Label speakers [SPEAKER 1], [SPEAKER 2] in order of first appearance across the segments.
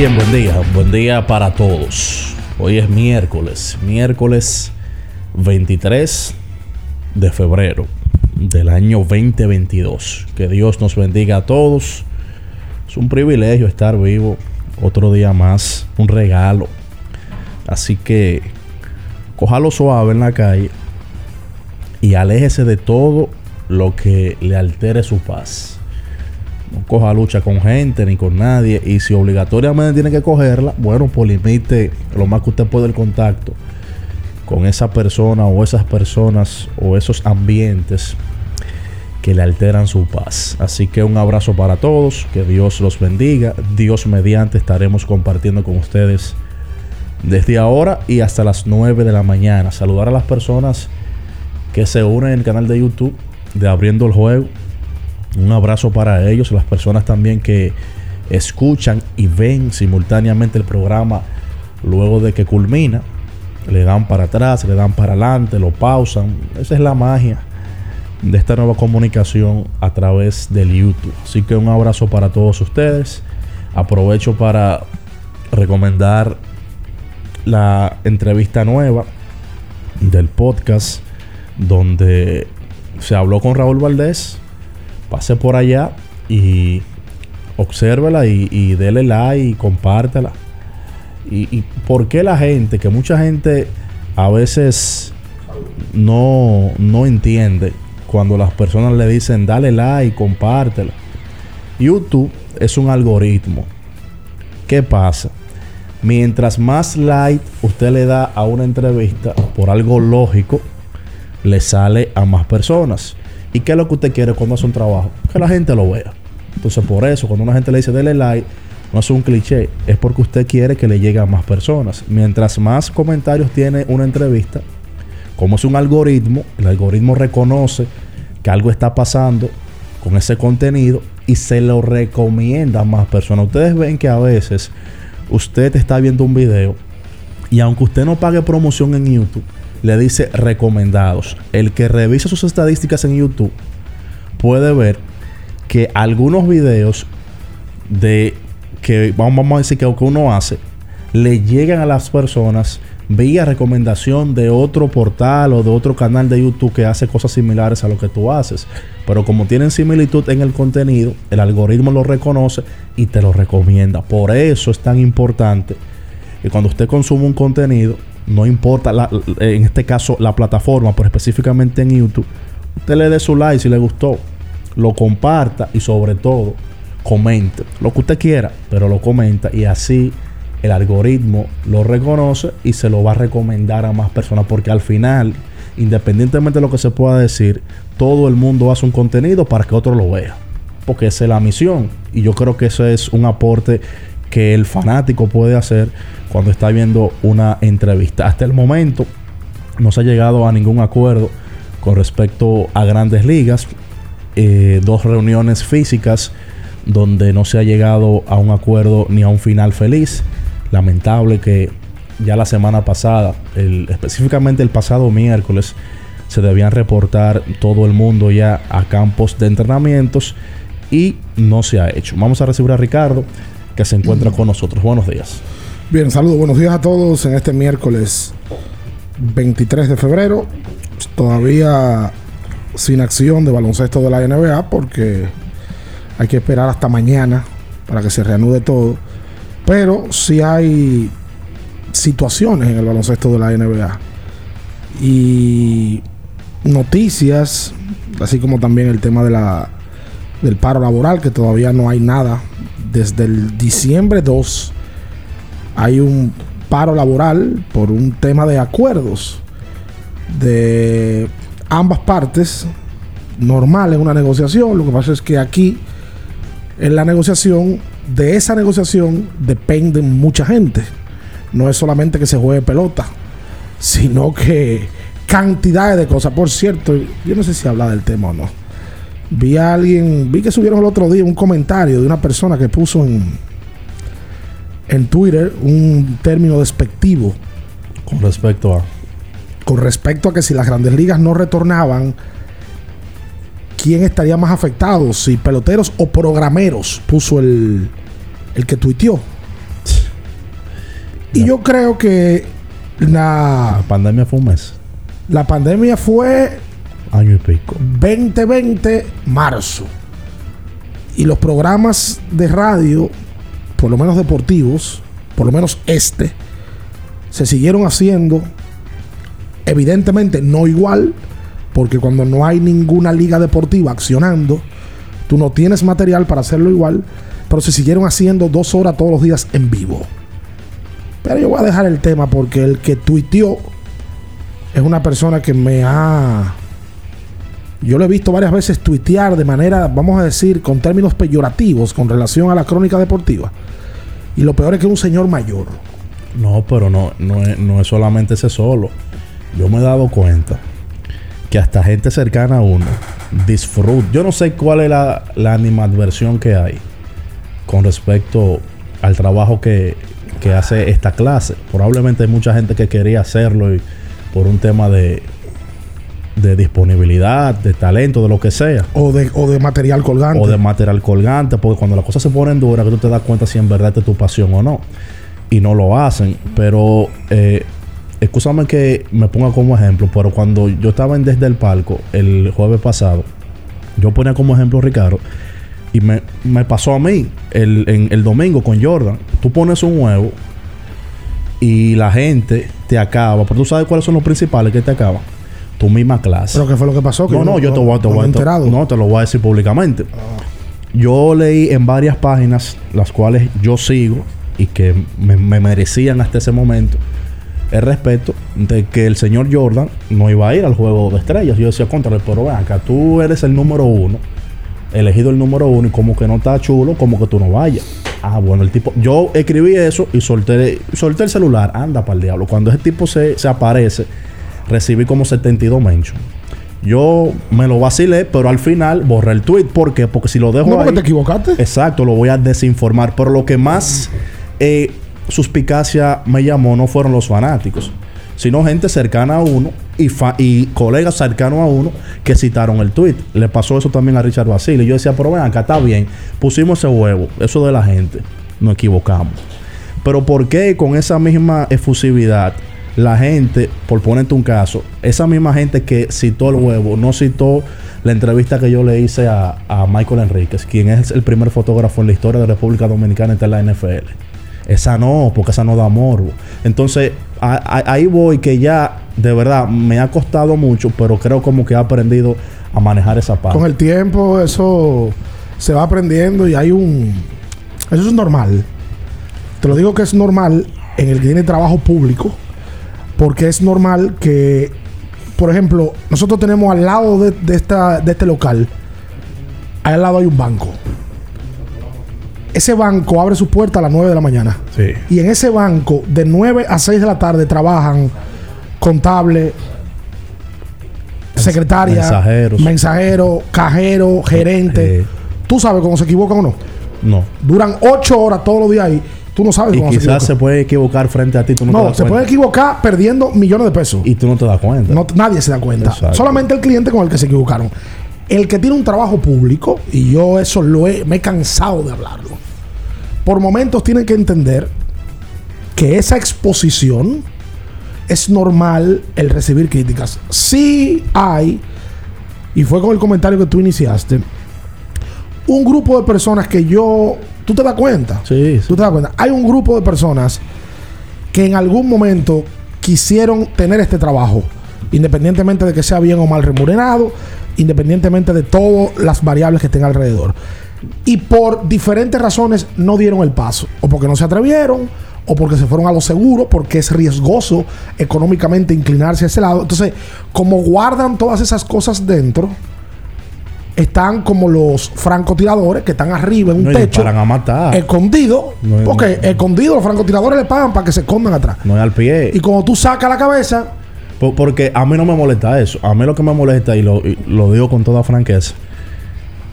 [SPEAKER 1] Bien, buen día, buen día para todos. Hoy es miércoles, miércoles 23 de febrero del año 2022. Que Dios nos bendiga a todos. Es un privilegio estar vivo otro día más, un regalo. Así que cójalo suave en la calle y aléjese de todo lo que le altere su paz no coja lucha con gente ni con nadie. Y si obligatoriamente tiene que cogerla, bueno, pues limite lo más que usted puede el contacto con esa persona o esas personas o esos ambientes que le alteran su paz. Así que un abrazo para todos, que Dios los bendiga. Dios mediante estaremos compartiendo con ustedes desde ahora y hasta las 9 de la mañana. Saludar a las personas que se unen en el canal de YouTube de Abriendo el Juego un abrazo para ellos, las personas también que escuchan y ven simultáneamente el programa luego de que culmina. Le dan para atrás, le dan para adelante, lo pausan. Esa es la magia de esta nueva comunicación a través del YouTube. Así que un abrazo para todos ustedes. Aprovecho para recomendar la entrevista nueva del podcast donde se habló con Raúl Valdés pase por allá y obsérvela y, y dele like y compártela. Y, por qué la gente, que mucha gente a veces no, no entiende cuando las personas le dicen dale like, compártela. YouTube es un algoritmo. ¿Qué pasa? Mientras más like usted le da a una entrevista, por algo lógico, le sale a más personas. ¿Y qué es lo que usted quiere cuando hace un trabajo? Que la gente lo vea. Entonces, por eso, cuando una gente le dice dele like, no es un cliché, es porque usted quiere que le llegue a más personas. Mientras más comentarios tiene una entrevista, como es un algoritmo, el algoritmo reconoce que algo está pasando con ese contenido y se lo recomienda a más personas. Ustedes ven que a veces usted está viendo un video y aunque usted no pague promoción en YouTube, le dice recomendados. El que revisa sus estadísticas en YouTube puede ver que algunos videos de que vamos a decir que, que uno hace le llegan a las personas vía recomendación de otro portal o de otro canal de YouTube que hace cosas similares a lo que tú haces. Pero como tienen similitud en el contenido, el algoritmo lo reconoce y te lo recomienda. Por eso es tan importante que cuando usted consume un contenido, no importa en este caso la plataforma, pero específicamente en YouTube, usted le dé su like si le gustó, lo comparta y sobre todo comente lo que usted quiera, pero lo comenta y así el algoritmo lo reconoce y se lo va a recomendar a más personas porque al final, independientemente de lo que se pueda decir, todo el mundo hace un contenido para que otro lo vea, porque esa es la misión y yo creo que eso es un aporte que el fanático puede hacer cuando está viendo una entrevista. Hasta el momento no se ha llegado a ningún acuerdo con respecto a grandes ligas. Eh, dos reuniones físicas donde no se ha llegado a un acuerdo ni a un final feliz. Lamentable que ya la semana pasada, específicamente el pasado miércoles, se debían reportar todo el mundo ya a campos de entrenamientos y no se ha hecho. Vamos a recibir a Ricardo, se encuentra con nosotros. Buenos días.
[SPEAKER 2] Bien, saludos, buenos días a todos en este miércoles 23 de febrero. Todavía sin acción de baloncesto de la NBA porque hay que esperar hasta mañana para que se reanude todo. Pero sí hay situaciones en el baloncesto de la NBA. Y noticias, así como también el tema de la, del paro laboral, que todavía no hay nada. Desde el diciembre 2 hay un paro laboral por un tema de acuerdos de ambas partes, normal en una negociación. Lo que pasa es que aquí, en la negociación, de esa negociación dependen mucha gente. No es solamente que se juegue pelota, sino que cantidades de cosas. Por cierto, yo no sé si habla del tema o no. Vi a alguien, vi que subieron el otro día un comentario de una persona que puso en, en Twitter un término despectivo.
[SPEAKER 1] Con respecto a.
[SPEAKER 2] Con respecto a que si las grandes ligas no retornaban, ¿quién estaría más afectado? Si peloteros o programeros, puso el, el que tuiteó. Y yo creo que la,
[SPEAKER 1] La pandemia fue un mes.
[SPEAKER 2] la pandemia fue
[SPEAKER 1] Año y pico.
[SPEAKER 2] 2020 marzo. Y los programas de radio, por lo menos deportivos, por lo menos este, se siguieron haciendo, evidentemente no igual, porque cuando no hay ninguna liga deportiva accionando, tú no tienes material para hacerlo igual, pero se siguieron haciendo dos horas todos los días en vivo. Pero yo voy a dejar el tema porque el que tuiteó es una persona que me ha yo lo he visto varias veces tuitear de manera, vamos a decir, con términos peyorativos con relación a la crónica deportiva. Y lo peor es que es un señor mayor.
[SPEAKER 1] No, pero no, no, es, no es solamente ese solo. Yo me he dado cuenta que hasta gente cercana a uno disfruta. Yo no sé cuál es la, la animadversión que hay con respecto al trabajo que, que hace esta clase. Probablemente hay mucha gente que quería hacerlo y por un tema de, de disponibilidad, de talento, de lo que sea.
[SPEAKER 2] O de, o de material colgante.
[SPEAKER 1] O de material colgante, porque cuando las cosas se ponen duras, que tú te das cuenta si en verdad es tu pasión o no. Y no lo hacen. Pero, eh, escúchame que me ponga como ejemplo, pero cuando yo estaba en Desde el Palco el jueves pasado, yo ponía como ejemplo Ricardo, y me, me pasó a mí el, en, el domingo con Jordan. Tú pones un huevo y la gente te acaba, pero tú sabes cuáles son los principales que te acaban. Tu misma clase.
[SPEAKER 2] ¿Pero qué fue lo que pasó? Que
[SPEAKER 1] No, no, yo te voy, a- te
[SPEAKER 2] no
[SPEAKER 1] voy no, te lo voy a decir públicamente. Yo leí en varias páginas, las cuales yo sigo y que me, me merecían hasta ese momento, el respeto de que el señor Jordan no iba a ir al juego de estrellas. Yo decía, contra pero ven acá, tú eres el número uno, elegido el número uno, y como que no está chulo, como que tú no vayas. Ah, bueno, el tipo, yo escribí eso y solté, solté el celular, anda para el diablo. Cuando ese tipo se, se aparece, recibí como 72 mentions. Yo me lo vacilé, pero al final borré el tweet. ¿Por qué? Porque si lo dejo
[SPEAKER 2] No, porque
[SPEAKER 1] ahí-
[SPEAKER 2] te equivocaste.
[SPEAKER 1] Exacto, lo voy a desinformar. Pero lo que más eh, suspicacia me llamó no fueron los fanáticos, sino gente cercana a uno y, fa- y colegas cercanos a uno que citaron el tweet. Le pasó eso también a Richard Basile. Y yo decía, pero ven acá, está bien. Pusimos ese huevo, eso de la gente. Nos equivocamos. Pero ¿por qué con esa misma efusividad la gente, por ponerte un caso, esa misma gente que citó el huevo, no citó la entrevista que yo le hice a, Michael Enríquez, quien es el primer fotógrafo en la historia de República Dominicana entre la NFL? Esa no, porque esa no da morbo. Entonces, ahí voy que ya, de verdad, me ha costado mucho, pero creo como que he aprendido a manejar esa parte.
[SPEAKER 2] Con el tiempo eso se va aprendiendo y hay un... Eso es normal. Te lo digo que es normal en el que tiene trabajo público, porque es normal que, por ejemplo, nosotros tenemos al lado de, de esta, de este local, al lado hay un banco. Ese banco abre su puerta a las 9 de la mañana.
[SPEAKER 1] Sí.
[SPEAKER 2] Y en ese banco, de 9 a 6 de la tarde, trabajan contable, secretaria,
[SPEAKER 1] mensajeros.
[SPEAKER 2] mensajero, cajero, gerente.
[SPEAKER 1] Eh.
[SPEAKER 2] ¿Tú sabes cómo se equivocan o no?
[SPEAKER 1] No.
[SPEAKER 2] Duran 8 horas todos los días ahí. Tú no sabes
[SPEAKER 1] Y
[SPEAKER 2] cómo se
[SPEAKER 1] quizás se
[SPEAKER 2] equivocan.
[SPEAKER 1] puede equivocar frente a ti, tú no, te
[SPEAKER 2] No,
[SPEAKER 1] das
[SPEAKER 2] se
[SPEAKER 1] cuenta.
[SPEAKER 2] puede equivocar perdiendo millones de pesos.
[SPEAKER 1] Y tú no te das cuenta.
[SPEAKER 2] No- nadie se da cuenta.
[SPEAKER 1] Exacto.
[SPEAKER 2] Solamente el cliente con el que se equivocaron. El que tiene un trabajo público, y yo eso lo he, me he cansado de hablarlo, por momentos tienen que entender que esa exposición es normal el recibir críticas. Sí hay, y fue con el comentario que tú iniciaste, un grupo de personas que yo, tú te das cuenta,
[SPEAKER 1] Sí, sí.
[SPEAKER 2] tú te das cuenta, hay un grupo de personas que en algún momento quisieron tener este trabajo, independientemente de que sea bien o mal remunerado, independientemente de todas las variables que estén alrededor. Y por diferentes razones no dieron el paso, o porque no se atrevieron, o porque se fueron a lo seguro, porque es riesgoso económicamente inclinarse a ese lado. Entonces, como guardan todas esas cosas dentro, están como los francotiradores que están arriba en un
[SPEAKER 1] No,
[SPEAKER 2] techo,
[SPEAKER 1] disparan a matar.
[SPEAKER 2] escondidos,
[SPEAKER 1] No
[SPEAKER 2] porque
[SPEAKER 1] no.
[SPEAKER 2] escondidos los francotiradores le pagan para que se escondan atrás.
[SPEAKER 1] No es al pie.
[SPEAKER 2] Y cuando tú sacas la cabeza,
[SPEAKER 1] Po- Porque a mí no me molesta eso. A mí lo que me molesta, y lo, y lo digo con toda franqueza,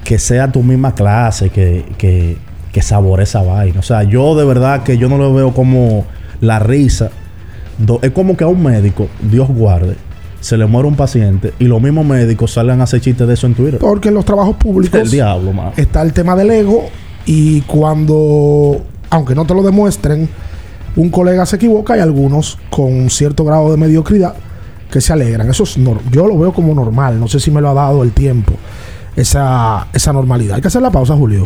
[SPEAKER 1] que sea tu misma clase que, que, que sabore esa vaina. O sea, yo de verdad que yo no lo veo como la risa. Do- es como que a un médico, Dios guarde, se le muere un paciente y los mismos médicos salgan a hacer chistes de eso en Twitter.
[SPEAKER 2] porque en los trabajos públicos
[SPEAKER 1] El diablo,
[SPEAKER 2] está el tema del ego y cuando, aunque no te lo demuestren, un colega se equivoca y algunos con un cierto grado de mediocridad que se alegran. Eso es yo lo veo como normal. No sé si me lo ha dado el tiempo, esa, esa normalidad. Hay que hacer la pausa, Julio.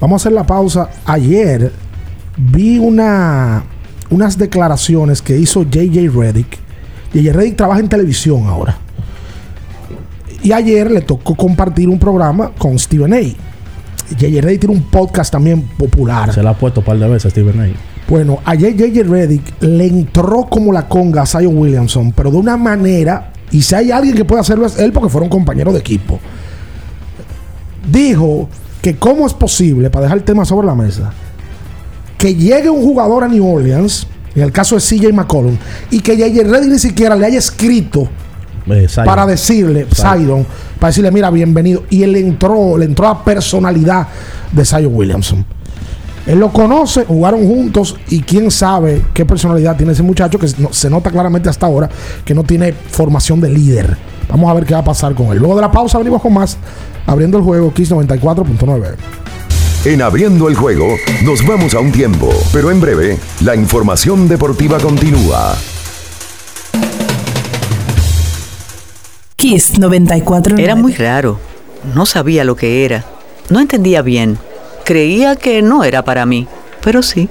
[SPEAKER 2] Vamos a hacer la pausa. Ayer vi una, unas declaraciones que hizo JJ Reddick. JJ Reddick trabaja en televisión ahora. Y ayer le tocó compartir un programa con Stephen A. JJ Reddick tiene un podcast también popular.
[SPEAKER 1] Se la ha puesto un par de veces Steven A.
[SPEAKER 2] Bueno, ayer JJ Reddick le entró como la conga a Zion Williamson, pero de una manera, y si hay alguien que puede hacerlo es él porque fueron compañeros de equipo. Dijo que cómo es posible, para dejar el tema sobre la mesa, que llegue un jugador a New Orleans, en el caso de CJ McCollum, y que JJ Reddick ni siquiera le haya escrito
[SPEAKER 1] Eh,
[SPEAKER 2] para decirle.
[SPEAKER 1] Zion,
[SPEAKER 2] para decirle, mira, bienvenido. Y él entró, le entró a personalidad de Zion Williamson. Él lo conoce, jugaron juntos y quién sabe qué personalidad tiene ese muchacho que se nota claramente hasta ahora que no tiene formación de líder. Vamos a ver qué va a pasar con él. Luego de la pausa venimos con más, abriendo el juego Kiss 94.9.
[SPEAKER 3] En abriendo el juego, nos vamos a un tiempo, pero en breve, la información deportiva continúa.
[SPEAKER 4] Kiss 94.
[SPEAKER 5] Era muy raro. No sabía lo que era. No entendía bien. Creía que no era para mí, pero sí.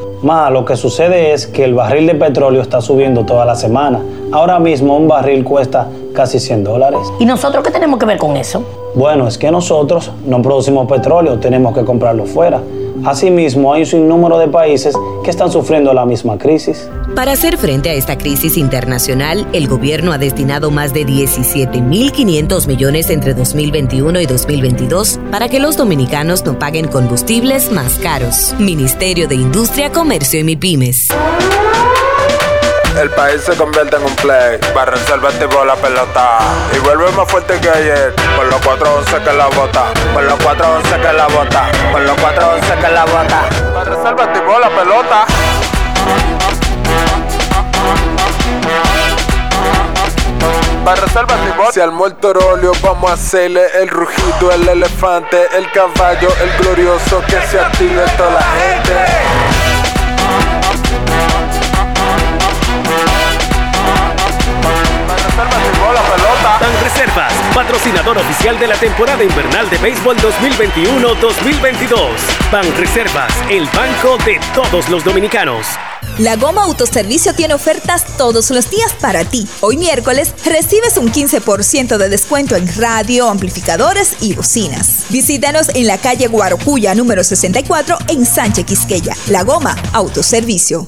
[SPEAKER 6] Ma, lo que sucede es que el barril de petróleo está subiendo toda la semana. Ahora mismo un barril cuesta casi 100 dólares.
[SPEAKER 7] ¿Y nosotros qué tenemos que ver con eso?
[SPEAKER 6] Bueno, es que nosotros no producimos petróleo, tenemos que comprarlo fuera. Asimismo, hay un sinnúmero de países que están sufriendo la misma crisis.
[SPEAKER 8] Para hacer frente a esta crisis internacional, el gobierno ha destinado más de 17.500 millones entre 2021 y 2022 para que los dominicanos no paguen combustibles más caros. Ministerio de Industria, Comercio y MIPIMES.
[SPEAKER 9] El país se convierte en un play. Barra el la pelota. Y vuelve más fuerte que ayer. Por los 411 que la bota. Por los 411 que la bota. Por los 411 que la bota. Barra el la pelota. Si al muerto rolio vamos a hacerle el rugido, el elefante, el caballo, el glorioso que se active toda la gente.
[SPEAKER 10] Reservas, patrocinador oficial de la temporada invernal de béisbol 2021-2022. Ban Reservas, el banco de todos los dominicanos.
[SPEAKER 11] La Goma Autoservicio tiene ofertas todos los días para ti. Hoy miércoles recibes un 15% de descuento en radio, amplificadores y bocinas. Visítanos en la calle Guarocuya número 64 en Sánchez Quisqueya. La Goma Autoservicio.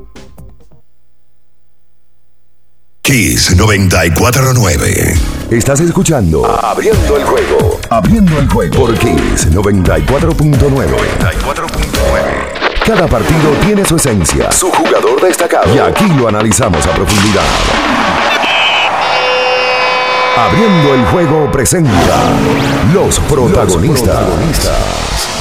[SPEAKER 3] Kiss 949. Estás escuchando Abriendo el juego. Abriendo el juego por Kiss 94.9. 94.9. Cada partido tiene su esencia, su jugador destacado. Y aquí lo analizamos a profundidad. Abriendo el juego presenta los protagonistas.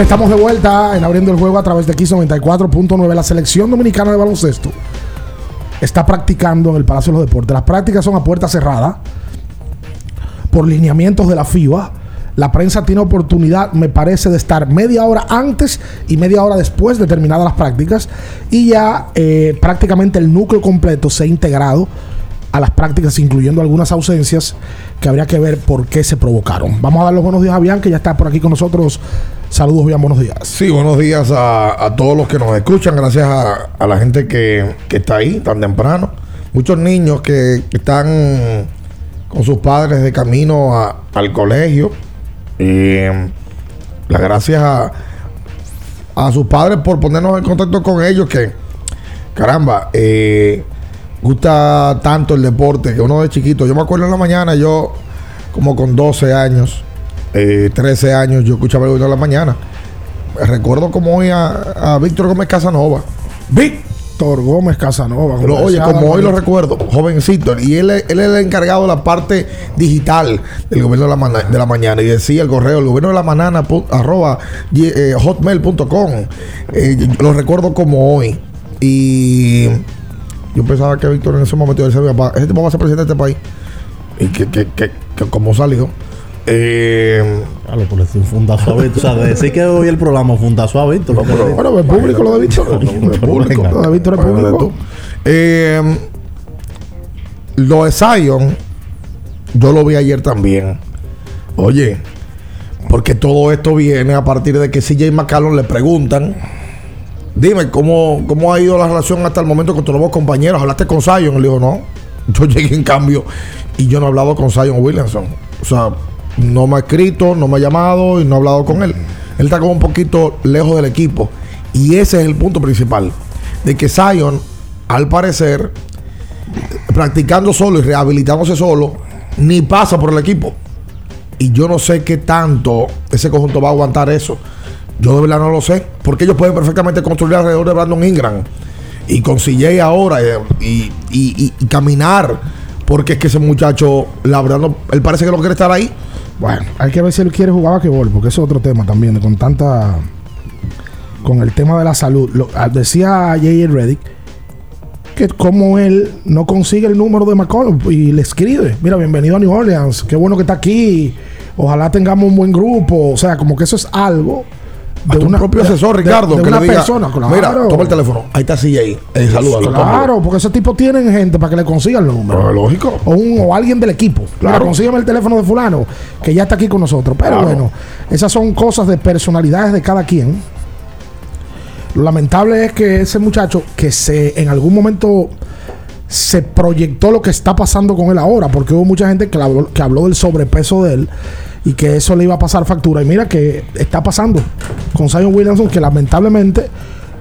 [SPEAKER 2] Estamos de vuelta en abriendo el juego a través de X 94.9. La selección dominicana de baloncesto está practicando en el Palacio de los Deportes. Las prácticas son a puerta cerrada por lineamientos de la FIBA. La prensa tiene oportunidad, me parece, de estar media hora antes y media hora después de terminadas las prácticas. Y ya eh, prácticamente el núcleo completo se ha integrado a las prácticas, incluyendo algunas ausencias que habría que ver por qué se provocaron. Vamos a dar los buenos días a Bian, que ya está por aquí con nosotros. Saludos, Bian, buenos días.
[SPEAKER 4] Sí, buenos días a, todos los que nos escuchan. Gracias a, la gente que, está ahí tan temprano. Muchos niños que, están con sus padres de camino al colegio. las gracias a, a sus padres por ponernos en contacto con ellos que, caramba, eh, gusta tanto el deporte que uno de chiquito. Yo me acuerdo en la mañana, yo como con 12 años, 13 eh, años, yo escuchaba el en la mañana. Recuerdo como hoy a, Víctor Gómez Casanova.
[SPEAKER 2] Víctor Gómez Casanova.
[SPEAKER 4] oye, como hoy lo recuerdo, jovencito. Y él, él es el encargado de la parte digital del gobierno de la, de la mañana. Y decía el correo, el gobierno de la mañana, arroba eh, hotmail.com. Eh, lo recuerdo como hoy. Y yo pensaba que Víctor en ese momento decía, ese tipo va a ser presidente de este país. Y que, que, que, como salió.
[SPEAKER 1] Eh, claro, por decir fundazo a Víctor. O sea, decir que hoy el programa fundazo a Víctor. No,
[SPEAKER 4] pero, bueno, es público lo de Víctor. es público. Lo de Víctor es público. Eh, lo de Zion, yo lo vi ayer también. Oye, porque todo esto viene a partir de que CJ McCallum le preguntan Dime, ¿cómo, ¿cómo ha ido la relación hasta el momento con tus nuevos compañeros? ¿Hablaste con Zion? Le dijo, no. Yo llegué en cambio y yo no he hablado con Zion Williamson. O sea, no me ha escrito, no me ha llamado y no he hablado con él. Él está como un poquito lejos del equipo. Y ese es el punto principal. De que Zion, al parecer, practicando solo y rehabilitándose solo, ni pasa por el equipo. Y yo no sé qué tanto ese conjunto va a aguantar eso. Yo de verdad no lo sé. Porque ellos pueden perfectamente construir alrededor de Brandon Ingram. Y con CJ ahora. Eh, y, caminar. Porque es que ese muchacho, la verdad, no, él parece que no quiere estar ahí.
[SPEAKER 2] Bueno, hay que ver si él quiere jugar a vol porque eso es otro tema también, con tanta. Con el tema de la salud. Lo, ah, decía J.J. Reddick que como él no consigue el número de McCollum y le escribe: Mira, bienvenido a New Orleans, qué bueno que está aquí. Ojalá tengamos un buen grupo. O sea, como que eso es algo
[SPEAKER 4] de un propio asesor, Ricardo, que una le diga, persona, Mira, toma el teléfono. Ahí está CJ. Eh, salúdalo.
[SPEAKER 2] Claro, porque ese tipo tienen gente para que le consigan el número.
[SPEAKER 4] lógico.
[SPEAKER 2] O, un, o alguien del equipo. Claro. consígueme el teléfono de fulano, que ya está aquí con nosotros. Pero bueno, esas son cosas de personalidades de cada quien. Lo lamentable es que ese muchacho que se en algún momento se proyectó lo que está pasando con él ahora, porque hubo mucha gente que habló, que habló del sobrepeso de él y que eso le iba a pasar factura. Y mira que está pasando con Zion Williamson, que lamentablemente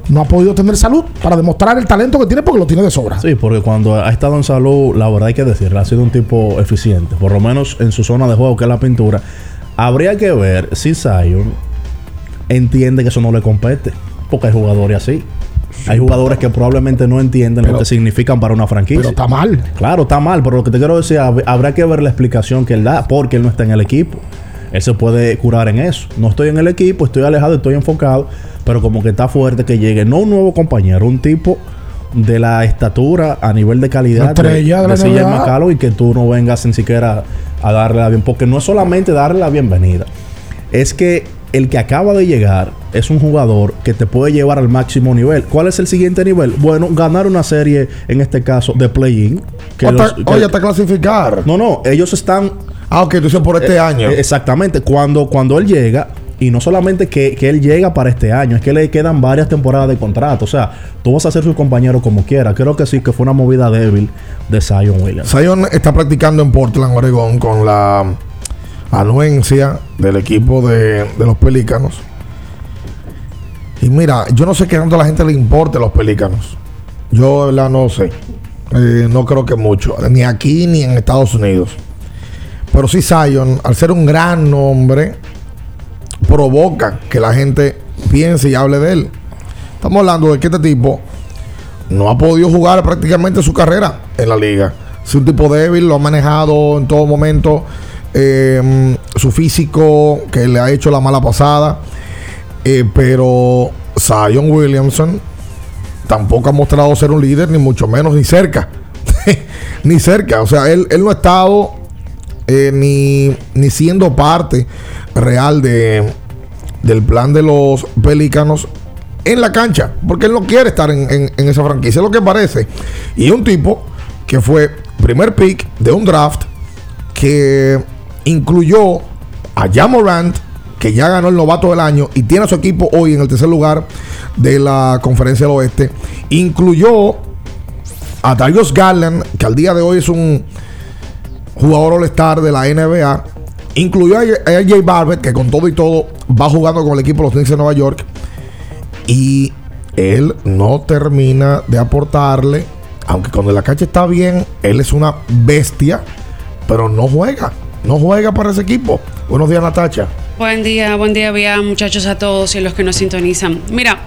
[SPEAKER 2] no ha podido tener salud para demostrar el talento que tiene porque lo tiene de sobra.
[SPEAKER 1] Sí, porque cuando ha estado en salud, la verdad hay que decirlo, ha sido un tipo eficiente, por lo menos en su zona de juego, que es la pintura. Habría que ver si Zion entiende que eso no le compete, porque hay jugadores así. Hay jugadores que probablemente no entienden lo que significan para una franquicia.
[SPEAKER 2] Pero está mal.
[SPEAKER 1] Claro, está mal, pero lo que te quiero decir, hab- habrá que ver la explicación que él da, porque él no está en el equipo. Él se puede curar en eso. No estoy en el equipo, estoy alejado, estoy enfocado, pero como que está fuerte que llegue, no un nuevo compañero, un tipo de la estatura a nivel de calidad
[SPEAKER 2] La estrella de NBA.
[SPEAKER 1] McCollum y que tú no vengas ni siquiera a darle la bien, porque no es solamente darle la bienvenida, es que el que acaba de llegar es un jugador que te puede llevar al máximo nivel. ¿Cuál es el siguiente nivel? Bueno, ganar una serie, en este caso, de play-in.
[SPEAKER 4] Oye, hasta clasificar.
[SPEAKER 1] no, no, ellos están.
[SPEAKER 4] Ah, ok, tú dices por este
[SPEAKER 1] Eh,
[SPEAKER 4] año.
[SPEAKER 1] eh, Exactamente. Cuando, cuando él llega, y no solamente que, que él llega para este año, es que le quedan varias temporadas de contrato. O sea, tú vas a ser su compañero como quiera. Creo que sí, que fue una movida débil de Zion Williams.
[SPEAKER 4] Zion está practicando en Portland, Oregón, con la anuencia del equipo de, de los Pelícanos. Y mira, yo no sé qué tanto a la gente le importe los Pelícanos. Yo, de no sé. Eh, no creo que mucho. Ni aquí ni en Estados Unidos. Pero sí, Zion, al ser un gran nombre, provoca que la gente piense y hable de él. Estamos hablando de que este tipo no ha podido jugar prácticamente su carrera en la liga. Es un tipo débil, lo ha manejado en todo momento. Eh, su físico, que le ha hecho la mala pasada. Eh, pero Zion Williamson tampoco ha mostrado ser un líder, ni mucho menos, ni cerca. ni cerca. O sea, él, él no ha estado eh, ni, ni siendo parte real de, del plan de los pelícanos en la cancha, porque él no quiere estar en, en- en esa franquicia, es lo que parece. Y un tipo que fue primer pick de un draft que incluyó a Jamorant, que ya ganó el novato del año y tiene a su equipo hoy en el tercer lugar de la conferencia del oeste. Incluyó a Darius Garland, que al día de hoy es un jugador all-star de la NBA. Incluyó a a Jay Barrett, que con todo y todo va jugando con el equipo de los Knicks de Nueva York. Y él no termina de aportarle, aunque cuando la cancha está bien, él es una bestia, pero no juega. No juega para ese equipo. Buenos días, Natacha.
[SPEAKER 12] Buen día, buen día, muchachos a todos y los que nos sintonizan. Mira,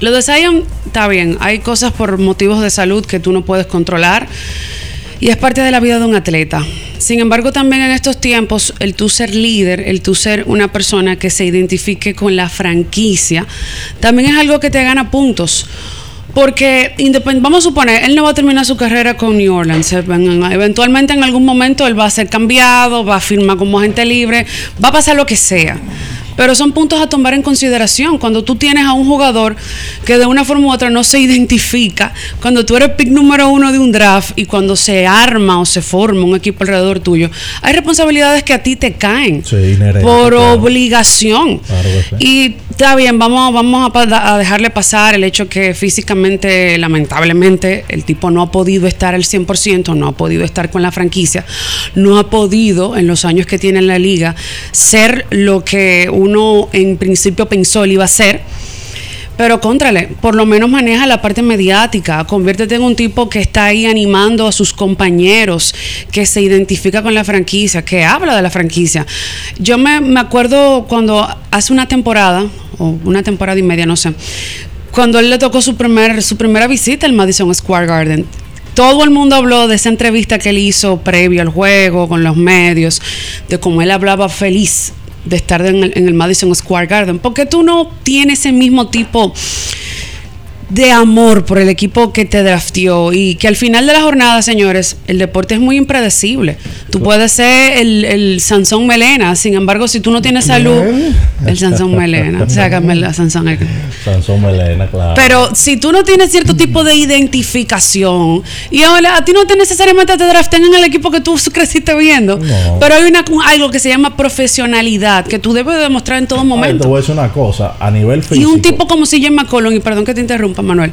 [SPEAKER 12] lo de Zion está bien. Hay cosas por motivos de salud que tú no puedes controlar y es parte de la vida de un atleta. Sin embargo, también en estos tiempos, el tú ser líder, el tú ser una persona que se identifique con la franquicia, también es algo que te gana puntos. Porque vamos a suponer, él no va a terminar su carrera con New Orleans. en- Eventualmente en algún momento él va a ser cambiado, va a firmar como agente libre, va a pasar lo que sea. Pero son puntos a tomar en consideración cuando tú tienes a un jugador que de una forma u otra no se identifica, cuando tú eres pick número uno de un draft y cuando se arma o se forma un equipo alrededor tuyo, hay responsabilidades que a ti te caen
[SPEAKER 1] Sí, inherente,
[SPEAKER 12] por
[SPEAKER 1] claro.
[SPEAKER 12] obligación.
[SPEAKER 1] Claro que sí.
[SPEAKER 12] Y está bien, vamos, vamos a dejarle pasar el hecho que físicamente, lamentablemente, el tipo no ha podido estar al 100%, no ha podido estar con la franquicia, no ha podido en los años que tiene en la liga ser lo que uno en principio pensó él iba a ser. Pero contrale, por lo menos maneja la parte mediática, conviértete en un tipo que está ahí animando a sus compañeros, que se identifica con la franquicia, que habla de la franquicia. Yo me, me acuerdo cuando hace una temporada, o una temporada y media, no sé, cuando él le tocó su, primer, su primera visita al Madison Square Garden. Todo el mundo habló de esa entrevista que él hizo previo al juego con los medios, de cómo él hablaba feliz de estar en el, en el Madison Square Garden. porque tú no tienes ese mismo tipo de amor por el equipo que te drafteó y que al final de la jornada, señores, el deporte es muy impredecible. Tú puedes ser el, el Sansón Melena, sin embargo, si tú no tienes salud, el Sansón Melena, sácame la Sansón.
[SPEAKER 1] Sansón Melena, claro.
[SPEAKER 12] Pero si tú no tienes cierto tipo de identificación y ahora a ti no te necesariamente te draften en el equipo que tú creciste viendo,
[SPEAKER 1] No.
[SPEAKER 12] pero hay una, algo que se llama profesionalidad que tú debes demostrar en todo
[SPEAKER 1] Ay, te
[SPEAKER 12] momento.
[SPEAKER 1] voy a decir una cosa. A nivel
[SPEAKER 12] Y
[SPEAKER 1] físico.
[SPEAKER 12] un tipo como CJ McCollum, y perdón que te interrumpa, Manuel,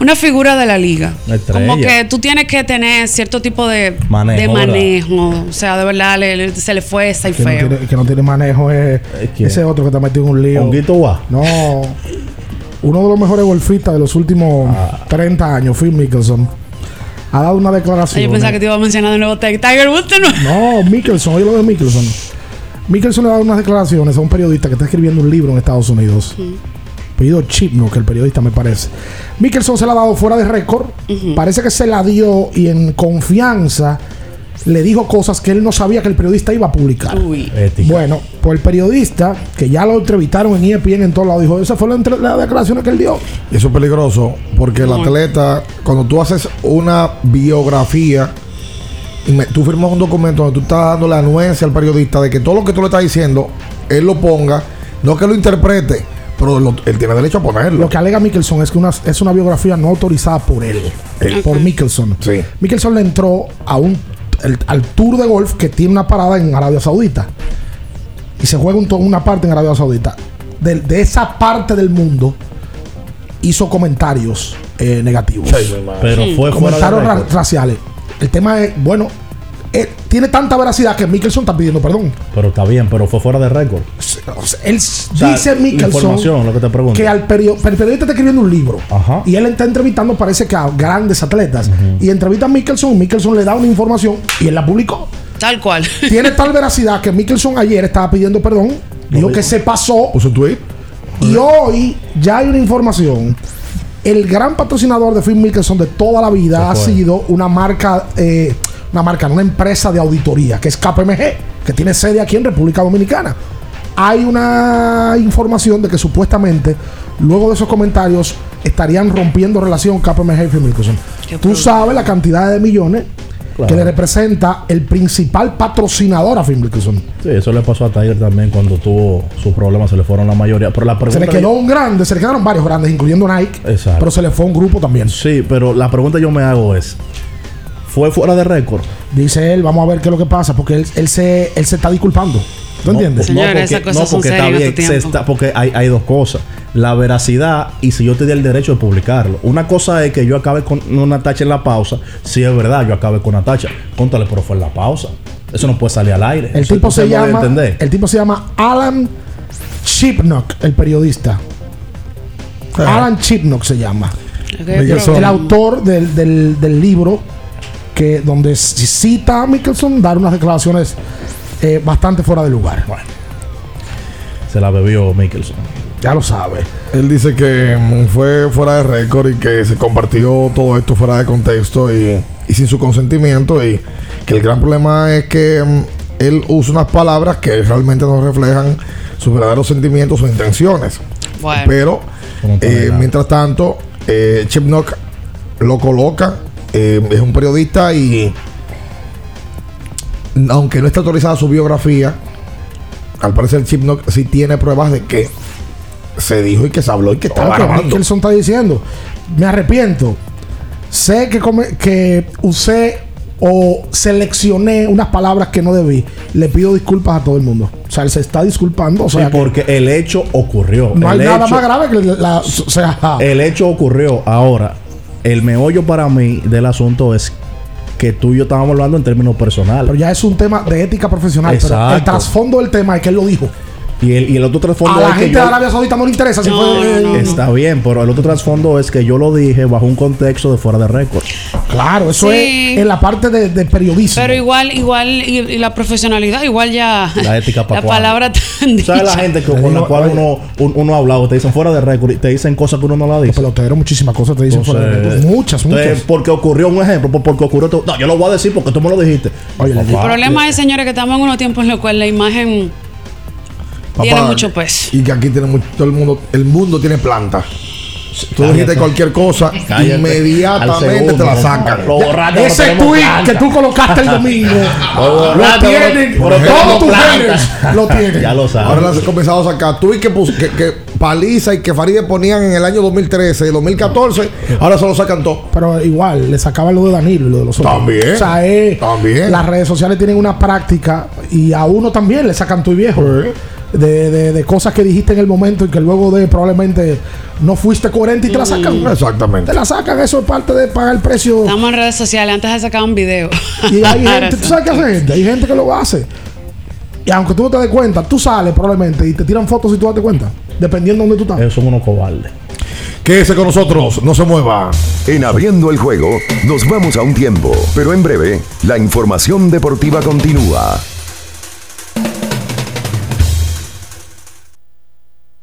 [SPEAKER 12] una figura de la liga. Como que tú tienes que tener cierto tipo de
[SPEAKER 1] Manejo,
[SPEAKER 12] de
[SPEAKER 1] ¿verdad?
[SPEAKER 12] manejo. O sea, de verdad le- le- se le fue esa y
[SPEAKER 2] Que no,
[SPEAKER 12] feo.
[SPEAKER 2] tiene, que no tiene manejo es
[SPEAKER 1] ¿quién?
[SPEAKER 2] ese otro que está metido en un lío.
[SPEAKER 1] Honguito Guá.
[SPEAKER 2] No. uno de los mejores golfistas de los últimos
[SPEAKER 1] Ah.
[SPEAKER 2] 30 años, Phil Mickelson, ha dado una
[SPEAKER 12] Ay,
[SPEAKER 2] declaración.
[SPEAKER 12] Yo pensaba que te iba a mencionar de nuevo Ti- Tiger Woods. ¿no?
[SPEAKER 2] No, Mickelson, oye lo de Mickelson. Mickelson le ha dado unas declaraciones a un periodista que está escribiendo un libro en Estados Unidos. Chipno, que el periodista me parece. Mickelson se la ha dado fuera de récord. Parece que se la dio y en confianza le dijo cosas que él no sabía que el periodista iba a publicar.
[SPEAKER 1] Ética.
[SPEAKER 2] Bueno, pues el periodista, que ya lo entrevistaron en ESPN en todos lados, dijo, esa fue la, la declaración que él dio.
[SPEAKER 4] Y eso es peligroso porque el atleta, cuando tú haces una biografía, y me- tú firmas un documento donde tú estás dando la anuencia al periodista de que todo lo que tú le estás diciendo, él lo ponga, no que lo interprete, pero lo- él tiene derecho a ponerlo.
[SPEAKER 2] Lo que alega Mickelson es que una, es una biografía no autorizada por él,
[SPEAKER 4] Ok.
[SPEAKER 2] por Mickelson.
[SPEAKER 4] Sí.
[SPEAKER 2] Mickelson le entró a un, el- al tour de golf que tiene una parada en Arabia Saudita. Y se juega un una parte en Arabia Saudita. De, de esa parte del mundo hizo comentarios eh, negativos.
[SPEAKER 1] Pero fue fuera de
[SPEAKER 2] comentarios ra- raciales. El tema es, bueno, eh, tiene tanta veracidad que Mickelson está pidiendo perdón.
[SPEAKER 1] Pero está bien, pero fue fuera de récord.
[SPEAKER 2] Él
[SPEAKER 1] sea,
[SPEAKER 2] dice Mickelson
[SPEAKER 1] información, lo que te pregunto.
[SPEAKER 2] que al perio- el periodista está escribiendo un libro
[SPEAKER 1] Ajá.
[SPEAKER 2] y él está entrevistando parece que a grandes atletas y entrevista a Mickelson y Mickelson le da una información y él la publicó.
[SPEAKER 12] Tal cual.
[SPEAKER 2] Tiene tal veracidad que Mickelson ayer estaba pidiendo perdón, dijo que se pasó
[SPEAKER 4] Puso un tweet.
[SPEAKER 2] y hoy ya hay una información. El gran patrocinador de Phil Mickelson de toda la vida ha sido una marca, eh, una marca, una empresa de auditoría, que es KPMG, que tiene sede aquí en República Dominicana. Hay una información de que supuestamente, luego de esos comentarios, estarían rompiendo relación KPMG y Mickelson. Tú sabes la cantidad de millones
[SPEAKER 1] Claro.
[SPEAKER 2] que le representa el principal patrocinador a Mickelson.
[SPEAKER 1] Sí, eso le pasó a Tiger también cuando tuvo sus problemas, se le fueron la mayoría. Pero la pregunta
[SPEAKER 2] Se le quedó un grande, se le quedaron varios grandes, incluyendo Nike,
[SPEAKER 1] Exacto.
[SPEAKER 2] pero se le fue un grupo también.
[SPEAKER 1] Sí, pero la pregunta que yo me hago es: ¿fue fuera de récord?
[SPEAKER 2] Dice él, vamos a ver qué es lo que pasa, porque él, él se, él se está disculpando. ¿Tú entiendes?
[SPEAKER 12] Señores,
[SPEAKER 1] porque,
[SPEAKER 12] esas cosas
[SPEAKER 1] no, porque está
[SPEAKER 12] en
[SPEAKER 1] bien,
[SPEAKER 12] este
[SPEAKER 1] se está- porque hay, hay dos cosas. La veracidad y si yo te di el derecho de publicarlo. Una cosa es que yo acabe con una tacha en la pausa. Si es verdad, yo acabe con una tacha. Contale, pero fue en la pausa. Eso no puede salir al aire.
[SPEAKER 2] El
[SPEAKER 1] Eso
[SPEAKER 2] tipo se llama, el tipo se llama Alan Chipnock, el periodista. Alan Chipnock se llama. El, autor del, del- del libro que donde cita a Mickelson dar unas declaraciones eh, bastante fuera de lugar.
[SPEAKER 1] Se la bebió Mickelson.
[SPEAKER 2] Ya lo sabe.
[SPEAKER 4] Él dice que mm, fue fuera de récord y que se compartió todo esto fuera de contexto y, y sin su consentimiento y que el gran problema es que mm, él usa unas palabras que realmente no reflejan sus verdaderos sentimientos o intenciones.
[SPEAKER 12] Bueno.
[SPEAKER 4] Pero eh, mientras tanto, eh, Chip Knock lo coloca, eh, es un periodista y aunque no está autorizada su biografía, al parecer Chip Knock sí tiene pruebas de que se dijo y que se habló y que estaba
[SPEAKER 2] Claro que
[SPEAKER 4] grabando.
[SPEAKER 2] Mickelson está diciendo, me arrepiento. Sé que, come- que usé o seleccioné unas palabras que no debí. Le pido disculpas a todo el mundo. O sea, él se está disculpando. O sea, que
[SPEAKER 1] porque el hecho ocurrió.
[SPEAKER 2] no hay nada más grave que la... O sea,
[SPEAKER 1] El hecho ocurrió. Ahora, el meollo para mí del asunto es que tú y yo estábamos hablando en términos personales.
[SPEAKER 2] pero ya es un tema de ética profesional. Pero el
[SPEAKER 1] Exacto.
[SPEAKER 2] trasfondo del tema es que él lo dijo.
[SPEAKER 1] Y el, y el otro
[SPEAKER 2] A
[SPEAKER 1] trasfondo
[SPEAKER 2] la
[SPEAKER 1] es que
[SPEAKER 2] gente
[SPEAKER 1] yo...
[SPEAKER 2] de Arabia Saudita no le interesa si
[SPEAKER 12] No,
[SPEAKER 2] fue...
[SPEAKER 12] no, no.
[SPEAKER 1] Está bien, pero el otro trasfondo es que yo lo dije bajo un contexto de fuera de récord.
[SPEAKER 2] Claro, eso
[SPEAKER 12] Sí.
[SPEAKER 2] es en la parte de, de periodismo.
[SPEAKER 12] Pero igual, igual, y, y la profesionalidad, igual ya.
[SPEAKER 1] La ética pa'
[SPEAKER 12] La palabra tan
[SPEAKER 1] ¿Sabes la gente que,
[SPEAKER 2] Te
[SPEAKER 1] con la cual uno, un- uno ha hablado, te dicen fuera de récord y te dicen cosas que uno no la
[SPEAKER 2] Los
[SPEAKER 1] dice?
[SPEAKER 2] peloteros, muchísimas cosas te dicen fuera de récord. Muchas,
[SPEAKER 1] entonces,
[SPEAKER 2] muchas.
[SPEAKER 1] Porque ocurrió un ejemplo, por- porque ocurrió todo. No, yo lo voy a decir porque tú me lo dijiste.
[SPEAKER 2] Oye,
[SPEAKER 12] El problema es, señores, que estamos en unos tiempos en los cuales la imagen tiene mucho peso.
[SPEAKER 4] Y que aquí tiene mucho, todo el mundo, el mundo tiene planta. Tú
[SPEAKER 1] Cállate.
[SPEAKER 4] dijiste cualquier cosa,
[SPEAKER 1] Cállate.
[SPEAKER 4] Inmediatamente
[SPEAKER 1] segundo,
[SPEAKER 4] te la sacan.
[SPEAKER 2] Ese tweet
[SPEAKER 1] planta.
[SPEAKER 2] que tú colocaste el domingo lo
[SPEAKER 1] no-
[SPEAKER 2] tienen. Todos tus haters lo tienen.
[SPEAKER 1] Ya lo sabes.
[SPEAKER 4] Ahora las han comenzado a sacar. Y que, que, que Paliza y que Faride ponían en el año 2013 y 2014, ahora se lo sacan todo.
[SPEAKER 2] Pero igual, le sacaban lo de Danilo y lo de los otros.
[SPEAKER 4] También.
[SPEAKER 2] O sea, eh,
[SPEAKER 4] También.
[SPEAKER 2] las redes sociales tienen una práctica y a uno también le sacan tu viejo. De, de- de cosas que dijiste en el momento y que luego de probablemente no fuiste coherente y te la sacan.
[SPEAKER 4] Exactamente.
[SPEAKER 2] Te la sacan, eso es parte de pagar el precio.
[SPEAKER 12] Estamos en redes sociales. Antes de sacar un video.
[SPEAKER 2] Y hay gente, ¿tú sabes qué hace gente? Hay gente que lo hace. Y aunque tú no te des cuenta, tú sales probablemente y te tiran fotos y tú das cuenta. dependiendo de dónde tú estás.
[SPEAKER 1] Ellos son unos cobardes.
[SPEAKER 4] Quédese con nosotros, no se mueva.
[SPEAKER 3] En abriendo el juego, nos vamos a un tiempo, pero en breve, la información deportiva continúa.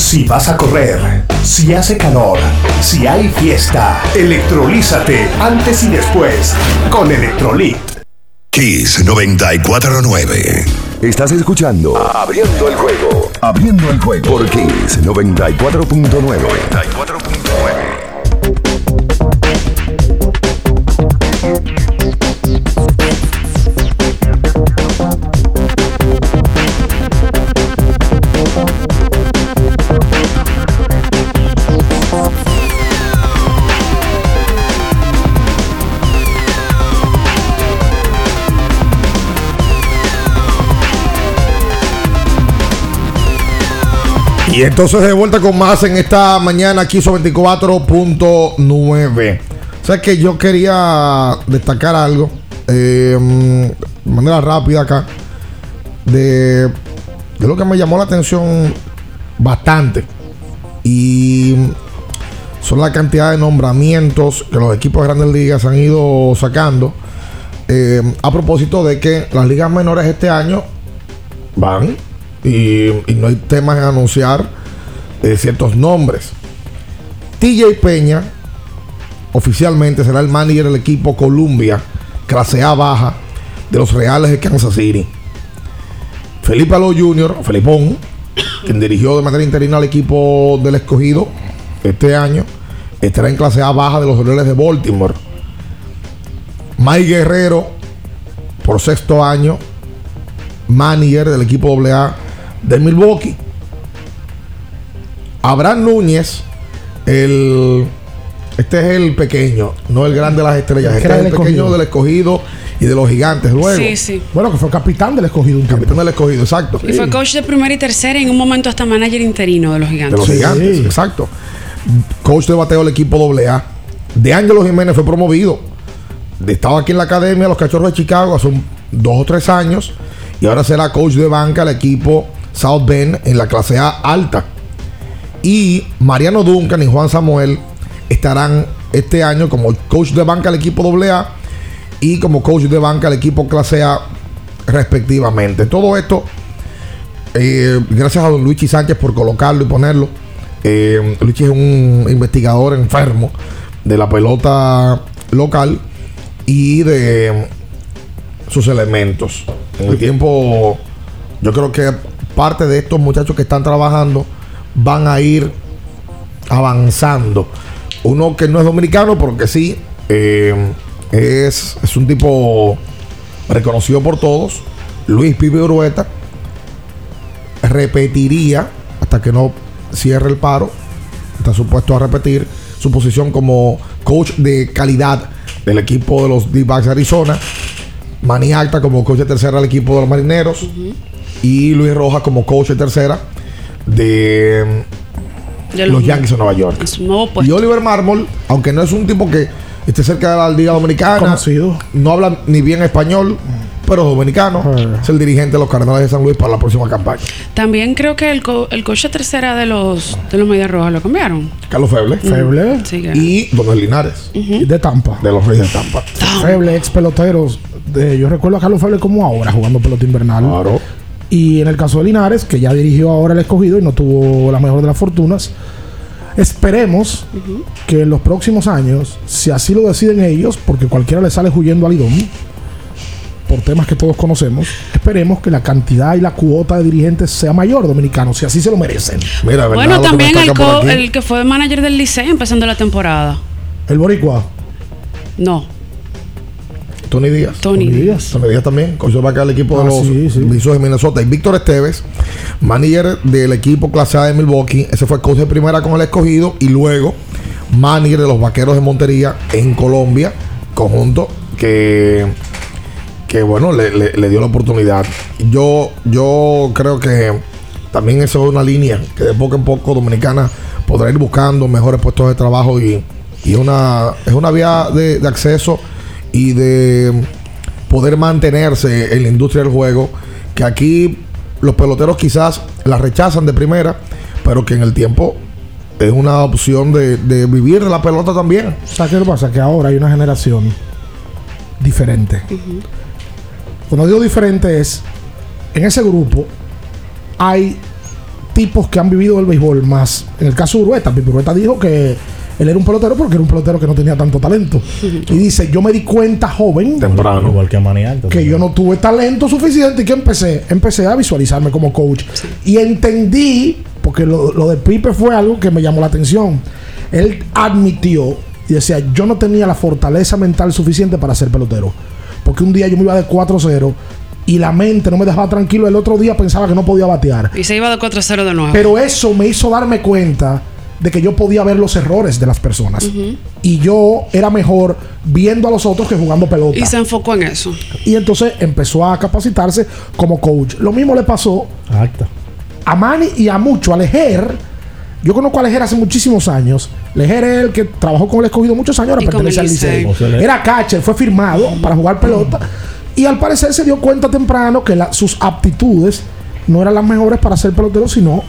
[SPEAKER 13] Si vas a correr, si hace calor, si hay fiesta, electrolízate antes y después con Electrolit.
[SPEAKER 3] Kiss 949. Estás escuchando Abriendo el juego. Abriendo el juego por Kiss 94.9. 94.9.
[SPEAKER 4] Y entonces de vuelta con más en esta mañana aquí sobre 24.9. O sea que yo quería destacar algo eh, de manera rápida acá de, de lo que me llamó la atención bastante. Y son la cantidad de nombramientos que los equipos de grandes ligas han ido sacando. Eh, a propósito de que las ligas menores este año van y, no hay temas en anunciar eh, ciertos nombres. TJ Peña oficialmente será el manager del equipo Columbia, clase A baja de los Reales de Kansas City. Felipe Aló Jr., Felipón, quien dirigió de manera interina al equipo del escogido este año, estará en clase A baja de los Orioles de Baltimore. Mike Guerrero, por sexto año, manager del equipo AA de Milwaukee. Abraham Núñez, el este es el pequeño, no el grande de las estrellas. Este es el pequeño del escogido y de los gigantes luego.
[SPEAKER 12] Sí, sí.
[SPEAKER 2] Bueno, que fue capitán del escogido. Un
[SPEAKER 4] capitán del escogido, exacto.
[SPEAKER 12] Y fue coach de primera y tercera y en un momento hasta manager interino de los
[SPEAKER 4] De
[SPEAKER 12] gigantes.
[SPEAKER 4] los gigantes, exacto. Coach de bateo del equipo AA. De Ángelo Jiménez fue promovido. Estaba aquí en la academia, los cachorros de Chicago, hace un- dos o tres años. Y ahora será coach de banca del equipo South Bend en la clase A alta. Y Mariano Duncan y Juan Samuel estarán este año como coach de banca del equipo AA y como coach de banca del equipo clase A respectivamente. Todo esto, eh, gracias a don Luigi Sánchez por colocarlo y ponerlo. Eh, Luigi es un investigador enfermo de la pelota local y de sus elementos. En el tiempo, yo creo que parte de estos muchachos que están trabajando van a ir avanzando. Uno que no es dominicano, pero que sí eh, es, es un tipo reconocido por todos, Luis Pipe Urueta, repetiría hasta que no cierre el paro, está supuesto a repetir su posición como coach de calidad del equipo de los D-Backs de Arizona, Manny Alta como coach de tercera del equipo de los Marineros y Luis Rojas como coach de tercera de
[SPEAKER 12] De
[SPEAKER 4] los
[SPEAKER 12] los-
[SPEAKER 4] Yankees de Nueva York. Y. Oliver Marmol, aunque no es un tipo que esté cerca de la Liga Dominicana, no habla ni bien español, pero dominicano, es el dirigente de los Cardenales de San Luis para la próxima campaña.
[SPEAKER 12] También creo que el, co- el coche tercera de los de los Medias Rojas lo cambiaron.
[SPEAKER 4] Carlos Feble.
[SPEAKER 2] Feble.
[SPEAKER 12] Sí, que-
[SPEAKER 4] Y Donald Linares,
[SPEAKER 2] De Tampa.
[SPEAKER 4] de los Reyes de Tampa.
[SPEAKER 2] Feble, ex peloteros. De, yo recuerdo a Carlos Feble como ahora, jugando pelota invernal.
[SPEAKER 4] Claro.
[SPEAKER 2] Y en el caso de Linares, que ya dirigió ahora el escogido y no tuvo la mejor de las fortunas, esperemos que en los próximos años, si así lo deciden ellos, porque cualquiera le sale huyendo al Lidón, por temas que todos conocemos, esperemos que la cantidad y la cuota de dirigentes sea mayor dominicanos, si así se lo merecen.
[SPEAKER 4] Mira,
[SPEAKER 12] Bueno, también el, co- el que fue manager del Licey empezando la temporada.
[SPEAKER 2] El Boricua.
[SPEAKER 12] No.
[SPEAKER 4] Tony Díaz.
[SPEAKER 12] Tony
[SPEAKER 2] Díaz.
[SPEAKER 4] Tony Díaz también, coach de vaca del equipo de
[SPEAKER 2] Ah,
[SPEAKER 4] los
[SPEAKER 2] sí, sí.
[SPEAKER 4] Bison de Minnesota. Y Víctor Esteves, manager del equipo clase A de Milwaukee. Ese fue coach de primera con el escogido. Y luego, manager de los vaqueros de Montería en Colombia. Conjunto que, que bueno, le, le- le dio la oportunidad. Yo, yo creo que también eso es una línea que de poco en poco Dominicana podrá ir buscando mejores puestos de trabajo y, y una, es una vía de, de acceso y de poder mantenerse en la industria del juego, que aquí los peloteros quizás la rechazan de primera, pero que en el tiempo es una opción de, de vivir de la pelota también.
[SPEAKER 2] ¿Sabes qué pasa? Que ahora hay una generación diferente. Cuando digo diferente es, en ese grupo hay tipos que han vivido el béisbol más. En el caso de Urueta, Urueta dijo que él era un pelotero porque era un pelotero que no tenía tanto talento. Y dice, yo me di cuenta joven
[SPEAKER 4] Temprano.
[SPEAKER 1] Igual que
[SPEAKER 2] que yo no tuve talento suficiente y que empecé, empecé a visualizarme como coach. Y entendí, porque lo, lo de Pipe fue algo que me llamó la atención. Él admitió y decía, yo no tenía la fortaleza mental suficiente para ser pelotero. Porque un día yo me iba de 4-0 y la mente no me dejaba tranquilo. El otro día pensaba que no podía batear.
[SPEAKER 12] Y se iba de 4-0 de nuevo.
[SPEAKER 2] Pero eso me hizo darme cuenta de que yo podía ver los errores de las personas. Y yo era mejor viendo a los otros que jugando pelota.
[SPEAKER 12] Y se enfocó en eso.
[SPEAKER 2] Y entonces empezó a capacitarse como coach. Lo mismo le pasó
[SPEAKER 1] Acta.
[SPEAKER 2] a Manny y a mucho, a Lejer. Yo conozco a Lejer hace muchísimos años. Lejer es el que trabajó con el escogido muchos años, ahora pertenece
[SPEAKER 12] el
[SPEAKER 2] al Licey.
[SPEAKER 12] Licey.
[SPEAKER 1] O sea, le-
[SPEAKER 2] Era catcher, fue firmado para jugar pelota. Y al parecer se dio cuenta temprano que la- sus aptitudes no eran las mejores para ser pelotero, sino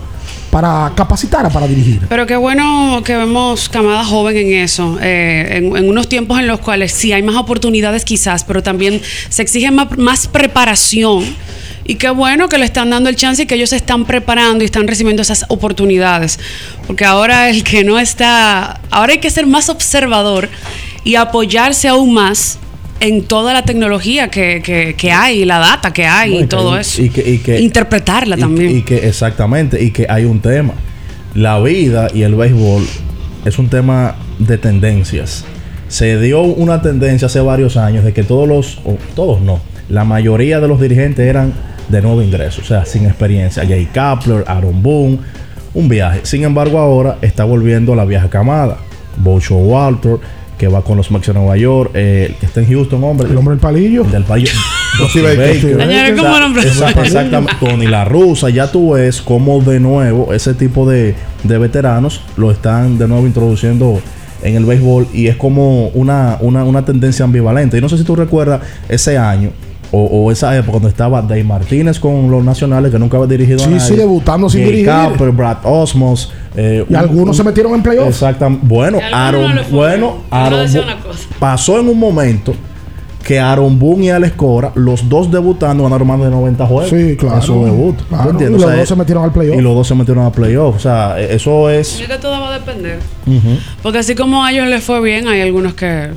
[SPEAKER 2] para capacitar, para dirigir.
[SPEAKER 12] Pero qué bueno que vemos camada joven en eso, eh, en, unos tiempos en los cuales sí hay más oportunidades quizás, pero también se exige más, más preparación. Y qué bueno que le están dando el chance y que ellos se están preparando y están recibiendo esas oportunidades. Porque ahora el que no está, ahora hay que ser más observador y apoyarse aún más en toda la tecnología que, que- que hay, la data que hay
[SPEAKER 1] No,
[SPEAKER 12] y todo eso.
[SPEAKER 1] y que- y que-
[SPEAKER 12] Interpretarla también.
[SPEAKER 1] Y que exactamente, y que hay un tema. La vida y el béisbol es un tema de tendencias. Se dio una tendencia hace varios años de que todos los, o todos no, la mayoría de los dirigentes eran de nuevo ingreso, o sea, sin experiencia. Jay Kapler, Aaron Boone, un viaje. Sin embargo, ahora está volviendo la vieja camada. Bocho Walter, que va con los Mets de Nueva York, eh, el que está en Houston, hombre.
[SPEAKER 2] El hombre del palillo.
[SPEAKER 1] Del palillo. Exactamente. Tony La Rusa, ya tú ves cómo de nuevo ese tipo de, de veteranos lo están de nuevo introduciendo en el béisbol y es como una, una, una tendencia ambivalente. Y no sé si tú recuerdas ese año o, o esa época cuando estaba Dave Martínez con los nacionales que nunca había dirigido a
[SPEAKER 2] Sí,
[SPEAKER 1] nadie.
[SPEAKER 2] sí, debutando sin dirigir.
[SPEAKER 1] Capper, Brad Osmos. Eh,
[SPEAKER 2] Y algunos se metieron en playoffs.
[SPEAKER 1] Exactamente. Bueno, Aaron,
[SPEAKER 12] no
[SPEAKER 1] bueno, Aaron pasó en un momento que Aaron Boone y Alex Cora, los dos debutando, ganaron más de 90 juegos.
[SPEAKER 2] Sí, claro.
[SPEAKER 1] En su debut. ¿Tú
[SPEAKER 2] Claro,
[SPEAKER 1] entiendes?
[SPEAKER 2] y los
[SPEAKER 1] O sea,
[SPEAKER 2] dos se metieron al playoff.
[SPEAKER 1] Y los dos se metieron a playoff. O sea, e- eso es.
[SPEAKER 12] Es que todo va a depender. Porque así como a ellos les fue bien, hay algunos que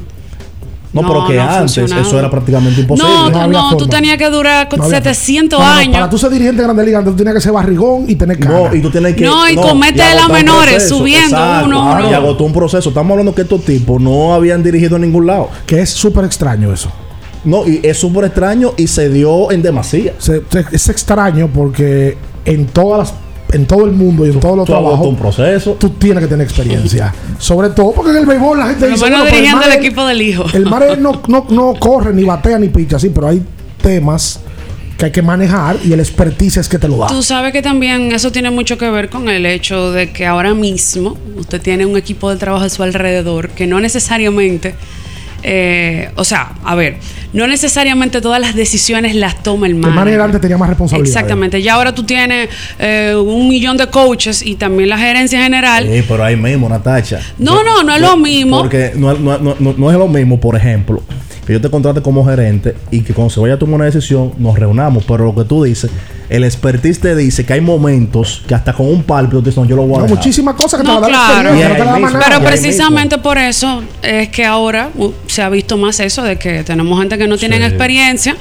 [SPEAKER 1] No,
[SPEAKER 12] No,
[SPEAKER 1] pero que
[SPEAKER 12] no
[SPEAKER 1] antes eso era prácticamente imposible.
[SPEAKER 12] No,
[SPEAKER 2] No
[SPEAKER 12] no, tú tenías que durar
[SPEAKER 2] No había-
[SPEAKER 12] 700
[SPEAKER 2] No, no,
[SPEAKER 12] años.
[SPEAKER 2] Para tú ser dirigente de Grande Liga, tú tenías que ser barrigón y tener cara.
[SPEAKER 1] No, y tú tienes que.
[SPEAKER 12] No, y comete
[SPEAKER 1] agotar
[SPEAKER 12] las menores,
[SPEAKER 1] proceso.
[SPEAKER 12] subiendo
[SPEAKER 1] Exacto,
[SPEAKER 12] uno,
[SPEAKER 1] claro,
[SPEAKER 12] uno.
[SPEAKER 1] Y agotó un proceso. Estamos hablando que estos tipos no habían dirigido en ningún lado.
[SPEAKER 2] Que es súper extraño eso.
[SPEAKER 1] No, y es súper extraño y se dio en demasía.
[SPEAKER 2] Se- se- es extraño porque en todas las en todo el mundo y en todos los trabajos
[SPEAKER 1] un proceso.
[SPEAKER 2] tú tienes que tener experiencia. Sobre todo porque en el béisbol la gente
[SPEAKER 12] Por lo
[SPEAKER 2] dice, "Bueno, pero el
[SPEAKER 12] dirigiendo el
[SPEAKER 2] manager-
[SPEAKER 12] equipo del hijo.
[SPEAKER 2] El manager no, no, no corre, ni batea, ni picha, sí, pero hay temas que hay que manejar y el expertise es que te lo da.
[SPEAKER 12] Tú sabes que también eso tiene mucho que ver con el hecho de que ahora mismo usted tiene un equipo de trabajo a su alrededor que no necesariamente, eh, o sea, a ver, no necesariamente todas las decisiones las toma el
[SPEAKER 2] El
[SPEAKER 12] manager.
[SPEAKER 2] manager antes tenía más responsabilidad.
[SPEAKER 12] Exactamente, ya ahora tú tienes eh, un millón de coaches y también la gerencia general.
[SPEAKER 1] Sí, pero ahí mismo, Natacha.
[SPEAKER 12] No, no, no es lo mismo.
[SPEAKER 1] Porque no, no- no- no- no es lo mismo, por ejemplo, que yo te contrate como gerente y que cuando se vaya a tomar una decisión nos reunamos. Pero lo que tú dices, el expertise te dice que hay momentos que hasta con un pálpito te dicen, no, yo lo voy a
[SPEAKER 2] No, muchísimas cosas que
[SPEAKER 12] No,
[SPEAKER 2] te
[SPEAKER 12] claro.
[SPEAKER 2] experiencia,
[SPEAKER 1] Y
[SPEAKER 2] no te
[SPEAKER 1] mismo.
[SPEAKER 12] Pero precisamente por eso es que ahora uh, se ha visto más eso de que tenemos gente que no tienen
[SPEAKER 1] Sí.
[SPEAKER 12] experiencia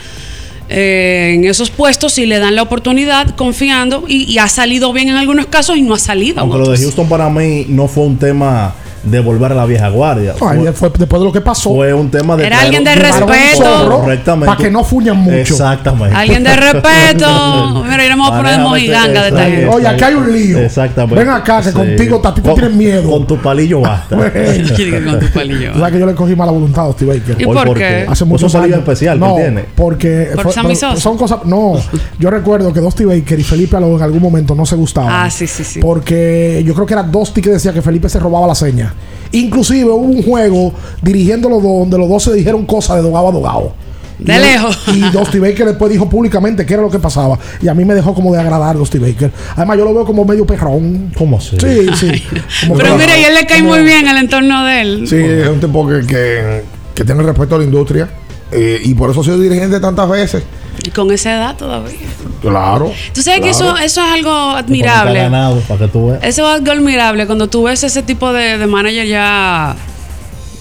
[SPEAKER 12] eh, en esos puestos y le dan la oportunidad confiando y, y ha salido bien en algunos casos y no ha salido.
[SPEAKER 1] Aunque lo de. Houston para mí no fue un tema de volver a la vieja guardia.
[SPEAKER 2] Ay,
[SPEAKER 1] Fue,
[SPEAKER 2] fue después de lo que pasó.
[SPEAKER 1] fue un tema de.
[SPEAKER 12] Era
[SPEAKER 1] traer
[SPEAKER 12] alguien de respeto.
[SPEAKER 1] Correctamente.
[SPEAKER 2] Para que no fuñan mucho.
[SPEAKER 1] Exactamente.
[SPEAKER 12] Alguien de respeto. Mira, iremos a poner de mojiganga de
[SPEAKER 1] exacto.
[SPEAKER 12] gente.
[SPEAKER 2] Oye, aquí hay un lío.
[SPEAKER 1] Exactamente.
[SPEAKER 2] Ven acá, que
[SPEAKER 1] Sí.
[SPEAKER 2] contigo a ti te
[SPEAKER 1] Con-
[SPEAKER 2] tienen miedo.
[SPEAKER 1] Con tu palillo basta.
[SPEAKER 12] Con tu palillo.
[SPEAKER 2] Que yo le cogí mala voluntad a Steve Baker.
[SPEAKER 12] ¿Y por
[SPEAKER 1] ¿por
[SPEAKER 12] qué?
[SPEAKER 2] Hace
[SPEAKER 1] Pues
[SPEAKER 2] muchos
[SPEAKER 1] un palillo
[SPEAKER 2] años.
[SPEAKER 1] especial que
[SPEAKER 2] no,
[SPEAKER 1] tiene.
[SPEAKER 2] porque
[SPEAKER 12] ¿Por
[SPEAKER 2] fue-
[SPEAKER 12] Sammy
[SPEAKER 2] pero
[SPEAKER 12] Sosa?
[SPEAKER 2] son cosas. No, yo recuerdo que Dusty Baker y Felipe Alonso en algún momento no se gustaban.
[SPEAKER 12] Ah, sí, sí, sí.
[SPEAKER 2] Porque yo creo que era Dusty que decía que Felipe se robaba la seña. Inclusive hubo un juego dirigiendo los dos donde los dos se dijeron cosas de dogado a dogado.
[SPEAKER 12] De
[SPEAKER 2] Y-
[SPEAKER 12] lejos.
[SPEAKER 2] Y Dusty Baker después dijo públicamente qué era lo que pasaba. Y a mí me dejó como de agradar Dusty Baker. Además, yo lo veo como medio perrón.
[SPEAKER 1] ¿Cómo así?
[SPEAKER 2] Sí, sí. Como
[SPEAKER 12] Pero mira, y él le cae
[SPEAKER 2] como-
[SPEAKER 12] muy bien el entorno de él.
[SPEAKER 4] Sí, es un tipo que, que, que tiene respeto a la industria. eh, y por eso ha sido dirigente tantas veces.
[SPEAKER 12] Y con esa edad todavía.
[SPEAKER 4] Claro.
[SPEAKER 12] Tú sabes que eso, eso es algo admirable.
[SPEAKER 1] ganado, para que tú veas.
[SPEAKER 12] Eso es algo admirable cuando tú ves ese tipo de, de manager ya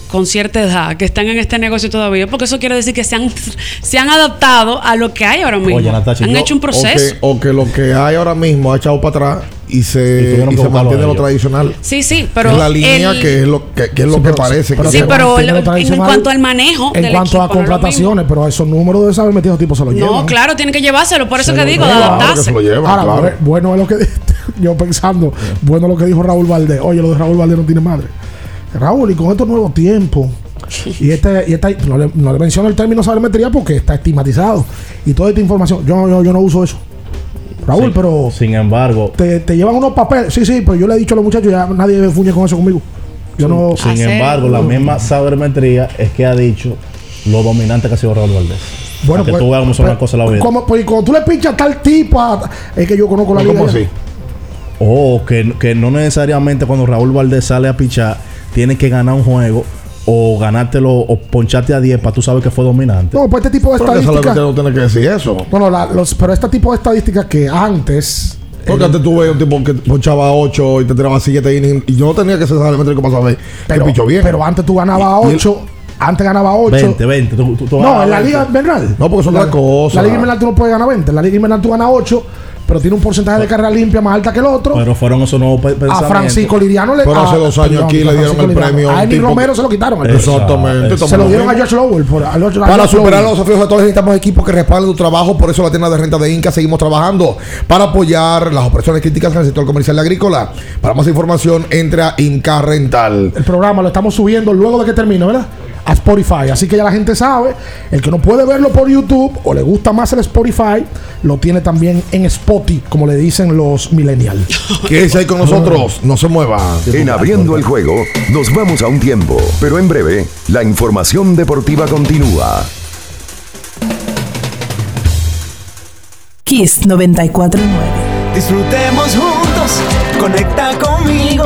[SPEAKER 12] con cierta edad que están en este negocio todavía, porque eso quiere decir que se han, se han adaptado a lo que hay ahora mismo.
[SPEAKER 1] Oye, Natacha,
[SPEAKER 12] han
[SPEAKER 1] yo-
[SPEAKER 12] hecho un
[SPEAKER 4] O que,
[SPEAKER 12] proceso.
[SPEAKER 4] o que lo que hay ahora mismo ha echado para atrás y se, y se mantiene
[SPEAKER 1] a
[SPEAKER 4] lo tradicional.
[SPEAKER 12] Sí, sí, pero
[SPEAKER 4] es la línea
[SPEAKER 12] el-
[SPEAKER 4] que es lo que, que es lo
[SPEAKER 2] Sí,
[SPEAKER 4] que
[SPEAKER 2] pero-
[SPEAKER 4] parece.
[SPEAKER 2] pero
[SPEAKER 4] que
[SPEAKER 12] Sí,
[SPEAKER 4] se-
[SPEAKER 12] pero
[SPEAKER 2] lo
[SPEAKER 12] en cuanto al manejo
[SPEAKER 2] En
[SPEAKER 12] del
[SPEAKER 2] cuanto a
[SPEAKER 12] no
[SPEAKER 2] contrataciones, pero esos números de saber metidos tipos se los llevan.
[SPEAKER 12] No, claro, tienen que llevárselo, por eso
[SPEAKER 2] Se
[SPEAKER 12] que digo, de
[SPEAKER 2] llevan,
[SPEAKER 4] claro que
[SPEAKER 12] adaptarse.
[SPEAKER 4] se lo llevan,
[SPEAKER 2] Ahora,
[SPEAKER 4] claro.
[SPEAKER 2] bueno es lo que yo pensando, bueno lo que dijo Raúl Valdés. Oye, lo de Raúl Valdés no tiene madre. Raúl, y con estos nuevos tiempos, y este, y esta, no, le, no le menciono el término sabermetría porque está estigmatizado. Y toda esta información, yo, yo, yo no uso eso. Raúl,
[SPEAKER 1] Sí.
[SPEAKER 2] pero
[SPEAKER 1] Sin embargo,
[SPEAKER 2] te, te llevan unos papeles. Sí, sí, pero yo le he dicho a los muchachos, ya nadie me fuñe con eso conmigo. Yo no.
[SPEAKER 1] sin
[SPEAKER 12] Hacer-
[SPEAKER 1] embargo, la misma sabermetría es que ha dicho lo dominante que ha sido Raúl Valdés. Para que
[SPEAKER 2] pues,
[SPEAKER 1] tú veas cómo son
[SPEAKER 2] pues,
[SPEAKER 1] las cosas en la vida.
[SPEAKER 2] Como, pues, cuando tú le pinchas a tal tipo, a- es que yo conozco la
[SPEAKER 4] ¿Cómo
[SPEAKER 2] liga.
[SPEAKER 4] así?
[SPEAKER 1] O que, que no necesariamente cuando Raúl Valdés sale a pichar, tiene que ganar un juego o ganártelo o poncharte a 10 para tú sabes que fue dominante.
[SPEAKER 2] No, pues este tipo de estadísticas.
[SPEAKER 4] no tiene que decir eso.
[SPEAKER 2] Bueno, la- los, pero este tipo de estadísticas que antes.
[SPEAKER 4] Porque antes tú veías un tipo que ponchaba 8 y te tiraba 7 innings y yo no tenía que ser solamente que pasaba que
[SPEAKER 2] pero,
[SPEAKER 4] pichó bien.
[SPEAKER 2] pero antes tú ganabas
[SPEAKER 4] Y- y-
[SPEAKER 2] 8. Antes ganaba 8.
[SPEAKER 1] 20, 20. Tú, tú- tú
[SPEAKER 2] No, en la
[SPEAKER 1] 20.
[SPEAKER 2] liga invernal.
[SPEAKER 4] No, porque son
[SPEAKER 2] la,
[SPEAKER 4] otras cosas.
[SPEAKER 2] La liga invernal tú no puedes ganar 20. En la liga invernal tú ganas 8, pero tiene un porcentaje de carrera limpia más alta que el otro.
[SPEAKER 1] Pero fueron esos nuevos pe-
[SPEAKER 2] a
[SPEAKER 1] pensamientos.
[SPEAKER 2] Francisco Liriano le
[SPEAKER 4] Pero hace
[SPEAKER 2] a-
[SPEAKER 4] dos años
[SPEAKER 2] perdón,
[SPEAKER 4] aquí le dieron
[SPEAKER 2] Francisco
[SPEAKER 4] el
[SPEAKER 2] Liriano.
[SPEAKER 4] premio a tipo
[SPEAKER 2] Romero
[SPEAKER 4] que-
[SPEAKER 2] se lo quitaron.
[SPEAKER 4] Exactamente.
[SPEAKER 2] Se lo dieron a. George Lowell. Por, a George- a
[SPEAKER 4] Para
[SPEAKER 2] George
[SPEAKER 4] superar
[SPEAKER 2] Lowell.
[SPEAKER 4] los desafíos actuales necesitamos equipos que respalden tu trabajo, por eso la tienda de renta de Inca seguimos trabajando para apoyar las operaciones críticas en el sector comercial y agrícola. Para más información, entra a Inca Rental.
[SPEAKER 2] El programa lo estamos subiendo luego de que termine, ¿verdad? A Spotify. Así que ya la gente sabe. El que no puede verlo por YouTube o le gusta más el Spotify, lo tiene también en Spotify, como le dicen los millennials.
[SPEAKER 4] Quédese ahí con nosotros, no se mueva.
[SPEAKER 3] En abriendo el juego, nos vamos a un tiempo, pero en breve, la información deportiva continúa.
[SPEAKER 14] Kiss 949.
[SPEAKER 15] Disfrutemos juntos, conecta conmigo.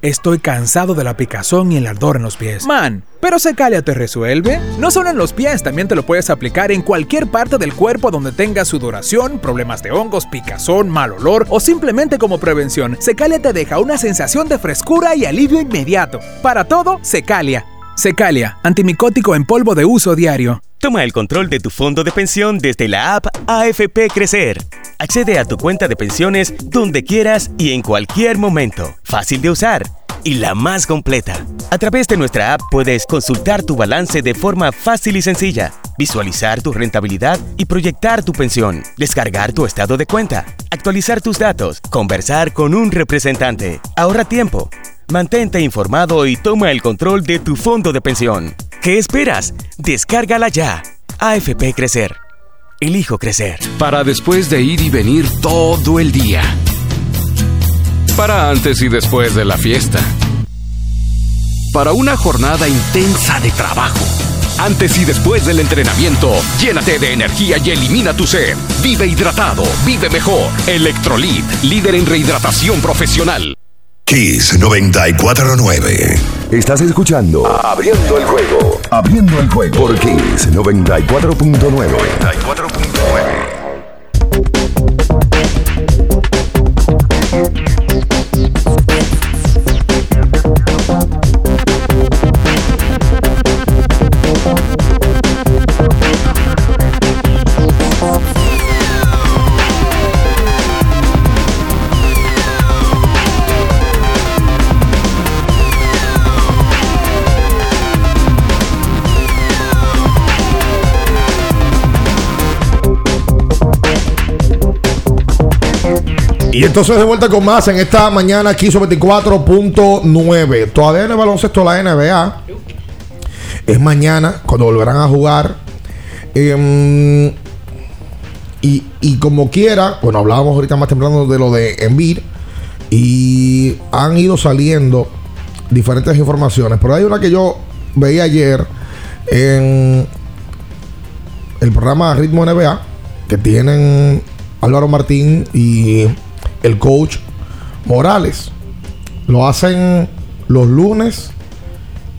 [SPEAKER 16] Estoy cansado de la picazón y el ardor en los pies. Man, pero Secalia te resuelve. No solo en los pies, también te lo puedes aplicar en cualquier parte del cuerpo donde tengas sudoración, problemas de hongos, picazón, mal olor o simplemente como prevención. Secalia te deja una sensación de frescura y alivio inmediato. Para todo, Secalia. Secalia, antimicótico en polvo de uso diario.
[SPEAKER 17] Toma el control de tu fondo de pensión desde la app AFP Crecer. Accede a tu cuenta de pensiones donde quieras y en cualquier momento. Fácil de usar y la más completa. A través de nuestra app puedes consultar tu balance de forma fácil y sencilla, visualizar tu rentabilidad y proyectar tu pensión, descargar tu estado de cuenta, actualizar tus datos, conversar con un representante. Ahorra tiempo. Mantente informado y toma el control de tu fondo de pensión. ¿Qué esperas? Descárgala ya. AFP Crecer. Elijo crecer.
[SPEAKER 18] Para después de ir y venir todo el día. Para antes y después de la fiesta. Para una jornada intensa de trabajo. Antes y después del entrenamiento, llénate de energía y elimina tu sed. Vive hidratado, vive mejor. Electrolit, líder en rehidratación profesional.
[SPEAKER 3] Kiss 949. Estás escuchando Abriendo el juego. Abriendo el juego por Kiss 94.9. 94.9.
[SPEAKER 4] Y entonces de vuelta con más en esta mañana aquí sobre 24.9. Todavía en el baloncesto la NBA. Es mañana cuando volverán a jugar. Em, y, y como quiera, bueno, hablábamos ahorita más temprano de lo de Envir. Y han ido saliendo diferentes informaciones. Pero hay una que yo veía ayer en el programa Ritmo NBA que tienen Álvaro Martín y el coach Morales. Lo hacen los lunes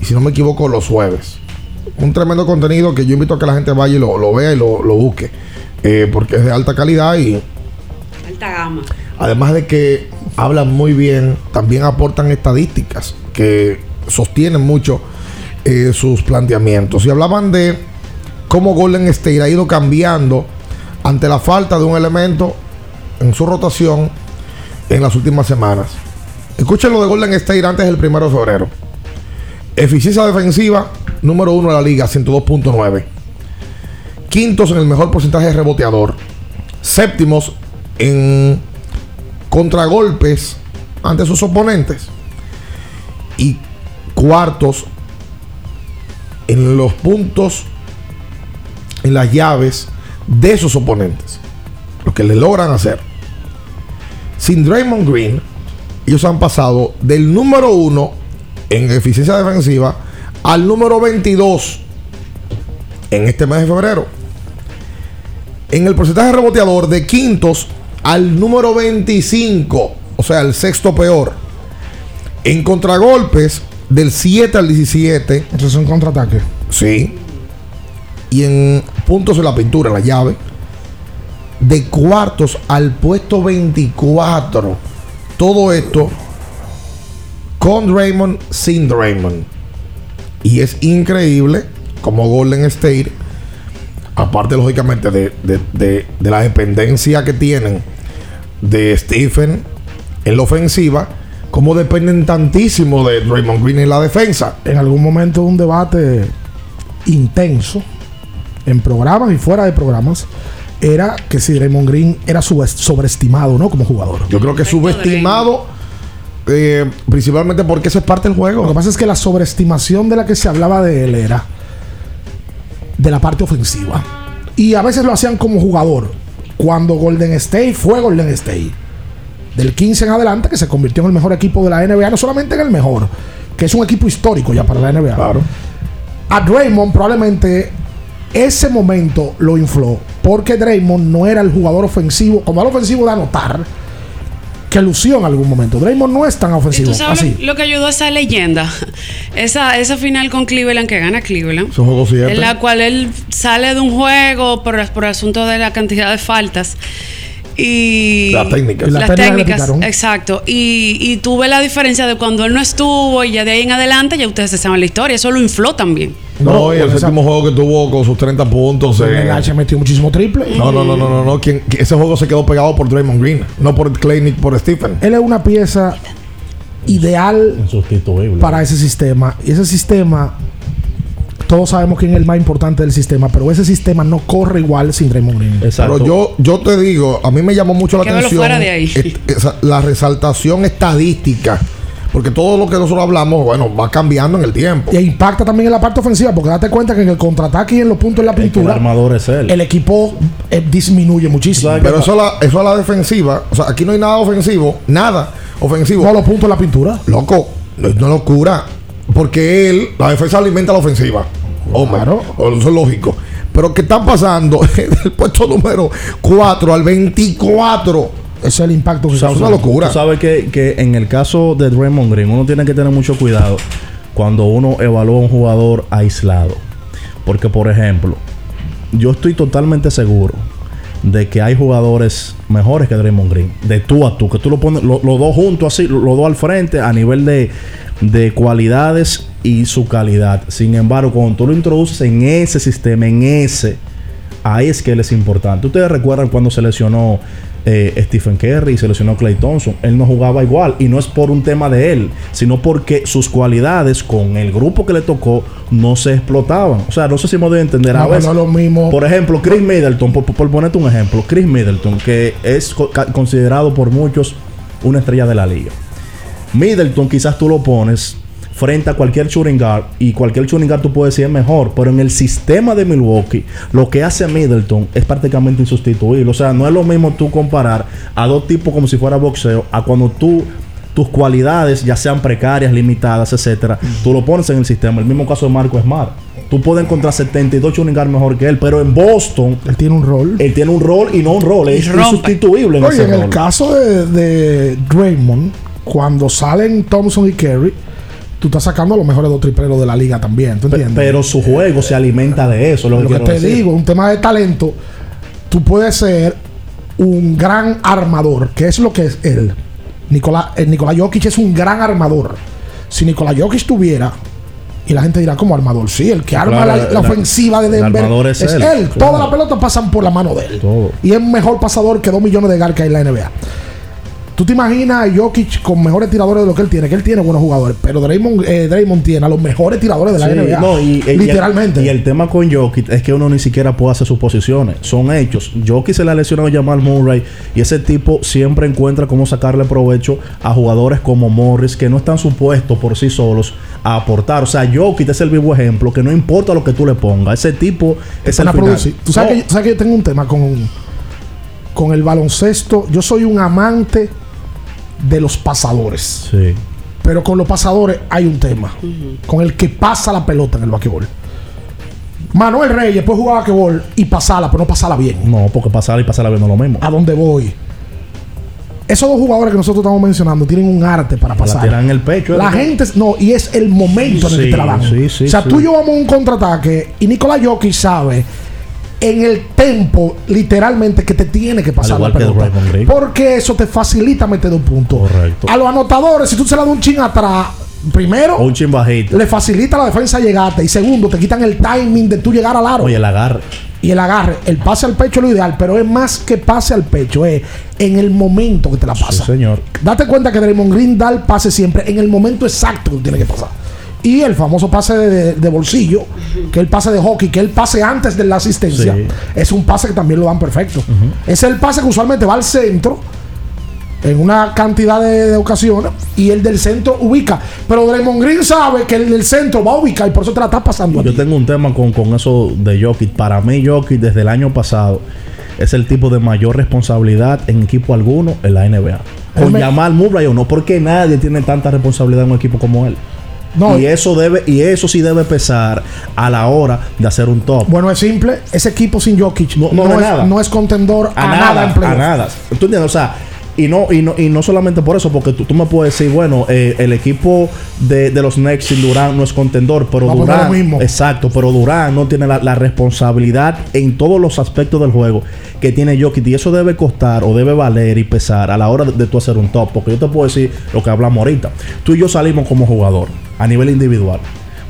[SPEAKER 4] y si no me equivoco los jueves. Un tremendo contenido que yo invito a que la gente vaya y lo, lo vea y lo, lo busque. eh, porque es de alta calidad y
[SPEAKER 12] Alta gama.
[SPEAKER 4] además de que hablan muy bien, también aportan estadísticas que sostienen mucho eh, sus planteamientos. Y hablaban de cómo Golden State ha ido cambiando ante la falta de un elemento en su rotación en las últimas semanas. Escuchen lo de Golden State antes del primero de febrero. Eficiencia defensiva, número uno de la liga, 102.9. Quintos en el mejor porcentaje de reboteador. Séptimos en contragolpes ante sus oponentes. Y cuartos en los puntos, en las llaves de sus oponentes. Lo que le logran hacer. Sin Draymond Green, ellos han pasado del número uno en eficiencia defensiva al número 22 en este mes de febrero. En el porcentaje reboteador de quintos al número 25, o sea, el sexto peor. En contragolpes del 7 al 17.
[SPEAKER 2] Eso es un contraataque.
[SPEAKER 4] Sí. Y en puntos en la pintura, en la llave. De cuartos al puesto 24. Todo esto con Draymond, sin Draymond. Y es increíble como Golden State, aparte lógicamente de, de- de- la dependencia que tienen de Stephen en la ofensiva, como dependen tantísimo de Draymond Green en la defensa.
[SPEAKER 2] En algún momento un debate intenso en programas y fuera de programas era que si Draymond Green era sobreestimado, ¿no? Como jugador.
[SPEAKER 4] Yo creo que subestimado, eh, principalmente porque eso es parte del juego.
[SPEAKER 2] Lo que pasa es que la sobreestimación de la que se hablaba de él era de la parte ofensiva. Y a veces lo hacían como jugador. Cuando Golden State fue Golden State. Del 15 en adelante, que se convirtió en el mejor equipo de la NBA, no solamente en el mejor, que es un equipo histórico ya para la NBA.
[SPEAKER 4] Claro.
[SPEAKER 2] A Draymond probablemente ese momento lo infló, porque Draymond no era el jugador ofensivo, como el ofensivo de anotar, que lució en algún momento. Draymond no es tan
[SPEAKER 12] ¿Y
[SPEAKER 2] ofensivo.
[SPEAKER 12] tú sabes
[SPEAKER 2] Así.
[SPEAKER 12] lo, lo que ayudó a esa leyenda? Esa, esa final con Cleveland que gana Cleveland. En la cual él sale de un juego por, por asunto de la cantidad de faltas. Y
[SPEAKER 4] Las técnicas.
[SPEAKER 2] Y las
[SPEAKER 12] las
[SPEAKER 2] técnicas
[SPEAKER 12] exacto. Y, y tuve la diferencia de cuando él no estuvo y ya de ahí en adelante ya ustedes se saben la historia. Eso lo infló también.
[SPEAKER 4] No, y el séptimo juego que tuvo con sus 30 puntos.
[SPEAKER 2] En
[SPEAKER 4] eh,
[SPEAKER 2] el H metió muchísimo triple.
[SPEAKER 4] no, no, no, no, no, ese juego se quedó pegado por Draymond Green, no por Clay ni por Stephen.
[SPEAKER 2] Él es una pieza ideal para ese sistema. Y ese sistema, todos sabemos quién es el más importante del sistema, pero ese sistema no corre igual sin Draymond Green.
[SPEAKER 1] Exacto.
[SPEAKER 4] Pero yo, yo te digo, a mí me llamó mucho la
[SPEAKER 12] Que
[SPEAKER 4] atención
[SPEAKER 12] fuera de ahí.
[SPEAKER 4] et- esa- la resaltación estadística. Porque todo lo que nosotros hablamos, bueno, va cambiando en el tiempo.
[SPEAKER 2] Y impacta también en la parte ofensiva, porque date cuenta que en el contraataque y en los puntos en la
[SPEAKER 1] que el
[SPEAKER 2] pintura,
[SPEAKER 1] armador es él.
[SPEAKER 2] el equipo eh, disminuye muchísimo.
[SPEAKER 1] ¿Sabes
[SPEAKER 4] Pero eso a, la, eso a la defensiva, o sea, aquí no hay nada ofensivo, nada ofensivo.
[SPEAKER 2] No los puntos en la pintura.
[SPEAKER 4] Loco, no es una locura. Porque él, la defensa alimenta la ofensiva. Hombre,
[SPEAKER 2] Claro.
[SPEAKER 4] eso es lógico. Pero ¿qué están pasando? Del puesto número 4 al 24.
[SPEAKER 2] Ese es el impacto que
[SPEAKER 4] Es una locura.
[SPEAKER 1] Tú sabes que, que en el caso de Draymond Green, uno tiene que tener mucho cuidado cuando uno evalúa a un jugador aislado. Porque, por ejemplo, yo estoy totalmente seguro de que hay jugadores mejores que Draymond Green. De tú a tú, que tú lo pones lo- los dos juntos así, los dos al frente a nivel de, de cualidades y su calidad. Sin embargo, cuando tú lo introduces en ese sistema, en ese, ahí es que él es importante. Ustedes recuerdan cuando se lesionó eh, Stephen Curry y se lesionó Clay Thompson. Él no jugaba igual y no es por un tema de él, sino porque sus cualidades con el grupo que le tocó no se explotaban. O sea, no sé si me a entender. a veces,
[SPEAKER 2] no lo mismo.
[SPEAKER 1] por ejemplo, Chris Middleton, por, por ponerte un ejemplo, Chris Middleton, que es co- considerado por muchos una estrella de la liga. Middleton quizás tú lo pones frente a cualquier shooting guard y cualquier shooting guard tú puedes decir es mejor, pero en el sistema de Milwaukee lo que hace Middleton es prácticamente insustituible. O sea, no es lo mismo tú comparar a dos tipos como si fuera boxeo a cuando tú tus cualidades, ya sean precarias, limitadas, etcétera, tú lo pones en el sistema. El mismo caso de Marco Smart. Tú puedes encontrar 72 shooting guard mejor que él, pero en Boston
[SPEAKER 2] Él tiene un rol.
[SPEAKER 1] él tiene un rol y no un rol, es insustituible en
[SPEAKER 2] Oye,
[SPEAKER 1] ese
[SPEAKER 2] en el caso de, de Draymond, cuando salen Thompson y Kerry, tú estás sacando a los mejores dos tripleros de la liga también. ¿Tú entiendes?
[SPEAKER 1] Pero su juego se alimenta de eso, lo
[SPEAKER 2] lo que te
[SPEAKER 1] decir.
[SPEAKER 2] digo, un tema de talento, tú puedes ser un gran armador, que es lo que es él. Nicolás eh, Nicolás Jokic es un gran armador. Si Nicolás Jokic tuviera, y la gente dirá como armador, sí, el que arma
[SPEAKER 1] Claro,
[SPEAKER 2] la, la
[SPEAKER 1] la-
[SPEAKER 2] ofensiva de
[SPEAKER 1] el
[SPEAKER 2] Denver
[SPEAKER 1] es él, claro.
[SPEAKER 2] Todas las pelotas pasan por la mano de él.
[SPEAKER 1] Todo.
[SPEAKER 2] Y es mejor pasador que dos millones de gar que hay en la NBA. Tú te imaginas a Jokic con mejores tiradores de lo que él tiene, que él tiene buenos jugadores, pero Draymond, eh, Draymond tiene a los mejores tiradores de la
[SPEAKER 1] Sí,
[SPEAKER 2] NBA.
[SPEAKER 1] no, y- y-
[SPEAKER 2] literalmente.
[SPEAKER 1] Y el, tema con Jokic es que uno ni siquiera puede hacer sus posiciones. Son hechos. Jokic se le ha lesionado a Jamal Murray y ese tipo siempre encuentra cómo sacarle provecho a jugadores como Morris que no están supuestos por sí solos a aportar. O sea, Jokic es el vivo ejemplo que no importa lo que tú le pongas. Ese tipo es el final.
[SPEAKER 2] Tú sabes,
[SPEAKER 1] No,
[SPEAKER 2] que, yo- sabes que yo tengo un tema con, con el baloncesto. Yo soy un amante de los pasadores.
[SPEAKER 1] Sí.
[SPEAKER 2] Pero con los pasadores hay un tema. Con el que pasa la pelota en el basquetbol. Manuel Reyes puede jugar basquetbol y pasarla, pero no pasarla bien.
[SPEAKER 1] No, porque pasar y pasar viendo lo mismo.
[SPEAKER 2] ¿A dónde voy? Esos dos jugadores que nosotros estamos mencionando tienen un arte para
[SPEAKER 1] La
[SPEAKER 2] pasar.
[SPEAKER 1] tiran en el pecho.
[SPEAKER 2] La gente, no, y es el momento en el
[SPEAKER 1] Sí,
[SPEAKER 2] que te la dan.
[SPEAKER 1] sí, sí,
[SPEAKER 2] o sea,
[SPEAKER 1] sí.
[SPEAKER 2] tú y yo vamos a un contraataque y Nicolás Jokic sabe en el tempo, literalmente, que te tiene que pasar la pelota. Porque eso te facilita meter un punto.
[SPEAKER 1] Correcto.
[SPEAKER 2] A los anotadores, si tú se la das un chin atrás, primero,
[SPEAKER 1] O un chin bajito.
[SPEAKER 2] le facilita la defensa llegarte. Y segundo, te quitan el timing de tú llegar al aro.
[SPEAKER 1] Oye, el agarre.
[SPEAKER 2] Y el agarre, el pase al pecho es lo ideal, pero es más que pase al pecho, es en el momento que te la pasa.
[SPEAKER 1] Sí, señor.
[SPEAKER 2] Date cuenta que Draymond Green da el pase siempre en el momento exacto que tiene que pasar. Y el famoso pase de, bolsillo, que es el pase de hockey, que es el pase antes de la asistencia,
[SPEAKER 1] Sí.
[SPEAKER 2] es un pase que también lo dan perfecto. Es el pase que usualmente va al centro en una cantidad de, de ocasiones y el del centro ubica. Pero Draymond Green sabe que el del centro va a ubicar y por eso te la está pasando.
[SPEAKER 1] Yo tengo un tema con, con eso de Jokic. Para mí, Jokic desde el año pasado es el tipo de mayor responsabilidad en equipo alguno en la NBA. Con Jamal Murray o no, porque nadie tiene tanta responsabilidad en un equipo como él.
[SPEAKER 2] No,
[SPEAKER 1] y eso debe y eso sí debe pesar a la hora de hacer un top.
[SPEAKER 2] Bueno, es simple. Ese equipo sin Jokic no,
[SPEAKER 1] no,
[SPEAKER 2] es,
[SPEAKER 1] nada.
[SPEAKER 2] no es contendor a,
[SPEAKER 1] a,
[SPEAKER 2] nada,
[SPEAKER 1] nada,
[SPEAKER 2] en
[SPEAKER 1] a nada. ¿Tú entiendes? O sea, y no, y no, y no solamente por eso, porque tú, tú me puedes decir, bueno, eh, el equipo de, de los Knicks sin Durán no es contendor, pero
[SPEAKER 2] a poner
[SPEAKER 1] Durán,
[SPEAKER 2] lo mismo.
[SPEAKER 1] exacto, pero Durán no tiene la, la responsabilidad en todos los aspectos del juego que tiene Jokic y eso debe costar o debe valer y pesar a la hora de, de tú hacer un top, porque yo te puedo decir lo que hablamos ahorita. Tú y yo salimos como jugador a nivel individual.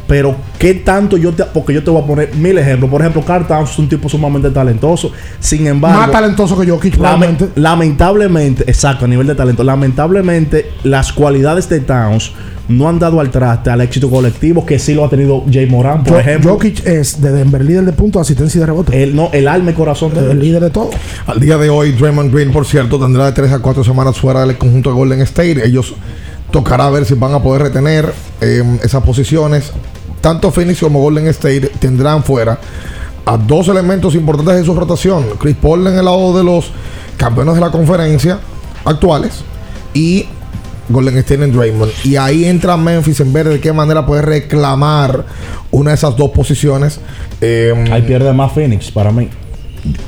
[SPEAKER 1] Pero, ¿qué tanto yo te.? Porque yo te voy a poner mil ejemplos. Por ejemplo, Carl Towns es un tipo sumamente talentoso. Sin embargo.
[SPEAKER 2] Más talentoso que Jokic,
[SPEAKER 1] Lame- lamentablemente, exacto, a nivel de talento, lamentablemente las cualidades de Towns no han dado al traste al éxito colectivo que sí lo ha tenido Jay Moran, por ejemplo.
[SPEAKER 2] Jokic es de Denver líder de puntos, asistencia y de rebote.
[SPEAKER 1] El, no, el alma y corazón de
[SPEAKER 2] el líder de todo.
[SPEAKER 4] Al día de hoy, Draymond Green, por cierto, tendrá de 3 a 4 semanas fuera del conjunto de Golden State. Ellos tocará ver si van a poder retener eh, esas posiciones. Tanto Phoenix como Golden State tendrán fuera a dos elementos importantes de su rotación. Chris Paul en el lado de los campeones de la conferencia actuales y Golden State en Draymond. Y ahí entra Memphis en ver de qué manera puede reclamar una de esas dos posiciones. Eh,
[SPEAKER 1] Ahí pierde más Phoenix para mí.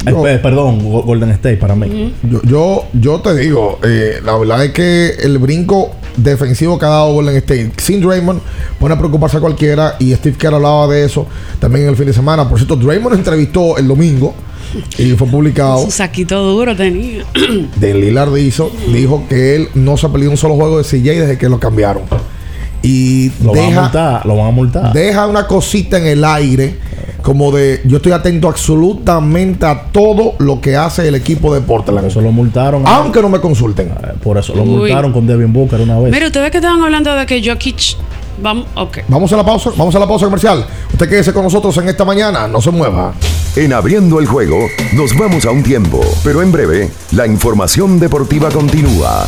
[SPEAKER 1] Eh,
[SPEAKER 4] Yo-
[SPEAKER 1] eh, perdón, Go- Golden State para mí.
[SPEAKER 4] Yo, yo, yo te digo, eh, la verdad es que el brinco defensivo que ha dado Golden State sin Draymond pone a preocuparse a cualquiera y Steve Kerr hablaba de eso también en el fin de semana. Por cierto, Draymond entrevistó el domingo y fue publicado.
[SPEAKER 12] Su saquito duro tenía.
[SPEAKER 4] de Lillard hizo, dijo que él no se ha perdido un solo juego de CJ desde que lo cambiaron. Y
[SPEAKER 1] Lo van a
[SPEAKER 4] deja,
[SPEAKER 1] multar, lo van a multar.
[SPEAKER 4] deja una cosita en el aire, como de yo estoy atento absolutamente a todo lo que hace el equipo de Portland.
[SPEAKER 1] Eso lo multaron.
[SPEAKER 4] Aunque no me consulten.
[SPEAKER 1] Eh, Por eso lo
[SPEAKER 12] Uy.
[SPEAKER 1] multaron con Devin Booker una vez.
[SPEAKER 12] Mira, ustedes que estaban hablando de que Jokic. Vamos, ok.
[SPEAKER 4] Vamos a la pausa, vamos a la pausa comercial. Usted quédese con nosotros en esta mañana, no se mueva.
[SPEAKER 3] En abriendo el juego, nos vamos a un tiempo, pero en breve, la información deportiva continúa.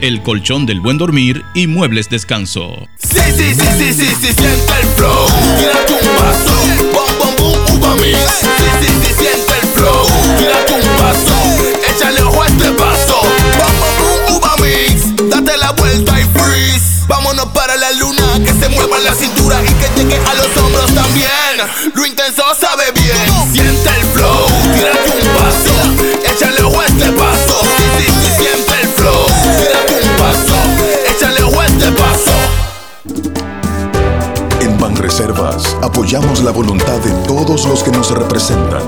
[SPEAKER 19] el colchón del buen dormir y muebles descanso.
[SPEAKER 20] Sí, sí, sí, sí, sí, sí, siente el flow. Tírate un paso. Bom, bom, boom, uva mix. Sí, sí, sí, siente el flow. Tírate un paso. Échale ojo a este paso. Bom, bom, boom, uva mix. Date la vuelta y freeze. Vámonos para la luna. Que se mueva la cintura y que llegue a los hombros también. Lo intenso sabe
[SPEAKER 3] apoyamos la voluntad de todos los que nos representan,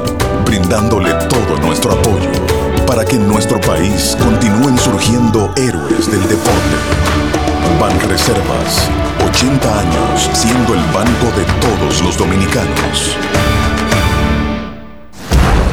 [SPEAKER 3] brindándole todo nuestro apoyo para que en nuestro país continúen surgiendo héroes del deporte. Banreservas, 80 años siendo el banco de todos los dominicanos.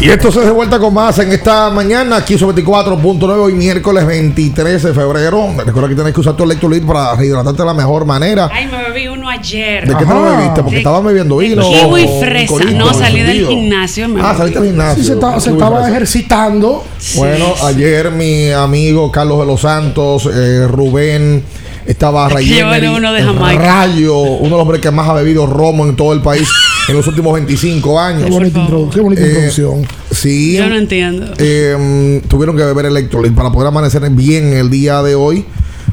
[SPEAKER 4] Y esto se de vuelta con más en esta mañana, aquí sobre 24.9 hoy miércoles 23 de febrero. Recuerda que tienes que usar tu electrolit para rehidratarte de la mejor manera.
[SPEAKER 12] Ay, me bebí uno ayer.
[SPEAKER 4] ¿De qué te lo bebiste? Porque
[SPEAKER 12] De-
[SPEAKER 4] estabas bebiendo vino.
[SPEAKER 12] Kiwi fresa.
[SPEAKER 4] corito,
[SPEAKER 12] No, salí del gimnasio. me
[SPEAKER 4] Ah, saliste del gimnasio.
[SPEAKER 2] Sí, se estaba, se estaba
[SPEAKER 4] fresa.
[SPEAKER 2] ejercitando.
[SPEAKER 4] Bueno, ayer mi amigo Carlos de los Santos, eh, Rubén, estaba
[SPEAKER 12] que
[SPEAKER 4] Ray
[SPEAKER 12] yo
[SPEAKER 4] Emery,
[SPEAKER 12] era uno de.
[SPEAKER 4] Rayo, uno de los hombres que más ha bebido romo en todo el país en los últimos 25 años.
[SPEAKER 2] Qué bonita, introdu- qué bonita
[SPEAKER 4] Eh,
[SPEAKER 2] introducción.
[SPEAKER 4] Sí.
[SPEAKER 12] Yo no entiendo.
[SPEAKER 4] Eh, tuvieron que beber electrolit para poder amanecer bien el día de hoy.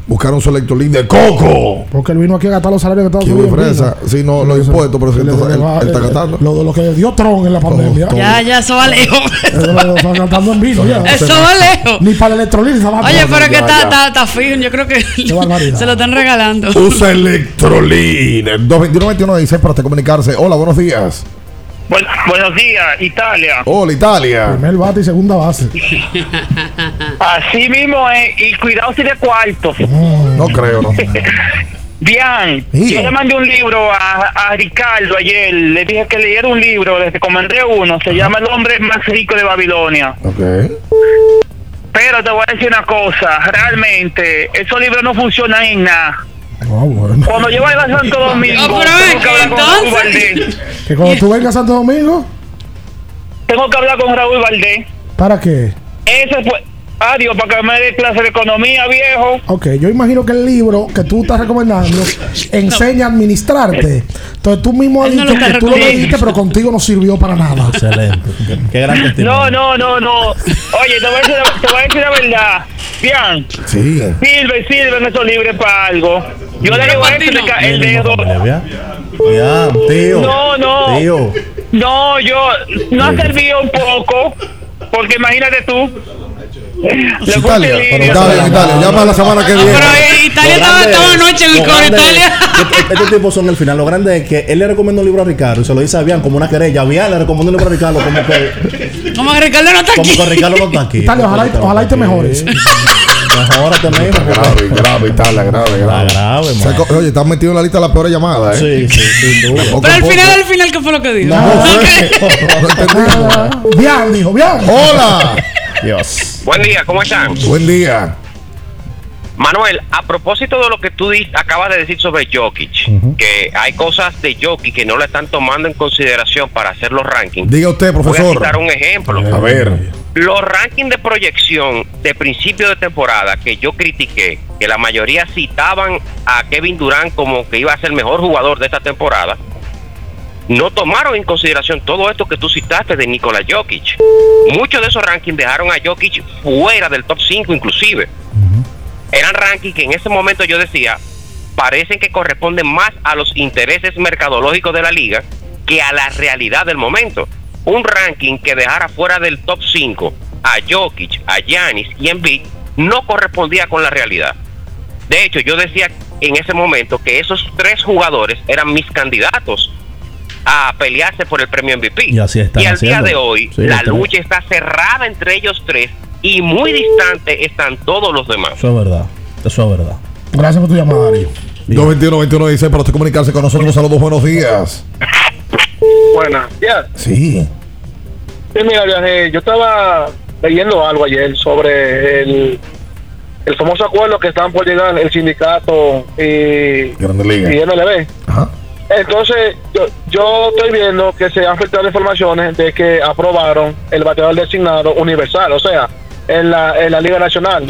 [SPEAKER 4] Buscaron su electrolit de coco.
[SPEAKER 2] Porque él vino aquí a gastar los salarios que Estados Unidos.
[SPEAKER 4] Sí, no, los impuestos, pero él, él está gastando.
[SPEAKER 2] Lo, de lo que dio Tron en la pandemia.
[SPEAKER 12] Ya, ya, eso va lejos.
[SPEAKER 2] Eso lo está gastando en vino ya.
[SPEAKER 12] Eso va lejos.
[SPEAKER 2] Ni para el electrolit estaba
[SPEAKER 12] Oye, pero es que está,
[SPEAKER 4] ya.
[SPEAKER 12] está, está fijo. Yo creo que se lo están regalando.
[SPEAKER 4] Usa electrolit. 221-2116 para usted comunicarse. Hola, buenos días.
[SPEAKER 21] Buenos días, Italia.
[SPEAKER 4] Hola, Italia.
[SPEAKER 2] Primer bate y segunda base.
[SPEAKER 21] Así mismo es, y cuidado si de cuarto.
[SPEAKER 4] No creo, no.
[SPEAKER 21] Bien,
[SPEAKER 4] Sí.
[SPEAKER 21] yo le mandé un libro a, a Ricardo ayer, le dije que leyera un libro, le recomendé uno, se llama El hombre más rico de Babilonia.
[SPEAKER 4] Ok.
[SPEAKER 21] Pero te voy a decir una cosa, realmente esos libros no funcionan en nada.
[SPEAKER 2] Ah, bueno.
[SPEAKER 21] Cuando yo vaya a Santo Domingo,
[SPEAKER 12] pero
[SPEAKER 21] tengo que hablar con Raúl
[SPEAKER 12] entonces.
[SPEAKER 21] Valdés.
[SPEAKER 2] Que cuando tú vengas a Santo Domingo,
[SPEAKER 21] Tengo que hablar con Raúl Valdés.
[SPEAKER 2] ¿para qué?
[SPEAKER 21] Ese fue, adiós, para que me dé clase de economía, viejo.
[SPEAKER 2] Ok, yo imagino que el libro que tú estás recomendando enseña a administrarte. Entonces tú mismo has
[SPEAKER 12] no
[SPEAKER 2] dicho que tú lo leíste, pero contigo no sirvió para nada.
[SPEAKER 1] Excelente. Qué, qué gran.
[SPEAKER 21] No, no, no, no. Oye, te voy a decir, te voy a decir la verdad. Bien.
[SPEAKER 4] Sí.
[SPEAKER 21] Sirve, sirven esos libres para algo. Yo le digo a este el dedo.
[SPEAKER 1] Ya, tío.
[SPEAKER 21] No, no.
[SPEAKER 1] Tío.
[SPEAKER 21] No, yo no ha servido un poco. Porque imagínate tú.
[SPEAKER 4] Italia. Italia, Italia. Llama la semana que viene.
[SPEAKER 12] Italia
[SPEAKER 1] Lo
[SPEAKER 12] estaba toda noche en Italia.
[SPEAKER 1] Estos tipos son el final. Lo grande es que él le recomienda un libro a Ricardo y se lo dice a Bian como una querella. Bian le recomendó un libro a Ricardo como que,
[SPEAKER 12] Como que Ricardo no está
[SPEAKER 1] como
[SPEAKER 12] aquí.
[SPEAKER 1] que Ricardo no está aquí.
[SPEAKER 2] Italia, ojalá, y- ojalá y te mejores.
[SPEAKER 1] Mejórate mismo.
[SPEAKER 4] Grave, grave, Italia, grave, grave. Oye, estás metido en la lista de las peores llamadas, ¿eh?
[SPEAKER 1] Sí, sí, sin duda.
[SPEAKER 12] Pero al final, al final, ¿qué fue lo que dijo?
[SPEAKER 2] Bien, dijo, bien.
[SPEAKER 4] Hola.
[SPEAKER 1] Dios.
[SPEAKER 22] Buen día, ¿cómo están?
[SPEAKER 4] Buen día.
[SPEAKER 22] Manuel, a propósito de lo que tú acabas de decir sobre Jokic, que hay cosas de Jokic que no le están tomando en consideración para hacer los rankings.
[SPEAKER 4] Diga usted,
[SPEAKER 22] Voy a
[SPEAKER 4] profesor.
[SPEAKER 22] citar un ejemplo.
[SPEAKER 4] A ver.
[SPEAKER 22] Los rankings de proyección de principio de temporada que yo critiqué, que la mayoría citaban a Kevin Durant como que iba a ser el mejor jugador de esta temporada, no tomaron en consideración todo esto que tú citaste de Nikola Jokic. Muchos de esos rankings dejaron a Jokic fuera del top 5 inclusive. Eran rankings que en ese momento yo decía, parecen que corresponden más a los intereses mercadológicos de la liga que a la realidad del momento. Un ranking que dejara fuera del top 5 a Jokic, a Giannis y Embiid no correspondía con la realidad. De hecho, yo decía en ese momento que esos tres jugadores eran mis candidatos a pelearse por el premio MVP.
[SPEAKER 1] Y así están
[SPEAKER 22] y al día de hoy,
[SPEAKER 1] Sí,
[SPEAKER 22] la
[SPEAKER 1] está-
[SPEAKER 22] lucha está cerrada entre ellos tres y muy distante están todos los demás.
[SPEAKER 1] Eso es verdad. Eso es verdad.
[SPEAKER 2] Gracias por tu llamada, Darío.
[SPEAKER 4] 221 21 16 para usted comunicarse con nosotros. Saludos, buenos días.
[SPEAKER 23] Buenas. Ya.
[SPEAKER 4] Sí.
[SPEAKER 23] Sí, mira, viaje, yo estaba leyendo algo ayer sobre el, el famoso acuerdo que están por llegar el sindicato y,
[SPEAKER 4] Grande Liga.
[SPEAKER 23] y MLB.
[SPEAKER 4] Ajá.
[SPEAKER 23] Entonces, yo, yo estoy viendo que se han filtrado informaciones de que aprobaron el bateador designado universal, o sea, en la, en la Liga Nacional.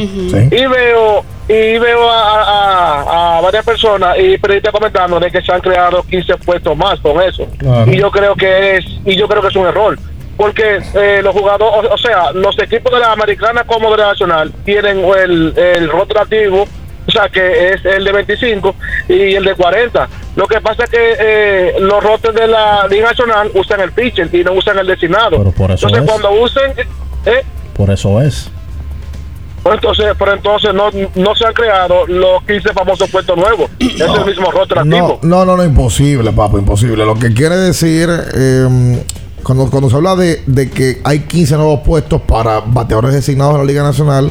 [SPEAKER 23] Y veo y veo a, a- a varias personas y periodistas comentando de que se han creado 15 puestos más con eso.
[SPEAKER 24] Claro.
[SPEAKER 23] Y yo creo que es y yo creo que es un error. Porque eh, los jugadores, o, o sea, los equipos de la americana como de la nacional tienen el, el rotativo, o sea, que es el de 25 y el de 40. Lo que pasa es que eh, los rotes de la Liga Nacional usan el pitcher y no usan el designado.
[SPEAKER 1] Pero por eso
[SPEAKER 23] Entonces,
[SPEAKER 1] es.
[SPEAKER 23] cuando usen, eh,
[SPEAKER 1] Por eso es.
[SPEAKER 23] pues entonces, pero entonces no, no se han creado los 15 famosos puestos nuevos. Es el mismo rotativo.
[SPEAKER 4] No, no, no, no, imposible, papá, imposible. Lo que quiere decir, eh, cuando, cuando se habla de, de que hay 15 nuevos puestos para bateadores designados en la Liga Nacional,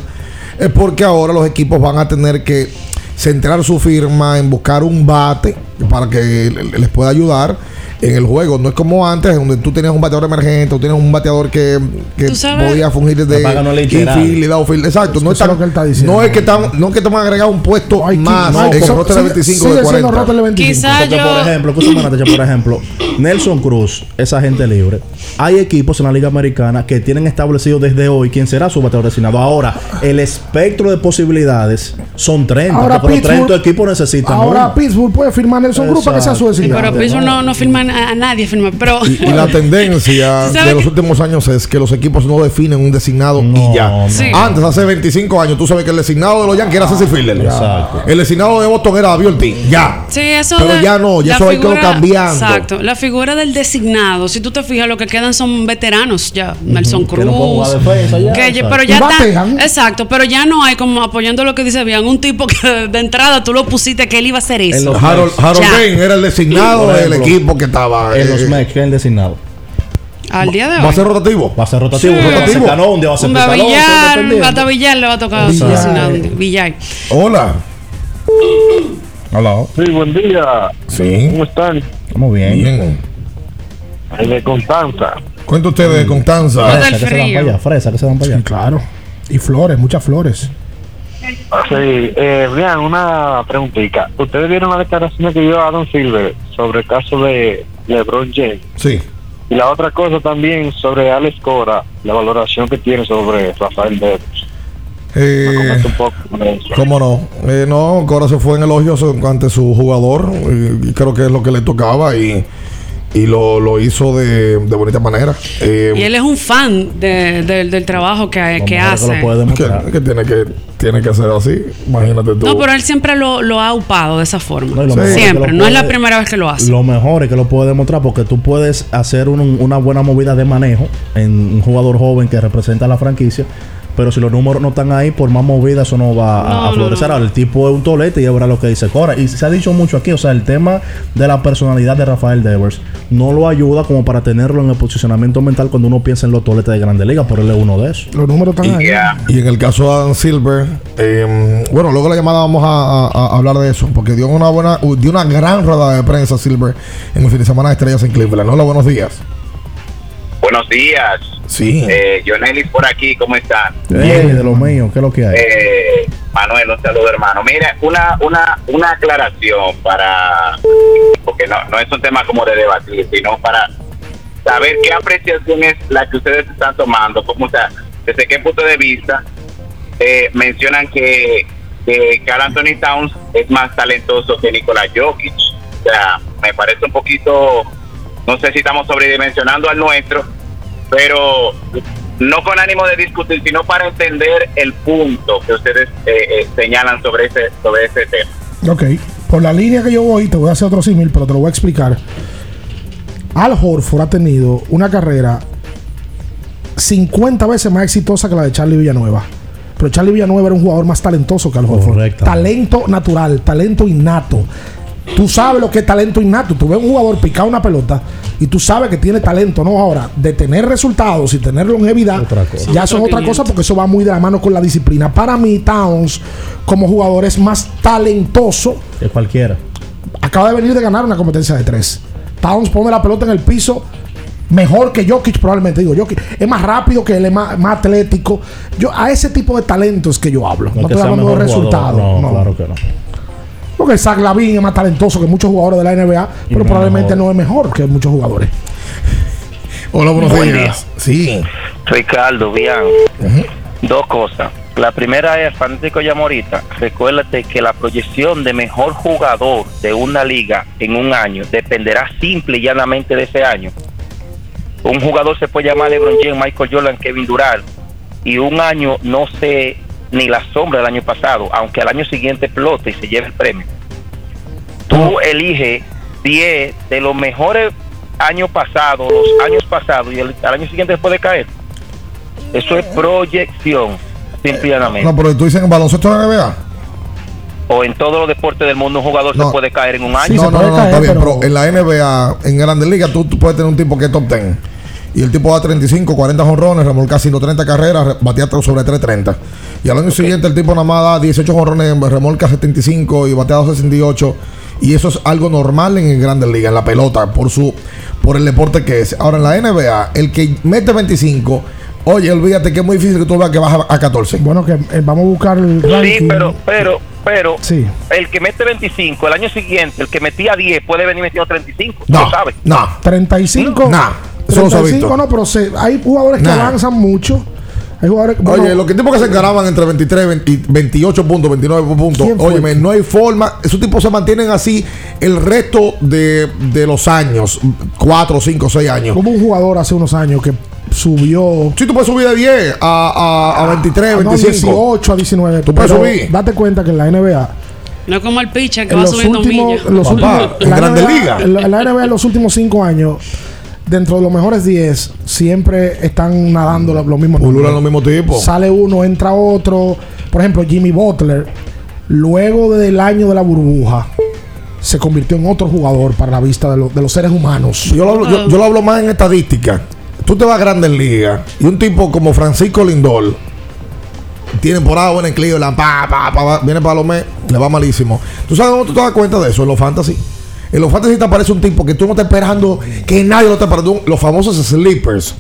[SPEAKER 4] es porque ahora los equipos van a tener que centrar su firma en buscar un bate para que le- les pueda ayudar en el juego. No es como antes, donde tú tenías un bateador emergente, tú tenías un bateador que, que podía fungir
[SPEAKER 1] literal.
[SPEAKER 4] infield y outfield. Exacto, no es,
[SPEAKER 2] Eso es
[SPEAKER 4] tan-
[SPEAKER 2] lo que él está diciendo.
[SPEAKER 4] no es que están, no es que te van a agregar un puesto más
[SPEAKER 2] no,
[SPEAKER 4] en el
[SPEAKER 2] son-
[SPEAKER 4] roster de
[SPEAKER 2] sigue-
[SPEAKER 4] 25
[SPEAKER 2] sigue
[SPEAKER 4] de
[SPEAKER 2] siendo
[SPEAKER 4] 40.
[SPEAKER 2] roster de 25.
[SPEAKER 12] Quizá
[SPEAKER 1] Porque,
[SPEAKER 12] yo-
[SPEAKER 1] por ejemplo, por ejemplo, Nelson Cruz, esa gente libre. Hay equipos en la Liga Americana que tienen establecido desde hoy quién será su bateador designado. Ahora, el espectro de posibilidades son 30,
[SPEAKER 2] Ahora
[SPEAKER 1] pero 30
[SPEAKER 2] Pittsburgh-
[SPEAKER 1] equipos necesitan
[SPEAKER 2] Ahora
[SPEAKER 1] uno.
[SPEAKER 2] Pittsburgh puede firmar Nelson Cruz para que sea su
[SPEAKER 1] Exacto.
[SPEAKER 2] designado.
[SPEAKER 12] Pero eso no, no firman a, a nadie, firma. Pero
[SPEAKER 4] Y, y la tendencia
[SPEAKER 12] ¿Tú sabes
[SPEAKER 4] de los
[SPEAKER 12] que-
[SPEAKER 4] últimos años es que los equipos no definen un designado y ya.
[SPEAKER 12] Sí.
[SPEAKER 4] Antes, hace 25 años, tú sabes que el designado de los Yankees era Ceci Fielder.
[SPEAKER 1] Exacto.
[SPEAKER 4] El designado de Boston era Biolti. Ya.
[SPEAKER 12] Sí, eso
[SPEAKER 4] Pero
[SPEAKER 12] de-
[SPEAKER 4] ya no, ya
[SPEAKER 12] la
[SPEAKER 4] eso hay que
[SPEAKER 12] figura-
[SPEAKER 4] cambiando.
[SPEAKER 12] Exacto. La figura del designado, si tú te fijas, lo que quedan son veteranos ya. Nelson
[SPEAKER 1] Que
[SPEAKER 12] Cruz.
[SPEAKER 1] no pueden jugar defensa ya,
[SPEAKER 12] que ya-
[SPEAKER 1] exacto.
[SPEAKER 12] pero ya. Exacto, pero ya no hay como apoyando lo que dice bien. Un tipo que de entrada tú lo pusiste que él iba a hacer eso.
[SPEAKER 1] los
[SPEAKER 4] Harold, Bain era el designado del equipo que estaba.
[SPEAKER 1] En los
[SPEAKER 4] eh,
[SPEAKER 1] Mets, que es el designado.
[SPEAKER 12] Al día de hoy.
[SPEAKER 4] ¿Va a ser rotativo?
[SPEAKER 1] Va a ser rotativo.
[SPEAKER 12] Sí.
[SPEAKER 1] un día va a ser un día va a ser
[SPEAKER 12] Un
[SPEAKER 1] Pizarro,
[SPEAKER 12] Villar,
[SPEAKER 1] dependiendo.
[SPEAKER 12] hasta Villar le va a tocar
[SPEAKER 1] Villar.
[SPEAKER 12] designado. Villar.
[SPEAKER 4] Hola.
[SPEAKER 1] Hola.
[SPEAKER 23] Sí, buen día.
[SPEAKER 4] Sí.
[SPEAKER 23] ¿Cómo están?
[SPEAKER 1] Estamos bien.
[SPEAKER 4] Bien.
[SPEAKER 23] El de Constanza.
[SPEAKER 4] Cuenta usted de Constanza.
[SPEAKER 12] Del
[SPEAKER 1] Fresa, que se van para allá. Fresa, que se van para allá.
[SPEAKER 2] Sí, claro. Y flores, muchas flores.
[SPEAKER 23] Sí, eh, bien, una preguntita. ¿Ustedes vieron la declaración que dio Adam Silver sobre el caso de LeBron James?
[SPEAKER 4] Sí.
[SPEAKER 23] Y la otra cosa también sobre Alex Cora, la valoración que tiene sobre Rafael Devers.
[SPEAKER 4] Eh,
[SPEAKER 23] un poco.
[SPEAKER 4] ¿Cómo no? Eh, no, Cora se fue en elogios ante su jugador y, y creo que es lo que le tocaba y y lo, lo hizo de, de bonita manera. Eh,
[SPEAKER 12] Y él es un fan de- de- del trabajo que, que hace.
[SPEAKER 4] que, que tiene que tiene que ser así. Imagínate tú.
[SPEAKER 12] No, pero él siempre lo, lo ha upado de esa forma.
[SPEAKER 1] No, lo que
[SPEAKER 12] siempre.
[SPEAKER 1] lo
[SPEAKER 12] No es la primera vez que lo hace.
[SPEAKER 1] Lo mejor es que lo puede demostrar porque tú puedes hacer un- una buena movida de manejo en un jugador joven que representa a la franquicia. Pero si los números no están ahí, por más movida, eso no va a-
[SPEAKER 12] No,
[SPEAKER 1] a,
[SPEAKER 12] no,
[SPEAKER 1] florecer.
[SPEAKER 12] no.
[SPEAKER 1] Ahora, el tipo es un tolete y ahora lo que dice Cora. Y se ha dicho mucho aquí, o sea, el tema de la personalidad de Rafael Devers no lo ayuda como para tenerlo en el posicionamiento mental cuando uno piensa en los toletes de Grandes Ligas, pero él es uno de esos.
[SPEAKER 2] Los números están ahí.
[SPEAKER 4] Y en el caso de Adam Silver, eh, bueno, luego la llamada vamos a, a- a hablar de eso, porque dio una buena, dio una gran rueda de prensa Silver en el fin de semana de estrellas en Cleveland. Hola, buenos días.
[SPEAKER 25] Buenos días.
[SPEAKER 4] Sí.
[SPEAKER 25] Eh, por aquí, ¿cómo están?
[SPEAKER 1] Bien, de lo mío, ¿qué es lo que hay?
[SPEAKER 25] Eh, Manuel, un saludo hermano. Mire, una, una, una aclaración para, porque no, no es un tema como de debatir, sino para saber qué apreciación es la que ustedes están tomando, como, o sea, desde qué punto de vista eh, mencionan que, que Carl Anthony Towns es más talentoso que Nicolás Jokic. O sea, me parece un poquito, no sé si estamos sobredimensionando al nuestro, pero no con ánimo de discutir, sino para entender el punto que ustedes eh, eh, señalan sobre ese, sobre ese tema.
[SPEAKER 2] Ok, por la línea que yo voy, te voy a hacer otro símil, pero te lo voy a explicar. Al Horford ha tenido una carrera 50 veces más exitosa que la de Charlie Villanueva. Pero Charlie Villanueva era un jugador más talentoso que Al Horford. Talento natural, talento innato. Tú sabes lo que es talento innato. Tú ves un jugador picar una pelota y tú sabes que tiene talento, ¿no? Ahora, de tener resultados y tener longevidad,
[SPEAKER 1] cosa.
[SPEAKER 2] ya son otra cosa porque eso va muy de la mano con la disciplina. Para mí, Towns, como jugador, es más talentoso
[SPEAKER 1] Que cualquiera.
[SPEAKER 2] acaba de venir de ganar una competencia de tres. Towns pone la pelota en el piso mejor que Jokic probablemente. Digo, Jokic es más rápido que él, es más, más atlético. Yo a ese tipo de talentos que yo hablo. No,
[SPEAKER 1] No
[SPEAKER 2] estoy hablando de resultados.
[SPEAKER 1] No,
[SPEAKER 2] no.
[SPEAKER 1] claro que no.
[SPEAKER 2] Porque Zach Lavin es más talentoso que muchos jugadores de la NBA, pero
[SPEAKER 1] no
[SPEAKER 2] probablemente
[SPEAKER 1] mejor.
[SPEAKER 2] no es mejor que muchos jugadores.
[SPEAKER 4] Hola, buenos
[SPEAKER 24] Buen
[SPEAKER 4] días. Sí.
[SPEAKER 24] Ricardo, bien. Dos cosas. La primera es, fanático Yamorita, recuérdate que la proyección de mejor jugador de una liga en un año dependerá simple y llanamente de ese año. Un jugador se puede llamar LeBron James, Michael Jordan, Kevin Durant, y un año no sé ni la sombra del año pasado, aunque al año siguiente explote y se lleve el premio. Tú eliges 10 de los mejores años pasados, los años pasados, y el, al año siguiente puede caer. Eso es proyección, simple y llanamente.
[SPEAKER 4] No, pero tú dices en baloncesto de la NBA.
[SPEAKER 24] O en todos los deportes del mundo, un jugador
[SPEAKER 4] No.
[SPEAKER 24] se puede caer en un año.
[SPEAKER 4] no, no, no, no, está bien, pero... en la NBA, en Grandes Ligas, tú, tú puedes tener un tipo que es top 10. Y el tipo da 35, 40 jonrones, remolca 130 carreras, re- batea sobre 330. Y al año siguiente el tipo nada más da 18 jonrones, remolca 75 y batea 268. Y eso es algo normal en Grandes Ligas, en la pelota, por su por el deporte que es. Ahora en la NBA, el que mete 25, oye, olvídate que es muy difícil que tú veas que baja a 14.
[SPEAKER 2] Bueno, que eh, vamos a buscar el
[SPEAKER 24] Sí, pero, pero, pero,
[SPEAKER 2] Sí.
[SPEAKER 24] el que mete 25, el año siguiente, el que metía 10, puede venir metiendo 35.
[SPEAKER 4] No,
[SPEAKER 24] ¿Tú sabes?
[SPEAKER 4] No.
[SPEAKER 2] 35.
[SPEAKER 4] Nah, eso no ha
[SPEAKER 2] 35
[SPEAKER 4] visto.
[SPEAKER 2] no, pero se- hay jugadores que
[SPEAKER 4] Nah.
[SPEAKER 2] avanzan mucho. Hay jugadores bueno,
[SPEAKER 4] Oye, los que tipos que se encaraban entre 23 20 y 28 puntos, 29 puntos. Óyeme, no hay forma. Esos tipos se mantienen así el resto de, de los años. 4, 5, 6 años.
[SPEAKER 2] Como un jugador hace unos años que subió.
[SPEAKER 4] Sí, tú puedes subir de 10 a, a, a 23,
[SPEAKER 2] Ah, no,
[SPEAKER 4] 25.
[SPEAKER 2] 18 a 19.
[SPEAKER 4] Tú puedes subir.
[SPEAKER 2] Date cuenta que en la NBA.
[SPEAKER 12] No es como el pitcher que
[SPEAKER 2] En
[SPEAKER 12] va
[SPEAKER 2] los
[SPEAKER 12] subiendo
[SPEAKER 2] últimos,
[SPEAKER 12] millas.
[SPEAKER 2] los
[SPEAKER 4] Papá,
[SPEAKER 2] últimos-
[SPEAKER 4] en
[SPEAKER 2] la
[SPEAKER 4] Grandes
[SPEAKER 2] NBA
[SPEAKER 4] Ligas.
[SPEAKER 2] En la, en la NBA en los últimos 5 años, dentro de los mejores 10, siempre están nadando los, los mismos
[SPEAKER 4] Pululan los mismos tipos.
[SPEAKER 2] Sale uno, entra otro. Por ejemplo, Jimmy Butler, luego del año de la burbuja, se convirtió en otro jugador para la vista de, lo- de los seres humanos.
[SPEAKER 4] Yo lo, hablo, yo, yo lo hablo más en estadística. Tú te vas a Grandes Ligas y un tipo como Francisco Lindor tiene por ahora en Cleveland, pa, pa, pa, viene para los mes, le va malísimo. ¿Tú sabes cómo tú te das cuenta de eso? En los fantasy. Los fantasy te aparece un tipo que tú no estás esperando, que nadie lo está esperando. Los famosos sleepers.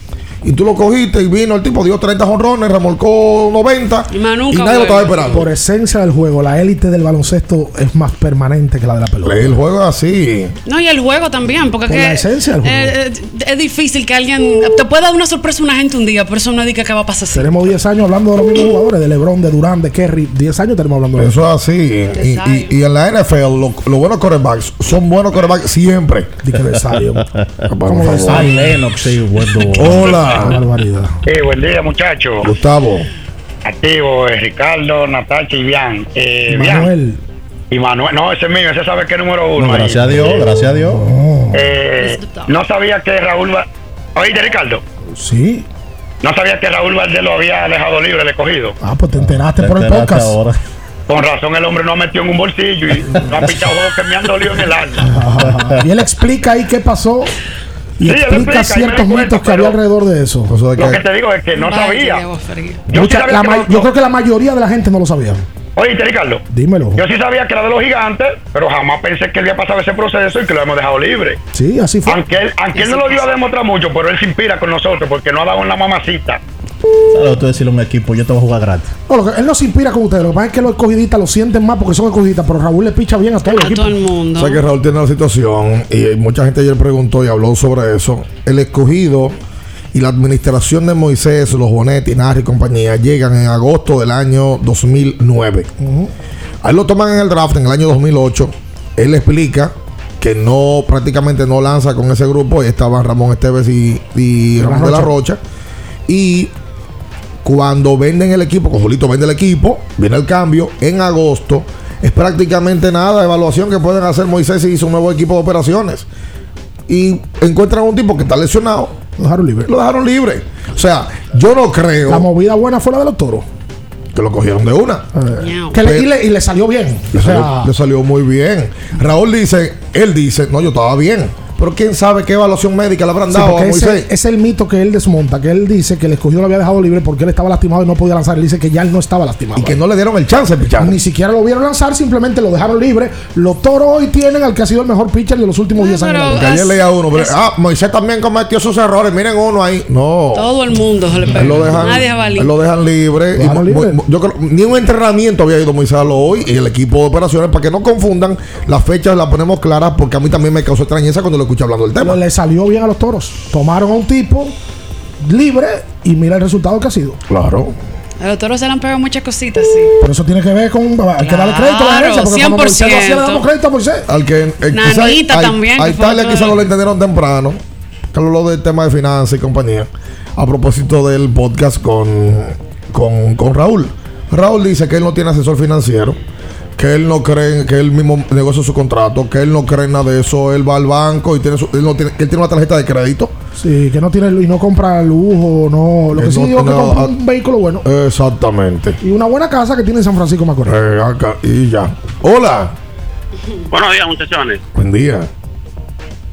[SPEAKER 4] Y tú lo cogiste y vino el tipo, dio 30 jonrones, remolcó 90 y, nadie lo estaba esperando.
[SPEAKER 2] Por esencia del juego, la élite del baloncesto es más permanente que la de la pelota.
[SPEAKER 4] El juego es así.
[SPEAKER 12] No, y el juego también, porque
[SPEAKER 2] Por
[SPEAKER 12] es
[SPEAKER 2] la
[SPEAKER 12] que,
[SPEAKER 2] esencia del juego.
[SPEAKER 12] eh, eh, es difícil que alguien te pueda dar una sorpresa a una gente un día, pero eso no dice que va a pasar así.
[SPEAKER 2] Tenemos 10 años hablando de los mismos jugadores, de LeBron, de Durán, de Kerry. 10 años tenemos hablando de eso.
[SPEAKER 4] Eso es así. Y, y- y en la NFL, lo- los buenos quarterbacks son buenos quarterbacks siempre.
[SPEAKER 2] Dice de Zion.
[SPEAKER 4] Por. Hola.
[SPEAKER 2] Barbaridad.
[SPEAKER 26] Sí, buen día, muchachos.
[SPEAKER 4] Gustavo.
[SPEAKER 26] Activo, eh, Ricardo, Natacha y Bian. Eh, Bian.
[SPEAKER 2] Manuel.
[SPEAKER 26] Y Manuel. No, ese es mío, ese sabe que es número uno.
[SPEAKER 1] No,
[SPEAKER 26] ahí.
[SPEAKER 1] gracias a Dios, gracias a Dios.
[SPEAKER 26] Eh, no sabía que Raúl. Va... Oíste, Ricardo.
[SPEAKER 2] Sí.
[SPEAKER 26] No sabía que Raúl Valdés lo había dejado libre, el escogido.
[SPEAKER 2] Ah, pues te enteraste por el
[SPEAKER 1] Entérate
[SPEAKER 2] podcast.
[SPEAKER 1] ahora.
[SPEAKER 26] Con razón, el hombre no ha metido en un bolsillo y no ha pichado juegos que me han dolido en el alma.
[SPEAKER 2] Y él explica ahí qué pasó y
[SPEAKER 26] Sí,
[SPEAKER 2] explica ciertos mitos que había alrededor de eso.
[SPEAKER 26] Lo que te digo es que no sabía. Yo sí
[SPEAKER 2] Mucha-
[SPEAKER 26] sabía
[SPEAKER 2] la
[SPEAKER 26] que
[SPEAKER 2] ma-
[SPEAKER 26] los-
[SPEAKER 2] yo creo que la mayoría de la gente no lo sabía.
[SPEAKER 26] Oíste, Ricardo.
[SPEAKER 2] Dímelo.
[SPEAKER 26] Yo sí sabía que era de los gigantes, pero jamás pensé que él había pasado ese proceso y que lo hemos dejado libre.
[SPEAKER 2] Sí, así fue.
[SPEAKER 26] Aunque él, aunque él no lo dio a demostrar mucho, pero él se inspira con nosotros porque no ha dado en la mamacita.
[SPEAKER 1] Claro, tú decirle a un equipo, yo te voy a jugar gratis.
[SPEAKER 2] No, lo que- él no se inspira con ustedes. Lo que pasa es que los escogidistas lo sienten más porque son escogidistas, pero Raúl le picha bien a todo el equipo.
[SPEAKER 12] todo el mundo.
[SPEAKER 4] O sea que Raúl tiene la situación y mucha gente ayer preguntó y habló sobre eso. El escogido y la administración de Moisés, los Bonetti, Narri y compañía llegan en agosto del año 2009. A él lo toman en el draft en el año 2008. Él explica que no prácticamente no lanza con ese grupo. Ahí estaban Ramón Esteves y, y
[SPEAKER 2] De la
[SPEAKER 4] Ramón de la.
[SPEAKER 2] Rocha.
[SPEAKER 4] Y cuando venden el equipo, con Julito vende el equipo, viene el cambio en agosto. Es prácticamente nada de evaluación que pueden hacer Moisés y hizo un nuevo equipo de operaciones. Y encuentran un tipo que está lesionado.
[SPEAKER 2] Lo dejaron libre.
[SPEAKER 4] Lo dejaron libre. O sea, yo no creo
[SPEAKER 2] La movida buena fue la de los toros.
[SPEAKER 4] que lo cogieron de una.
[SPEAKER 2] Que le- y, le, y le salió bien.
[SPEAKER 4] Le
[SPEAKER 2] O sea,
[SPEAKER 4] salió, le salió muy bien. Raúl dice, él dice, no, yo estaba bien. Pero quién sabe qué evaluación médica le habrán
[SPEAKER 2] Sí,
[SPEAKER 4] dado a
[SPEAKER 2] ese,
[SPEAKER 4] Moisés.
[SPEAKER 2] es el mito que él desmonta, que él dice que el escogido lo había dejado libre porque él estaba lastimado y no podía lanzar. Él dice que ya él no estaba lastimado.
[SPEAKER 4] Y que no le dieron el chance pichar.
[SPEAKER 2] Ni siquiera lo vieron lanzar, simplemente lo dejaron libre. Los toros hoy tienen al que ha sido el mejor pitcher de los últimos 10 años.
[SPEAKER 4] Porque ayer leía uno, pero, ah, Moisés también cometió sus errores. Miren uno ahí. No.
[SPEAKER 12] Todo el mundo se le pega.
[SPEAKER 4] Él lo dejan,
[SPEAKER 12] Nadie va a
[SPEAKER 4] él lo dejan libre.
[SPEAKER 2] Lo
[SPEAKER 4] Y
[SPEAKER 2] libre.
[SPEAKER 4] yo creo- ni un entrenamiento había ido Moisés a lo hoy y el equipo de operaciones para que no confundan las fechas las ponemos claras porque a mí también me causó extrañeza cuando lo escuché hablando del tema.
[SPEAKER 2] Le salió bien a los toros. Tomaron a un tipo libre y mira el resultado que ha sido.
[SPEAKER 4] Claro.
[SPEAKER 12] A los toros se le han pegado muchas cositas, sí.
[SPEAKER 2] Por eso tiene que ver con. Hay que darle crédito a la
[SPEAKER 12] Claro,
[SPEAKER 2] gerencia. Porque cuando Moisés lo hacía, le
[SPEAKER 12] 100%.
[SPEAKER 2] damos crédito a Moisés.
[SPEAKER 4] Al que eh,
[SPEAKER 12] Nanita
[SPEAKER 4] quizá hay-
[SPEAKER 12] también,
[SPEAKER 4] A Italia
[SPEAKER 12] otro
[SPEAKER 4] quizá
[SPEAKER 12] de-
[SPEAKER 4] no lo entendieron temprano. Que habló del tema de finanzas y compañía. A propósito del podcast con, con, con Raúl. Raúl dice que él no tiene asesor financiero. Que él no cree que él mismo negocia su contrato. Que él no cree en nada de eso. Él va al banco y tiene su- él, no tiene, que él tiene una tarjeta de crédito.
[SPEAKER 2] Sí, que no tiene y no compra lujo, no. Lo que
[SPEAKER 4] Que
[SPEAKER 2] sí
[SPEAKER 4] no-
[SPEAKER 2] digo es que
[SPEAKER 4] no,
[SPEAKER 2] compra un vehículo bueno.
[SPEAKER 4] Exactamente.
[SPEAKER 2] Y una buena casa que tiene en San Francisco Macorís.
[SPEAKER 4] Eh, acá, y ya. Hola.
[SPEAKER 27] Buenos días, muchachones.
[SPEAKER 4] Buen día.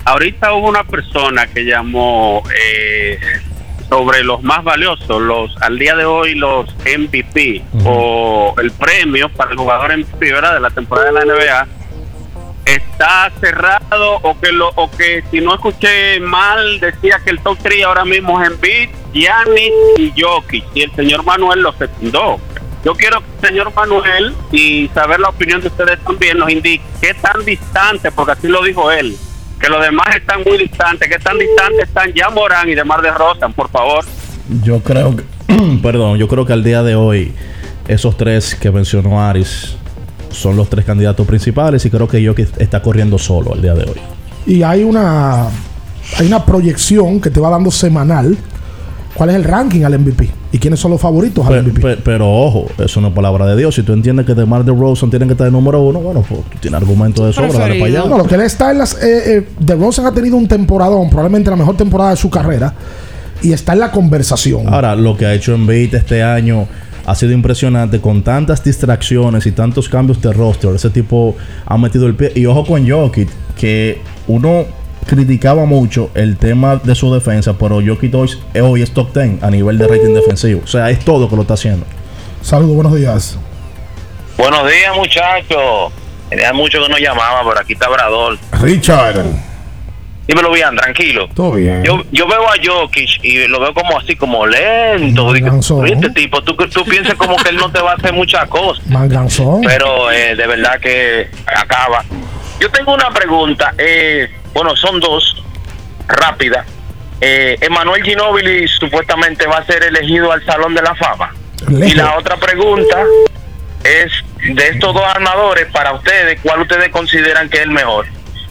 [SPEAKER 27] Ahorita hubo una persona que llamó eh, sobre los más valiosos, los al día de hoy los MVP o el premio para el jugador MVP ¿verdad? de la temporada de la NBA está cerrado o que lo o que si no escuché mal decía que el top 3 ahora mismo es Embiid, Giannis y Jokic y el señor Manuel lo secundó. Yo quiero que el señor Manuel y saber la opinión de ustedes también nos indique qué tan distante, porque así lo dijo él, que los demás están muy distantes, qué tan distantes están ya Morán y Demar de Rosan, por favor.
[SPEAKER 1] Yo creo que, perdón, yo creo que al día de hoy, esos tres que mencionó Aris son los tres candidatos principales y creo que Jokic está corriendo solo al día de hoy.
[SPEAKER 2] Y hay una hay una proyección que te va dando semanal cuál es el ranking al MVP y quiénes son los favoritos al MVP.
[SPEAKER 1] pe- pero ojo, eso no es palabra de Dios. Si tú entiendes que DeMar DeRozan tiene que estar el número uno, bueno, pues tú tienes argumento de sobra, dale para allá.
[SPEAKER 2] No, lo que él está en las. Eh, eh, DeRozan ha tenido un temporadón, probablemente la mejor temporada de su carrera, y está en la conversación.
[SPEAKER 1] Ahora, lo que ha hecho Embiid este año ha sido impresionante con tantas distracciones y tantos cambios de roster. Ese tipo ha metido el pie. Y ojo con Jokic, que uno criticaba mucho el tema de su defensa, pero Jokic hoy, hoy es top 10 a nivel de rating defensivo. O sea, es todo que lo está haciendo.
[SPEAKER 2] Saludos, buenos días.
[SPEAKER 22] Buenos días, muchachos. Tenía mucho que no llamaba, pero aquí está Brador.
[SPEAKER 4] Richard.
[SPEAKER 22] Dímelo bien, tranquilo.
[SPEAKER 4] Todo bien.
[SPEAKER 22] Yo, yo veo a Jokic y lo veo como así, como lento. Digo, este tipo, tú, tú piensas como que él no te va a hacer muchas cosas.
[SPEAKER 2] Manganzón.
[SPEAKER 22] Pero eh, de verdad que acaba. Yo tengo una pregunta. Eh, bueno, son dos. Rápida. Eh, Emanuel Ginóbili supuestamente va a ser elegido al Salón de la Fama. Y la otra pregunta es de estos dos armadores, para ustedes, ¿cuál ustedes consideran que es el mejor?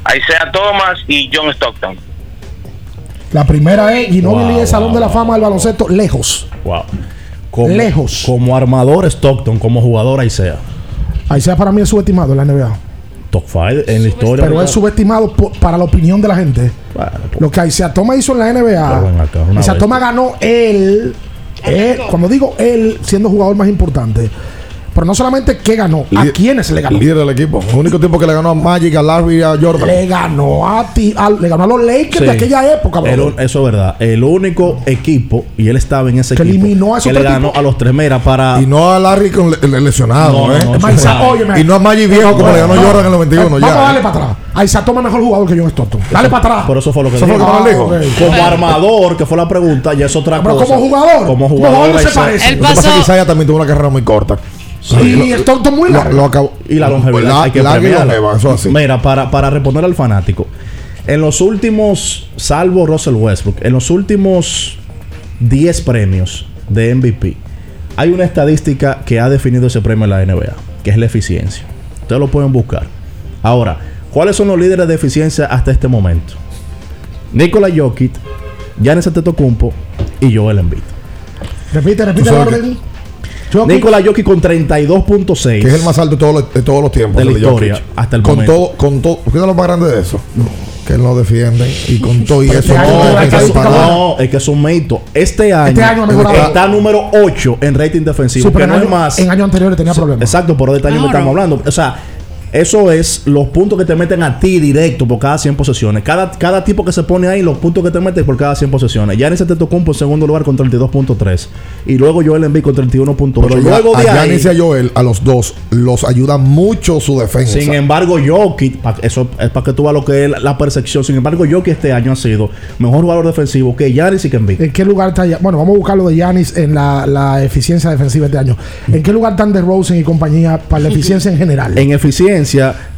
[SPEAKER 22] Isaiah Thomas y John Stockton.
[SPEAKER 2] La primera es Ginobili
[SPEAKER 1] Wow,
[SPEAKER 2] es Salón
[SPEAKER 1] wow,
[SPEAKER 2] de la Fama del baloncesto lejos.
[SPEAKER 1] Wow. Como,
[SPEAKER 2] Lejos.
[SPEAKER 1] Como armador Stockton, como jugador Isaiah.
[SPEAKER 2] Isaiah para mí es subestimado en la NBA.
[SPEAKER 1] Top 5 en la historia.
[SPEAKER 2] Pero es subestimado para la opinión de la gente. Lo que Isaiah hizo en la NBA. Isaiah ganó él, él- Cuando digo él, siendo jugador más importante. Pero no solamente que ganó, a
[SPEAKER 4] Líder-
[SPEAKER 2] quiénes le ganó.
[SPEAKER 4] Líder del equipo. El único tiempo que le ganó a Magic, a Larry y a Jordan.
[SPEAKER 2] Le ganó a ti, a- le ganó a los Lakers
[SPEAKER 1] Sí.
[SPEAKER 2] de aquella época,
[SPEAKER 1] El eso es verdad. El único equipo, y él estaba en ese
[SPEAKER 2] Que
[SPEAKER 1] equipo,
[SPEAKER 2] eliminó a esos
[SPEAKER 1] que le ganó a los tres. Mira, para.
[SPEAKER 4] Y no a Larry con le- le- lesionado,
[SPEAKER 1] No, no,
[SPEAKER 4] ¿eh?
[SPEAKER 1] no, es
[SPEAKER 2] óyeme.
[SPEAKER 4] Y no a Magic viejo como le ganó
[SPEAKER 2] No,
[SPEAKER 4] Jordan en el 91.
[SPEAKER 2] Vamos
[SPEAKER 4] ya.
[SPEAKER 2] a darle para atrás. Isaiah Thomas es mejor jugador que John Stockton. Dale para atrás.
[SPEAKER 1] Por eso fue lo que
[SPEAKER 4] Eso fue lo que estaba
[SPEAKER 2] Ah.
[SPEAKER 1] Como armador, que fue la pregunta, ya es otra
[SPEAKER 2] Pero
[SPEAKER 1] cosa.
[SPEAKER 2] como jugador.
[SPEAKER 1] Como jugador.
[SPEAKER 2] no.
[SPEAKER 12] Él
[SPEAKER 4] Lo que pasa es
[SPEAKER 12] pasó.
[SPEAKER 4] que Isaiah también tuvo una carrera muy corta.
[SPEAKER 2] Y Stockton muy
[SPEAKER 4] Lo,
[SPEAKER 2] largo.
[SPEAKER 4] lo.
[SPEAKER 1] Y la longevidad
[SPEAKER 4] La-
[SPEAKER 1] hay que premiarla.
[SPEAKER 4] longeva, eso así.
[SPEAKER 1] Mira, para, para responder al fanático. En los últimos, salvo Russell Westbrook, en los últimos 10 premios de MVP, hay una estadística que ha definido ese premio en la NBA, que es la eficiencia. Ustedes lo pueden buscar. Ahora, ¿cuáles son los líderes de eficiencia hasta este momento? Nikola Jokic, Giannis Antetokounmpo y Joel Embiid.
[SPEAKER 2] Repite, repite
[SPEAKER 4] sabes
[SPEAKER 2] orden. Jokic,
[SPEAKER 1] Nikola Jokic con 32.6.
[SPEAKER 4] Que es el más alto de todos los, de todos los tiempos.
[SPEAKER 1] De la
[SPEAKER 4] el
[SPEAKER 1] historia,
[SPEAKER 4] Jokic.
[SPEAKER 1] hasta el
[SPEAKER 4] con
[SPEAKER 1] momento.
[SPEAKER 4] Todo, con todo. ¿Qué es lo más grande de eso? Que él no defiende. Y con todo y eso.
[SPEAKER 2] este año
[SPEAKER 4] no,
[SPEAKER 2] hay que.
[SPEAKER 1] No, es que es un mito. Este año,
[SPEAKER 2] año ha mejorado.
[SPEAKER 1] está número 8 en rating defensivo,
[SPEAKER 2] Sí, pero
[SPEAKER 1] que
[SPEAKER 2] en,
[SPEAKER 1] no es
[SPEAKER 2] año-
[SPEAKER 1] más.
[SPEAKER 2] en años anteriores tenía problemas.
[SPEAKER 1] Exacto, por de este año que
[SPEAKER 12] Claro.
[SPEAKER 1] estamos hablando. O sea, eso es los puntos que te meten a ti directo por cada 100 posesiones. Cada, cada tipo que se pone ahí, los puntos que te meten por cada 100 posesiones. Ya en ese te tocó en segundo lugar con 32.3. Y luego Joel Embiid con 31.8.
[SPEAKER 4] Pero
[SPEAKER 1] Luego de
[SPEAKER 4] a
[SPEAKER 1] ahí.
[SPEAKER 4] Giannis y a Joel, a los dos, los ayuda mucho su defensa.
[SPEAKER 1] Sin embargo, Jokic, eso es para que tú veas lo que es la, percepción. Sin embargo, Jokic este año ha sido mejor jugador defensivo que Giannis y que Embiid.
[SPEAKER 2] ¿En qué lugar está ya? Bueno, vamos a buscar lo de Yanis en la, la eficiencia defensiva este año. ¿En qué lugar están de Rosen y compañía para la eficiencia en general?
[SPEAKER 1] En eficiencia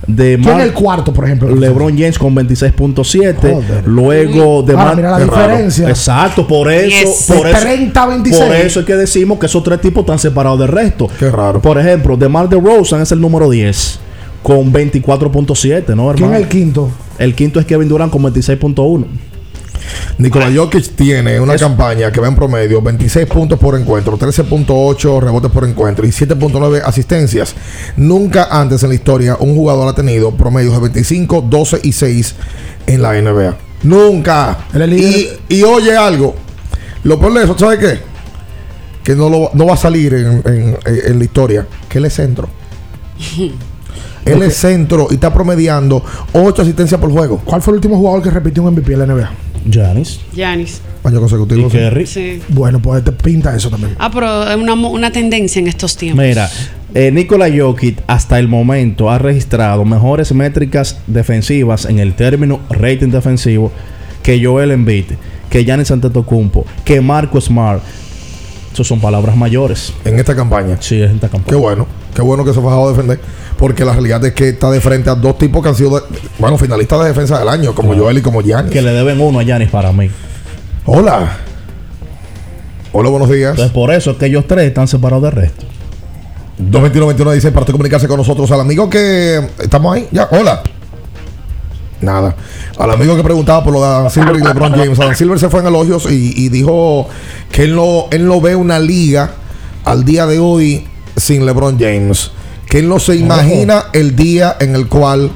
[SPEAKER 1] de
[SPEAKER 2] ¿Quién
[SPEAKER 1] Mar-
[SPEAKER 2] el cuarto, por ejemplo?
[SPEAKER 1] LeBron James con 26.7.
[SPEAKER 2] Joder.
[SPEAKER 1] Luego de
[SPEAKER 2] Ahora,
[SPEAKER 1] Mar-
[SPEAKER 2] mira la diferencia.
[SPEAKER 1] Exacto, por eso,
[SPEAKER 12] Yes.
[SPEAKER 1] por
[SPEAKER 2] De
[SPEAKER 1] eso.
[SPEAKER 2] 30 a 26.
[SPEAKER 1] Por eso es que decimos que esos tres tipos están separados del resto.
[SPEAKER 4] Qué raro.
[SPEAKER 1] Por ejemplo, DeMar DeRozan es el número 10 con 24.7, ¿no,
[SPEAKER 2] ¿Quién
[SPEAKER 1] hermano?
[SPEAKER 2] es el quinto?
[SPEAKER 1] El quinto es Kevin Durant con 26.1.
[SPEAKER 4] Nikola Jokic tiene una campaña que va en promedio 26 puntos por encuentro, 13.8 rebotes por encuentro y 7.9 asistencias. Nunca antes en la historia un jugador ha tenido promedios de 25, 12 y 6 en la NBA. Nunca. Y, oye algo. Lo peor de eso, ¿sabes qué? Que no, lo, no va a salir en, en- en la historia. Que él es centro. Él es centro y está promediando 8 asistencias por juego.
[SPEAKER 2] ¿Cuál fue el último jugador que repitió un MVP en la NBA?
[SPEAKER 1] Giannis
[SPEAKER 12] Yanis.
[SPEAKER 4] Año
[SPEAKER 1] y
[SPEAKER 4] consecutivo. sí.
[SPEAKER 1] Kerry.
[SPEAKER 12] Sí.
[SPEAKER 2] Bueno, pues te pinta eso también.
[SPEAKER 12] Ah, pero es una, una tendencia en estos tiempos.
[SPEAKER 1] Mira, eh, Nikola Jokic hasta el momento ha registrado mejores métricas defensivas en el término rating defensivo que Joel Embiid, que Giannis Antetokounmpo, que Marco Smart. Esas son palabras mayores.
[SPEAKER 4] En esta campaña.
[SPEAKER 1] Sí, es esta campaña.
[SPEAKER 4] Qué bueno, qué bueno que se ha bajado a defender. Porque la realidad es que está de frente a dos tipos que han sido, de- bueno, finalistas de defensa del año, como Joel y como Giannis.
[SPEAKER 1] Que le deben uno a Giannis para mí.
[SPEAKER 4] Hola. Hola, buenos días.
[SPEAKER 1] Entonces, por eso es que ellos tres están separados del resto.
[SPEAKER 4] 221 dice para comunicarse con nosotros. Al amigo que. Estamos ahí, ya, hola. Nada. Al amigo que preguntaba por lo de Adam Silver y LeBron James. Adam Silver se fue en elogios y, y dijo que él no, él no ve una liga al día de hoy sin LeBron James. Que él no se imagina el día en el cual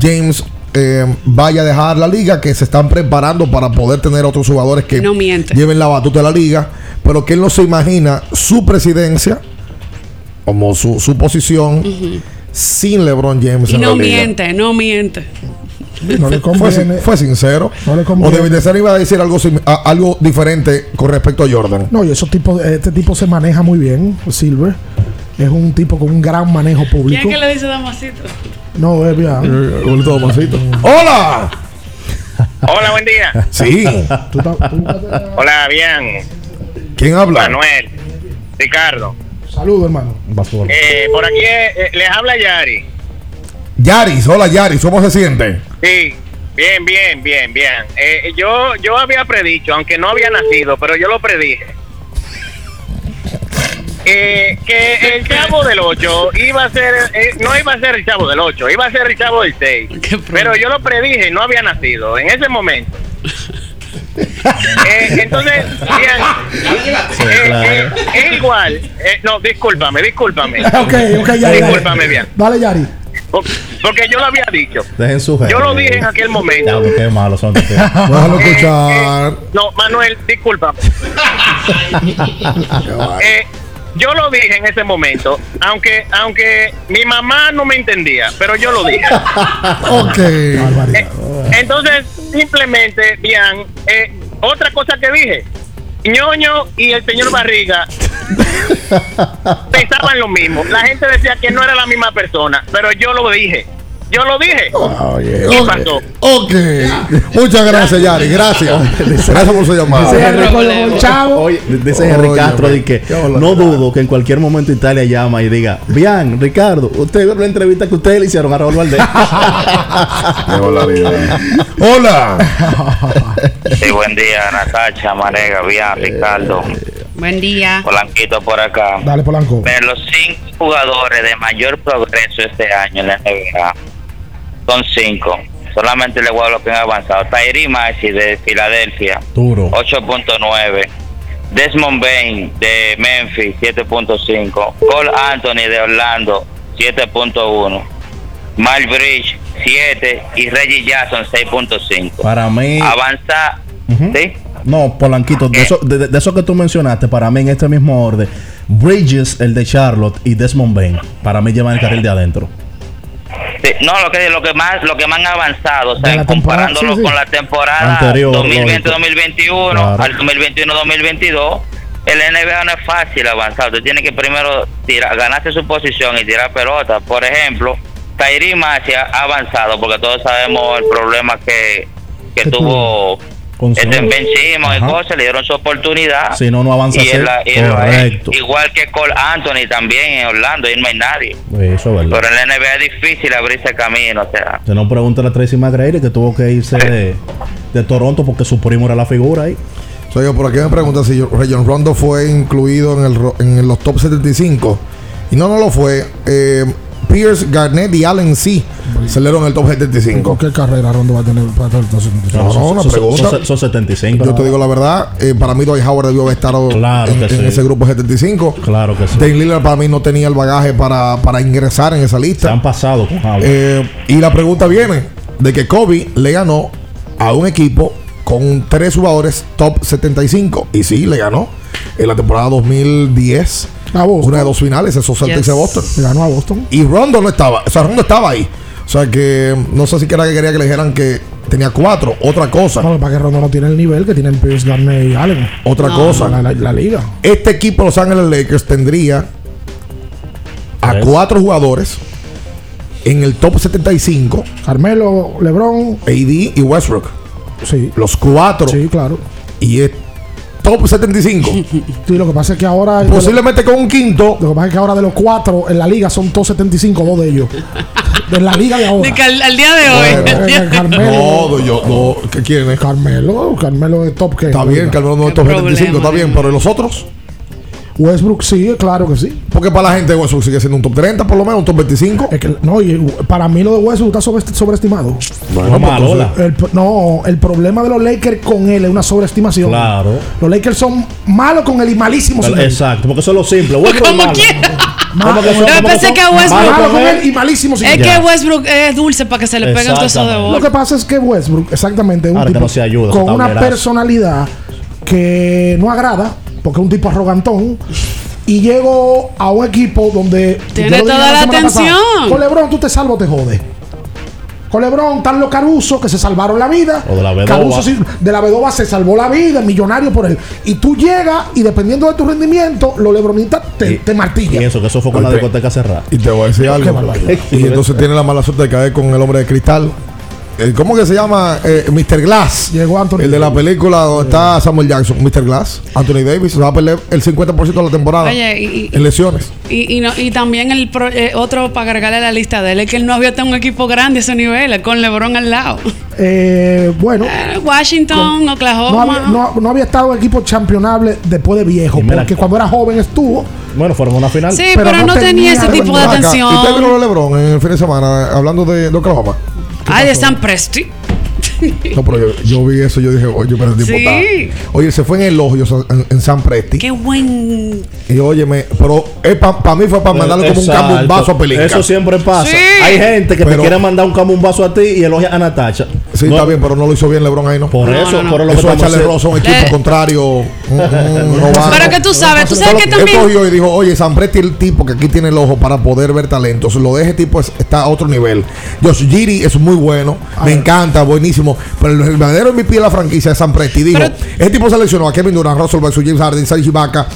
[SPEAKER 4] James eh, vaya a dejar la liga, que se están preparando para poder tener otros jugadores que
[SPEAKER 12] No
[SPEAKER 4] lleven la batuta de la liga, pero que él no se imagina su presidencia como su, su posición sin LeBron James
[SPEAKER 12] Y
[SPEAKER 4] en
[SPEAKER 12] no
[SPEAKER 4] la liga.
[SPEAKER 12] miente, no miente.
[SPEAKER 2] No le
[SPEAKER 4] Fue,
[SPEAKER 2] conviene.
[SPEAKER 4] sin- fue sincero.
[SPEAKER 2] No le
[SPEAKER 4] o. David Deser iba a decir algo, algo diferente con respecto a Jordan.
[SPEAKER 2] No, y esos tipos, este tipo se maneja muy bien, Silver. Es un tipo con un gran manejo
[SPEAKER 12] ¿Quién
[SPEAKER 2] público.
[SPEAKER 12] es que le dice Damasito?
[SPEAKER 2] No, es bien.
[SPEAKER 4] ¡Hola!
[SPEAKER 25] Hola, buen día.
[SPEAKER 4] Sí.
[SPEAKER 25] Hola, bien.
[SPEAKER 4] ¿Quién habla?
[SPEAKER 25] Manuel. Ricardo.
[SPEAKER 2] Saludos, hermano.
[SPEAKER 25] Eh, por aquí eh, les habla Yari.
[SPEAKER 4] Yaris, hola Yaris, ¿cómo se siente?
[SPEAKER 25] Sí, bien, bien, bien, bien. Eh, yo, yo había predicho, aunque no había nacido, pero yo lo predije. Eh, que el chavo del 8 iba a ser, eh, no iba a ser el chavo del 8, iba a ser el chavo del 6. Pero yo lo predije y no había nacido en ese momento. Eh, entonces, bien, eh, eh, es igual. eh, no, discúlpame, discúlpame.
[SPEAKER 2] ok, ok, Yari.
[SPEAKER 25] Discúlpame bien.
[SPEAKER 2] Dale, Yari.
[SPEAKER 25] Por- Porque yo lo había dicho.
[SPEAKER 1] Dejen su
[SPEAKER 25] Yo lo dije en aquel momento.
[SPEAKER 1] Qué son. ustedes.
[SPEAKER 4] Déjalo escuchar.
[SPEAKER 25] No, Manuel, disculpa. Eh, yo lo dije en ese momento, aunque aunque mi mamá no me entendía, pero yo lo dije.
[SPEAKER 4] ok.
[SPEAKER 25] Eh, entonces, simplemente, bien, eh, otra cosa que dije, ñoño y el señor Barriga pensaban lo mismo. La gente decía que no era la misma persona, pero yo lo dije. Yo lo dije.
[SPEAKER 4] Oye,
[SPEAKER 25] ¿Qué
[SPEAKER 4] ok.
[SPEAKER 25] pasó?
[SPEAKER 4] Ok. Muchas gracias, Yari. Gracias. Gracias por su llamada.
[SPEAKER 1] Dice Henry, Oye, dice Henry
[SPEAKER 4] Oye,
[SPEAKER 1] Castro que no dudo que en cualquier momento Italia llama y diga, bien, Ricardo, usted vio la entrevista que ustedes le hicieron a Raúl Valdés.
[SPEAKER 4] Hola.
[SPEAKER 28] Sí, buen día, Natacha, Marega, bien, Ricardo,
[SPEAKER 12] Buen día.
[SPEAKER 28] Polanquito por acá.
[SPEAKER 2] Dale, Polanco.
[SPEAKER 28] Pero los cinco jugadores de mayor progreso este año en la NBA son cinco. Solamente le voy a lo que han avanzado. Tyree Maxey de Filadelfia,
[SPEAKER 1] Duro.
[SPEAKER 28] 8.9. Desmond Bain de Memphis, 7.5. Cole Anthony de Orlando, 7.1. Mal Bridge, 7. Y Reggie Jackson, 6.5.
[SPEAKER 1] Para mí.
[SPEAKER 28] Avanza.
[SPEAKER 1] Ujú. No, Polanquito, de eso, de, de eso que tú mencionaste, para mí en este mismo orden, Bridges, el de Charlotte y Desmond Bain, para mí llevan el carril de adentro.
[SPEAKER 28] Sí, no, lo que lo que más lo que más han avanzado, o sea,
[SPEAKER 1] la temporada,
[SPEAKER 28] comparándolo
[SPEAKER 1] sí, sí.
[SPEAKER 28] con la temporada
[SPEAKER 1] Anterior,
[SPEAKER 28] 2020-2021
[SPEAKER 1] Claro.
[SPEAKER 28] al 2021-2022, el NBA no es fácil avanzar. Usted tiene que primero tirar, ganarse su posición y tirar pelota. Por ejemplo, Kyrie Maxey ha avanzado porque todos sabemos el problema que, que tuvo este Ben Simmons y
[SPEAKER 1] Ajá.
[SPEAKER 28] cosas, le dieron su oportunidad.
[SPEAKER 1] Si no, no avanza
[SPEAKER 28] y la-. Igual que Cole Anthony también en Orlando, y no hay nadie.
[SPEAKER 1] Eso es verdad.
[SPEAKER 28] Pero en la NBA es difícil abrirse camino, o sea.
[SPEAKER 1] Se no pregunta a Tracy McGrady que tuvo que irse de, de Toronto porque su primo era la figura ahí.
[SPEAKER 4] Soy yo, por aquí me preguntan si yo- Rayon Rondo fue incluido en, el, ro- en los top 75. Y no, no lo fue. Eh, Pierce, Garnett y Allen sí salieron en el top 75.
[SPEAKER 2] ¿Qué carrera Rondo va a tener para estar
[SPEAKER 4] No, no, una
[SPEAKER 1] son,
[SPEAKER 4] pregunta.
[SPEAKER 1] son- son 75.
[SPEAKER 4] Yo te digo la verdad, eh, para mí Dwight Howard debió haber estado
[SPEAKER 1] Claro
[SPEAKER 4] en,
[SPEAKER 1] que
[SPEAKER 4] en
[SPEAKER 1] sí.
[SPEAKER 4] ese grupo 75.
[SPEAKER 1] Claro que sí.
[SPEAKER 4] Dane Lillard para mí no tenía el bagaje para, para ingresar en esa lista.
[SPEAKER 1] Se han pasado con Howard.
[SPEAKER 4] Eh, y la pregunta viene de que Kobe le ganó a un equipo con tres jugadores top 75. Y sí, le ganó en la temporada 2010. Una de dos finales, esos Celtics
[SPEAKER 2] Yes.
[SPEAKER 4] de Boston.
[SPEAKER 2] Le ganó a Boston.
[SPEAKER 4] Y Rondo no estaba. O sea, Rondo estaba ahí. O sea que no sé si era que quería que le dijeran que tenía cuatro. Otra cosa.
[SPEAKER 2] No, para que Rondo no tiene el nivel que tienen Pierce, Garnett y Allen.
[SPEAKER 4] Otra
[SPEAKER 2] No.
[SPEAKER 4] cosa.
[SPEAKER 2] La, la- la liga.
[SPEAKER 4] Este equipo de Los Ángeles Lakers tendría a
[SPEAKER 2] Tres.
[SPEAKER 4] cuatro jugadores en el top 75.
[SPEAKER 2] Carmelo, LeBron.
[SPEAKER 4] AD y Westbrook.
[SPEAKER 2] Sí.
[SPEAKER 4] Los cuatro.
[SPEAKER 2] Sí, claro.
[SPEAKER 4] Y es top 75.
[SPEAKER 2] Sí, lo que pasa es que ahora.
[SPEAKER 4] Posiblemente con un quinto.
[SPEAKER 2] Lo que pasa es que ahora de los cuatro en la liga son todos 75, dos de ellos. De la liga de ahora.
[SPEAKER 12] De que al, al día de hoy.
[SPEAKER 2] Eh, Carmelo.
[SPEAKER 4] No, yo, no. ¿Qué quieren? es?
[SPEAKER 2] Carmelo, Carmelo es top que.
[SPEAKER 4] Está bien, Carmelo no es top 75, está bien, pero ¿y los otros?
[SPEAKER 2] Westbrook sí, claro que sí.
[SPEAKER 4] Porque para la gente Westbrook sigue siendo un top 30, por lo menos, un top 25.
[SPEAKER 2] Es que, no, y para mí lo de Westbrook está sobre- sobreestimado.
[SPEAKER 4] Bueno.
[SPEAKER 2] El no, el problema de los Lakers con él es una sobreestimación.
[SPEAKER 1] Claro.
[SPEAKER 2] Los Lakers son malos con él y malísimos sin él.
[SPEAKER 1] Exacto, porque eso es lo simple.
[SPEAKER 12] Como
[SPEAKER 1] malo.
[SPEAKER 12] quiera.
[SPEAKER 1] ¿Cómo que son-
[SPEAKER 12] pensé que Westbrook-
[SPEAKER 1] malos
[SPEAKER 2] Malo
[SPEAKER 1] con él?
[SPEAKER 2] y malísimos sin
[SPEAKER 12] Es que Westbrook es dulce para que se le peguen todos esos de
[SPEAKER 2] Lo
[SPEAKER 12] bola.
[SPEAKER 2] que pasa es que Westbrook, exactamente, es un
[SPEAKER 1] Ahora
[SPEAKER 2] tipo
[SPEAKER 1] no se ayuda,
[SPEAKER 2] con una personalidad que no agrada, porque es un tipo arrogantón. Y llego a un equipo donde.
[SPEAKER 12] Tiene toda la
[SPEAKER 2] semana pasada,
[SPEAKER 12] atención.
[SPEAKER 2] con LeBron tú te salvas o te jodes. Con LeBron están los Caruso que se salvaron la vida.
[SPEAKER 1] O de la Vedova.
[SPEAKER 2] Caruso de la Vedova se salvó la vida, millonario por él. Y tú llegas y dependiendo de tu rendimiento, los Lebronitas te, te martillan.
[SPEAKER 1] Pienso que eso fue con la
[SPEAKER 4] Oye,
[SPEAKER 1] discoteca cerrada.
[SPEAKER 4] Y te voy a decir algo. Y entonces tiene la mala suerte de caer con el hombre de cristal. Eh, ¿Cómo que se llama? Eh, Mr. Glass.
[SPEAKER 2] Llegó Anthony.
[SPEAKER 4] El de la película donde está Samuel Jackson. Mr. Glass. Anthony Davis. Va a perder el 50% de la temporada.
[SPEAKER 12] Oye, y-
[SPEAKER 4] en lesiones.
[SPEAKER 12] Y, y, no- y también el pro- eh, otro para agregarle a la lista de él es que él no había tenido un equipo grande a ese nivel, con LeBron al lado.
[SPEAKER 2] Eh, bueno.
[SPEAKER 12] Eh, Washington,
[SPEAKER 2] No
[SPEAKER 12] Oklahoma.
[SPEAKER 2] había, no, no había estado en equipo championable después de viejo, porque cuando era joven estuvo.
[SPEAKER 1] Bueno, fueron a una final.
[SPEAKER 12] Sí, pero, no, tenía ese tipo de
[SPEAKER 4] Acá,
[SPEAKER 12] atención.
[SPEAKER 4] ¿Y usted vio LeBron en el fin de semana hablando de, de Oklahoma?
[SPEAKER 12] Ay, de San Presti.
[SPEAKER 4] No, pero yo, yo vi eso, yo dije, oye, pero el tipo
[SPEAKER 12] Sí.
[SPEAKER 4] Oye, se fue en elogios en, en San Presti.
[SPEAKER 12] Qué buen.
[SPEAKER 4] Y óyeme, pero para mí fue para mandarle como un cambio, un vaso a Pelinka.
[SPEAKER 1] Eso siempre pasa.
[SPEAKER 12] Sí.
[SPEAKER 1] Hay gente que
[SPEAKER 4] Pero-
[SPEAKER 1] te quiere mandar un cambio, un vaso a ti y elogia a Natacha.
[SPEAKER 4] Sí,
[SPEAKER 1] No,
[SPEAKER 4] está bien, pero no lo hizo bien LeBron ahí, ¿no?
[SPEAKER 1] Por
[SPEAKER 12] No,
[SPEAKER 1] eso,
[SPEAKER 12] no, no.
[SPEAKER 1] por lo que
[SPEAKER 4] Eso es
[SPEAKER 1] estamos
[SPEAKER 4] echarle rosa a un equipo contrario. un- un novato.
[SPEAKER 12] Pero que tú sabes, tú sabes que
[SPEAKER 4] Él
[SPEAKER 12] también.
[SPEAKER 4] cogió y dijo, oye, San Presti el tipo que aquí tiene el ojo para poder ver talentos. Lo de ese tipo es- está a otro nivel. Josh Giri es muy bueno, me encanta, buenísimo. Pero el, verdadero MVP de la franquicia es San Presti. Dijo,
[SPEAKER 12] Pero-
[SPEAKER 4] ese tipo seleccionó a Kevin Durant, Russell Westbrook, James Harden, Serge Ibaka,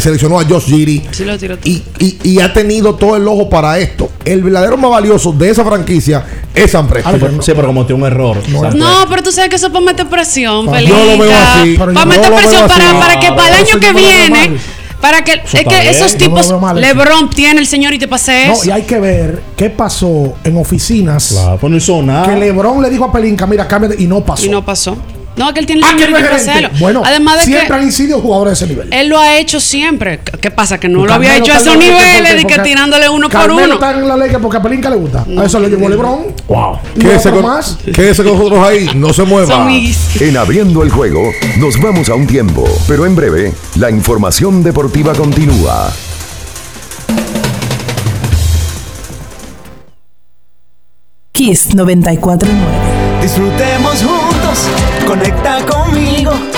[SPEAKER 4] seleccionó a Josh Giri.
[SPEAKER 12] Sí, lo tiró.
[SPEAKER 4] Y, y- y ha tenido todo el ojo para esto. El verdadero más valioso de esa franquicia es San Presti.
[SPEAKER 1] Sí, pero, sí, pero cometió un error.
[SPEAKER 12] No, pero tú sabes que eso es para meter presión,
[SPEAKER 4] Yo
[SPEAKER 12] Felipe.
[SPEAKER 4] lo veo así.
[SPEAKER 2] Yo
[SPEAKER 12] Para
[SPEAKER 2] no
[SPEAKER 12] meter presión para, para que para el año
[SPEAKER 2] yo
[SPEAKER 12] que
[SPEAKER 2] no
[SPEAKER 12] viene. Para que, es esos
[SPEAKER 2] Yo no
[SPEAKER 12] tipos. LeBron tiene el señor y te pase
[SPEAKER 2] No,
[SPEAKER 12] eso.
[SPEAKER 2] y hay que ver qué pasó en oficinas.
[SPEAKER 1] Claro, pues no hizo nada.
[SPEAKER 2] Que LeBron le dijo a Pelinka, mira, cámbiate, y no pasó.
[SPEAKER 12] y no pasó. No, que él tiene el y pase
[SPEAKER 2] gerente.
[SPEAKER 12] eso.
[SPEAKER 2] Bueno,
[SPEAKER 12] Además de
[SPEAKER 2] siempre
[SPEAKER 12] que
[SPEAKER 2] han incidido jugadores de ese nivel.
[SPEAKER 12] él lo ha hecho siempre. ¿Qué- ¿Qué pasa? Que no lo
[SPEAKER 2] Carmelo
[SPEAKER 12] había hecho a esos niveles de que tirándole uno por
[SPEAKER 2] Carmelo
[SPEAKER 12] uno.
[SPEAKER 2] está en la ley que porque a Pelinka le gusta. A eso lo llevó LeBron.
[SPEAKER 1] Wow.
[SPEAKER 2] Y
[SPEAKER 4] Quédese con,
[SPEAKER 2] más.
[SPEAKER 4] quédese con nosotros ahí, no se mueva.
[SPEAKER 3] En abriendo el juego, nos vamos a un tiempo, pero en breve, la información deportiva continúa.
[SPEAKER 14] Kiss 949.
[SPEAKER 15] Disfrutemos juntos, conecta conmigo.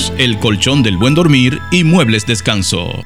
[SPEAKER 19] el colchón del buen dormir y muebles descanso.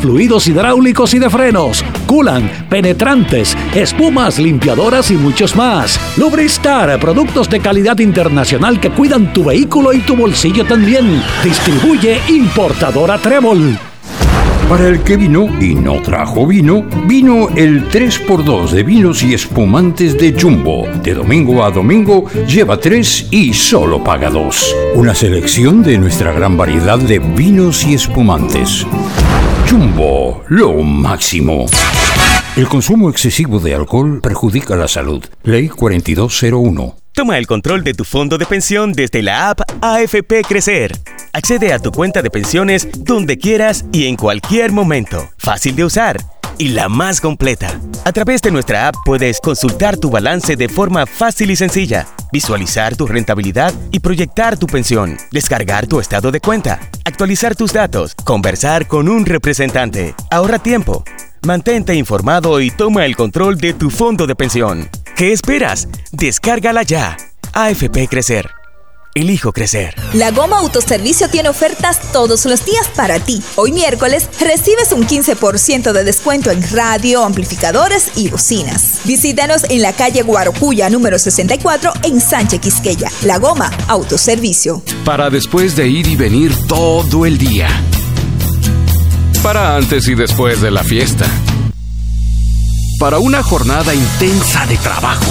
[SPEAKER 29] fluidos hidráulicos y de frenos, culan, penetrantes, espumas, limpiadoras y muchos más. Lubristar, productos de calidad internacional que cuidan tu vehículo y tu bolsillo también. Distribuye importadora Trébol.
[SPEAKER 30] Para el que vino y no trajo vino, vino el 3x2 de vinos y espumantes de Jumbo. De domingo a domingo lleva 3 y solo paga 2. Una selección de nuestra gran variedad de vinos y espumantes. Jumbo, lo máximo. El consumo excesivo de alcohol perjudica la salud. Ley 4201.
[SPEAKER 17] Toma el control de tu fondo de pensión desde la app AFP Crecer. Accede a tu cuenta de pensiones donde quieras y en cualquier momento. Fácil de usar y la más completa. A través de nuestra app puedes consultar tu balance de forma fácil y sencilla, visualizar tu rentabilidad y proyectar tu pensión, descargar tu estado de cuenta, actualizar tus datos, conversar con un representante. Ahorra tiempo. Mantente informado y toma el control de tu fondo de pensión. ¿Qué esperas? Descárgala ya. AFP Crecer. Elijo crecer.
[SPEAKER 31] La Goma Autoservicio tiene ofertas todos los días para ti. Hoy miércoles recibes un 15% de descuento en radio, amplificadores y bocinas. Visítanos en la calle Guarocuya número 64 en Sánchez Quisqueya. La Goma Autoservicio.
[SPEAKER 18] Para después de ir y venir todo el día. Para antes y después de la fiesta. Para una jornada intensa de trabajo.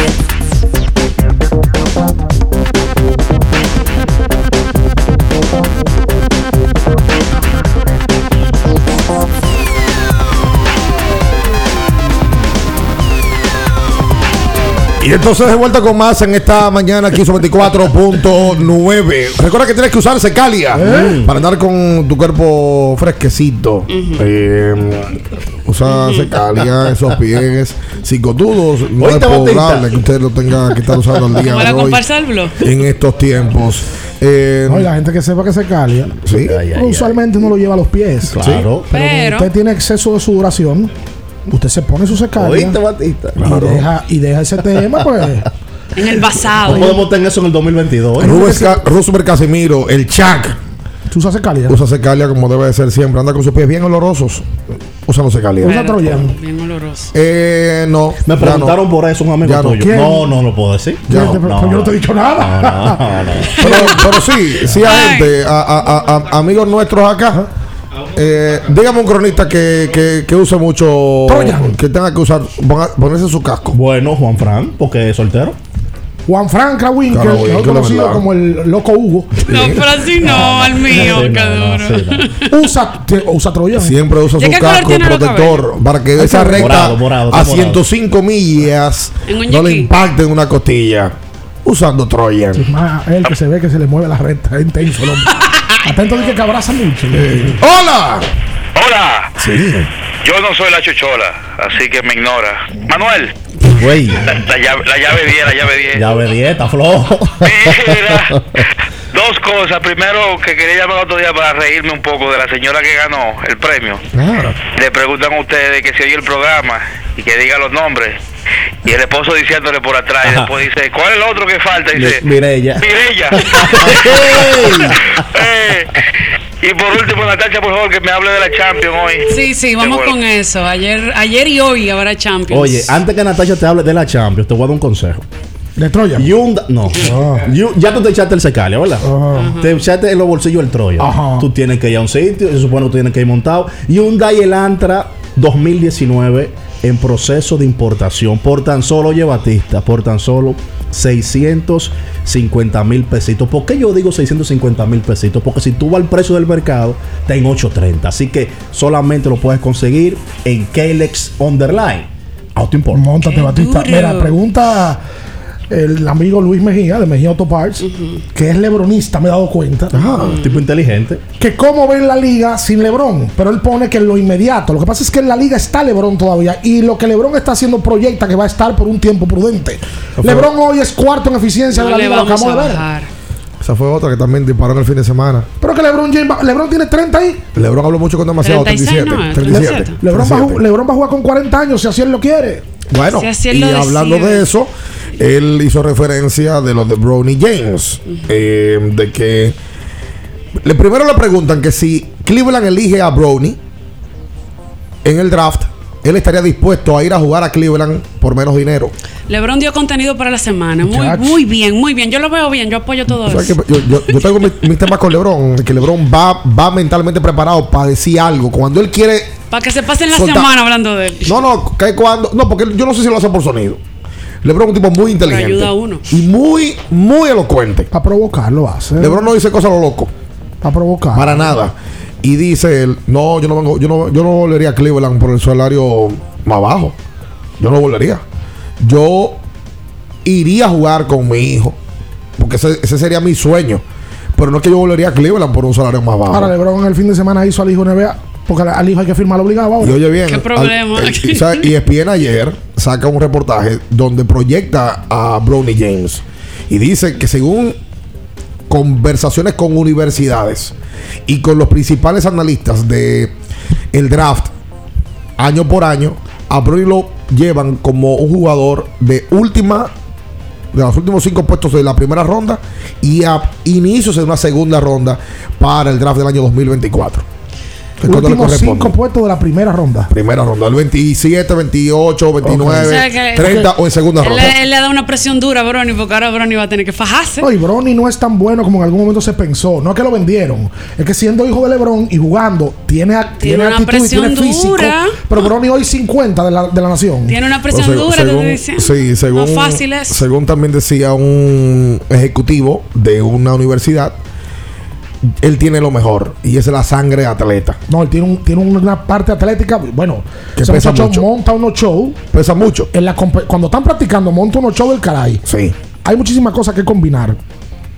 [SPEAKER 4] Y entonces de vuelta con más en esta mañana aquí sobre 24.9. Recuerda que tienes que usar secalia
[SPEAKER 2] Eh.
[SPEAKER 4] para andar con tu cuerpo fresquecito. Eh, usa secalia, esos pies psicotudos. No es probable que usted lo tenga que estar usando al día de hoy en estos tiempos. Eh,
[SPEAKER 2] No, y la gente que sepa que se calia,
[SPEAKER 4] Sí.
[SPEAKER 2] usualmente no lo lleva a los pies.
[SPEAKER 4] Claro.
[SPEAKER 2] Sí. Pero,
[SPEAKER 12] Pero-
[SPEAKER 2] usted tiene exceso de sudoración, usted se pone su secalia
[SPEAKER 1] ¿Oíste, Batista?
[SPEAKER 2] y, deja, y deja ese tema, pues.
[SPEAKER 12] En el basado.
[SPEAKER 1] No podemos tener eso en el 2022. ¿eh?
[SPEAKER 4] Rubens Ca- Roosevelt Casimiro, el Chac.
[SPEAKER 2] ¿Tú usas secalia?
[SPEAKER 4] Usa secalia como debe de ser siempre. Anda con sus pies bien olorosos. Usa los secalia.
[SPEAKER 2] Usa Troyan.
[SPEAKER 12] Bien oloroso.
[SPEAKER 4] Eh, no.
[SPEAKER 1] Me preguntaron
[SPEAKER 4] no.
[SPEAKER 1] por eso un amigo
[SPEAKER 4] Ya no.
[SPEAKER 1] tuyo.
[SPEAKER 4] ¿Quién?
[SPEAKER 1] No, no lo puedo decir.
[SPEAKER 4] Ya
[SPEAKER 1] no,
[SPEAKER 4] no.
[SPEAKER 1] no,
[SPEAKER 2] Pues yo no te he dicho nada.
[SPEAKER 1] No, no, no.
[SPEAKER 4] Pero, pero sí, sí hay gente, a, a- a- a- amigos nuestros acá. Eh, dígame un cronista que, que, que use mucho.
[SPEAKER 2] Troyan.
[SPEAKER 4] Que tenga que usar, ponga- ponerse su casco.
[SPEAKER 1] Bueno, Juan Fran, porque es soltero.
[SPEAKER 2] Juan Frank Krawinkel,
[SPEAKER 4] Krawinkel,
[SPEAKER 2] mejor conocido como el loco Hugo.
[SPEAKER 12] No, pero así no, al mío,
[SPEAKER 1] Sí,
[SPEAKER 12] qué
[SPEAKER 1] no, no.
[SPEAKER 2] Usa, te- usa Troyan.
[SPEAKER 4] Siempre usa
[SPEAKER 12] ¿De
[SPEAKER 4] su casco protector para que de esa recta
[SPEAKER 1] Morado, morado,
[SPEAKER 4] a
[SPEAKER 1] está morado.
[SPEAKER 4] 105 millas no le impacten una costilla. Usando Troyan.
[SPEAKER 2] Es más, él que se ve que se le mueve la recta, es intenso el hombre. Atento de que que abraza mucho.
[SPEAKER 4] ¡Hola!
[SPEAKER 24] Hola,
[SPEAKER 4] Sí.
[SPEAKER 24] yo no soy la chuchola, así que me ignora. Manuel,
[SPEAKER 1] Güey,
[SPEAKER 24] la, la llave, la llave 10, la llave 10.
[SPEAKER 1] ya ve dieta, flojo.
[SPEAKER 24] Mira, dos cosas. Primero, que quería llamar otro día para reírme un poco de la señora que ganó el premio.
[SPEAKER 4] Ah,
[SPEAKER 24] Le preguntan a ustedes que se oye el programa y que diga los nombres. Y el esposo diciéndole por atrás. Y después dice, ¿cuál es el otro que falta? Y dice,
[SPEAKER 1] Mirella.
[SPEAKER 24] Mirella. Eh, y por último, Natacha, por favor, que me hable de la Champions hoy.
[SPEAKER 12] Sí, sí, vamos
[SPEAKER 24] bueno.
[SPEAKER 12] con eso. Ayer, ayer y hoy habrá Champions.
[SPEAKER 1] Oye, antes que Natacha te hable de la Champions, te voy a dar un consejo.
[SPEAKER 2] De Troyan.
[SPEAKER 1] Hyundai, no. Yu- ya tú te echaste el secalia, ¿verdad? Te echaste en los bolsillos el Troya.
[SPEAKER 2] Ajá.
[SPEAKER 1] Tú tienes que ir a un sitio, se supone que tú tienes que ir montado. Hyundai Elantra 2019 en proceso de importación por tan solo, oye Batista, por tan solo 650 mil pesitos. ¿Por qué yo digo 650 mil pesitos? Porque si tú vas al precio del mercado, está en 830. Así que solamente lo puedes conseguir en Kalex Underline. Auto Import.
[SPEAKER 2] Montate,
[SPEAKER 12] Qué
[SPEAKER 2] Batista.
[SPEAKER 12] duro.
[SPEAKER 2] Mira, pregunta el amigo Luis Mejía de Mejía Auto Parts, que es lebronista, me he dado cuenta.
[SPEAKER 1] Ah, tipo inteligente.
[SPEAKER 2] Que cómo ven la liga sin Lebron, pero él pone que en lo inmediato. Lo que pasa es que en la liga está Lebron todavía y lo que Lebron está haciendo proyecta que va a estar por un tiempo prudente. Lebron hoy es cuarto en eficiencia
[SPEAKER 12] no
[SPEAKER 2] de la liga, lo
[SPEAKER 12] vamos a
[SPEAKER 2] acabamos de ver.
[SPEAKER 4] Esa fue otra que también disparó en el fin de semana.
[SPEAKER 2] Pero que Lebron, James va- Lebron tiene 30 ahí.
[SPEAKER 4] Lebron habló mucho con demasiado.
[SPEAKER 12] 36,
[SPEAKER 4] 37.
[SPEAKER 12] no,
[SPEAKER 4] 37.
[SPEAKER 12] 37.
[SPEAKER 2] Lebron va, a ju-
[SPEAKER 4] 37.
[SPEAKER 2] Lebron va a jugar con 40 años si así él lo quiere.
[SPEAKER 4] Bueno,
[SPEAKER 12] Si
[SPEAKER 4] y hablando
[SPEAKER 12] decide.
[SPEAKER 4] de eso, él hizo referencia de lo de Brownie James. eh, de que. Le, primero le preguntan que si Cleveland elige a Brownie en el draft, él estaría dispuesto a ir a jugar a Cleveland por menos dinero.
[SPEAKER 12] LeBron dio contenido para la semana. Muy, bien, muy bien. Yo lo veo bien, yo apoyo todo
[SPEAKER 4] O sea,
[SPEAKER 12] eso.
[SPEAKER 4] yo, yo- yo tengo mis, mis temas con LeBron, que LeBron va, va mentalmente preparado para decir algo. Cuando él quiere
[SPEAKER 12] Para que se pasen la semana hablando de él.
[SPEAKER 4] No, no, que cuando. No, porque yo no sé si lo hace por sonido. LeBron es un tipo muy inteligente.
[SPEAKER 12] ayuda a uno.
[SPEAKER 4] Y muy, muy elocuente.
[SPEAKER 2] Para provocarlo hace.
[SPEAKER 4] LeBron no dice cosas a lo loco.
[SPEAKER 2] Para provocar.
[SPEAKER 4] Para nada. Y dice él, no, yo no vengo, yo no, yo no volvería a Cleveland por el salario más bajo. Yo no volvería. Yo iría a jugar con mi hijo. Porque ese, ese sería mi sueño. Pero no es que yo volvería a Cleveland por un salario más bajo.
[SPEAKER 2] Ahora LeBron el fin de semana hizo al hijo NBA. Porque al hijo hay que firmarlo obligado ahora.
[SPEAKER 4] Y oye bien.
[SPEAKER 12] ¿Qué
[SPEAKER 4] al-
[SPEAKER 12] problema?
[SPEAKER 4] el- y, y ESPN ayer saca un reportaje donde proyecta a Bronny James. Y dice que según conversaciones con universidades y con los principales analistas de el draft año por año, a Bronny lo llevan como un jugador de última de los últimos cinco puestos de la primera ronda y a inicios de una segunda ronda para el draft del año 2024.
[SPEAKER 2] Últimos cinco puestos de la primera ronda.
[SPEAKER 4] Primera ronda, el 27, 28, 29,
[SPEAKER 12] O sea que-
[SPEAKER 4] 30 o en segunda
[SPEAKER 12] Él,
[SPEAKER 4] ronda.
[SPEAKER 12] le- él le da una presión dura a Brony porque ahora Brony va a tener que fajarse.
[SPEAKER 2] No, y Bronny no es tan bueno como en algún momento se pensó. No es que lo vendieron. Es que siendo hijo de LeBron y jugando, tiene, tiene,
[SPEAKER 12] una
[SPEAKER 2] actitud y tiene
[SPEAKER 12] presión
[SPEAKER 2] físico.
[SPEAKER 12] dura.
[SPEAKER 2] Pero Bronny hoy 50 de la, de la nación.
[SPEAKER 12] Tiene una presión dura,
[SPEAKER 4] según-
[SPEAKER 12] te dicen.
[SPEAKER 4] sí, según,
[SPEAKER 12] No fácil es.
[SPEAKER 4] según también decía un ejecutivo de una universidad, él tiene lo mejor y es la sangre atleta.
[SPEAKER 2] No, él tiene, un- tiene una parte atlética. Bueno,
[SPEAKER 4] Que
[SPEAKER 2] ese
[SPEAKER 4] pesa mucho.
[SPEAKER 2] monta unos shows.
[SPEAKER 4] Pesa mucho.
[SPEAKER 2] En la cuando están practicando, monta unos shows del caray.
[SPEAKER 4] Sí.
[SPEAKER 2] Hay muchísimas cosas que combinar.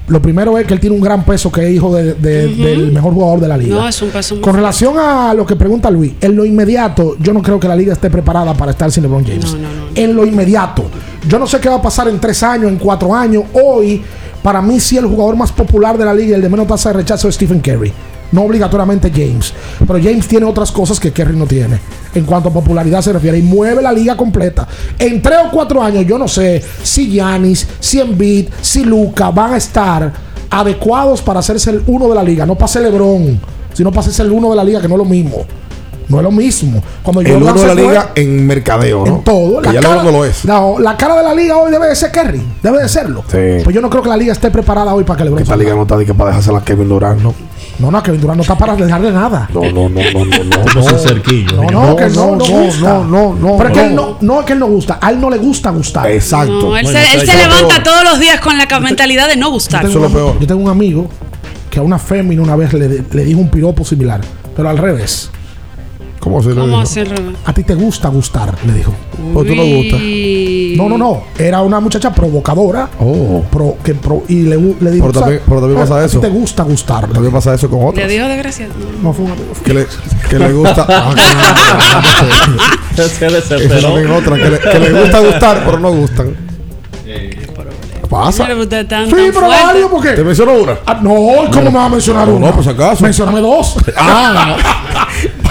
[SPEAKER 2] Lo primero es que él tiene un gran peso, que es hijo de- del mejor jugador de la liga.
[SPEAKER 12] No, es un peso
[SPEAKER 2] Con relación a lo que pregunta Luis, en lo inmediato, yo no creo que la liga esté preparada para estar sin LeBron James. En lo inmediato. Yo no sé qué va a pasar en tres años, en cuatro años. Hoy, para mí, sí, el jugador más popular de la liga y el de menos tasa de rechazo es Stephen Curry. No obligatoriamente James. Pero James tiene otras cosas que Curry no tiene. En cuanto a popularidad se refiere. Y mueve la liga completa. En tres o cuatro años, yo no sé si Giannis, si Embiid, si Luca van a estar adecuados para hacerse el uno de la liga. No pase LeBron, sino para hacerse el uno de la liga, que no es lo mismo. No es lo mismo. Cuando
[SPEAKER 4] El uno de la
[SPEAKER 2] fue-
[SPEAKER 4] liga en mercadeo, ¿no?
[SPEAKER 2] en todo.
[SPEAKER 4] Que ya LeBron no lo es.
[SPEAKER 2] No, la cara de la liga hoy debe de ser Kerry. Debe de serlo.
[SPEAKER 4] Sí.
[SPEAKER 2] Pues yo no creo que la liga esté preparada hoy para que LeBron
[SPEAKER 4] Esta liga no está de que para dejársela a Kevin Durant, ¿no?
[SPEAKER 2] No, no, Kevin Durant no está para dejarle nada.
[SPEAKER 4] No, no, no, no, no, no.
[SPEAKER 1] Sin cerquillo.
[SPEAKER 2] No, no, que no, no,
[SPEAKER 4] no,
[SPEAKER 2] gusta.
[SPEAKER 4] no, no, no,
[SPEAKER 2] Pero es que
[SPEAKER 4] no.
[SPEAKER 2] él no, no es que él no gusta, a él no le gusta gustar.
[SPEAKER 4] Exacto.
[SPEAKER 12] No, él se, él se levanta todos los días con la mentalidad de no gustar.
[SPEAKER 2] Yo tengo, un- yo tengo un amigo que a una fémina una vez le, le dijo un piropo similar, pero al revés.
[SPEAKER 4] ¿Cómo se lo
[SPEAKER 12] ¿Cómo revés?
[SPEAKER 2] A ti te gusta gustar, le dijo.
[SPEAKER 4] ¿O tú no gustas?
[SPEAKER 2] No, no, no. Era una muchacha provocadora.
[SPEAKER 4] Oh.
[SPEAKER 2] pro- que pro- y le, le dijo.
[SPEAKER 4] Pero también-
[SPEAKER 2] "Sa-
[SPEAKER 4] pero también
[SPEAKER 2] a-
[SPEAKER 4] pasa
[SPEAKER 2] a ti
[SPEAKER 4] eso.
[SPEAKER 2] te gusta gustar. le
[SPEAKER 4] También pasa eso con
[SPEAKER 12] Le
[SPEAKER 4] otros.
[SPEAKER 12] dijo desgraciado.
[SPEAKER 2] No fue un amigo.
[SPEAKER 4] Que le, que le gusta. Ah, que-
[SPEAKER 1] Se desesperó.
[SPEAKER 4] otra. Que le, que le gusta gustar, pero no gustan. Pasa.
[SPEAKER 12] Pero están
[SPEAKER 2] Sí,
[SPEAKER 12] tan
[SPEAKER 2] pero válido porque.
[SPEAKER 4] ¿Te menciono una?
[SPEAKER 2] Ah, no, ¿cómo me va a mencionar
[SPEAKER 4] No,
[SPEAKER 2] una?
[SPEAKER 4] no, por si acaso.
[SPEAKER 2] Mencióname dos.
[SPEAKER 4] Ah,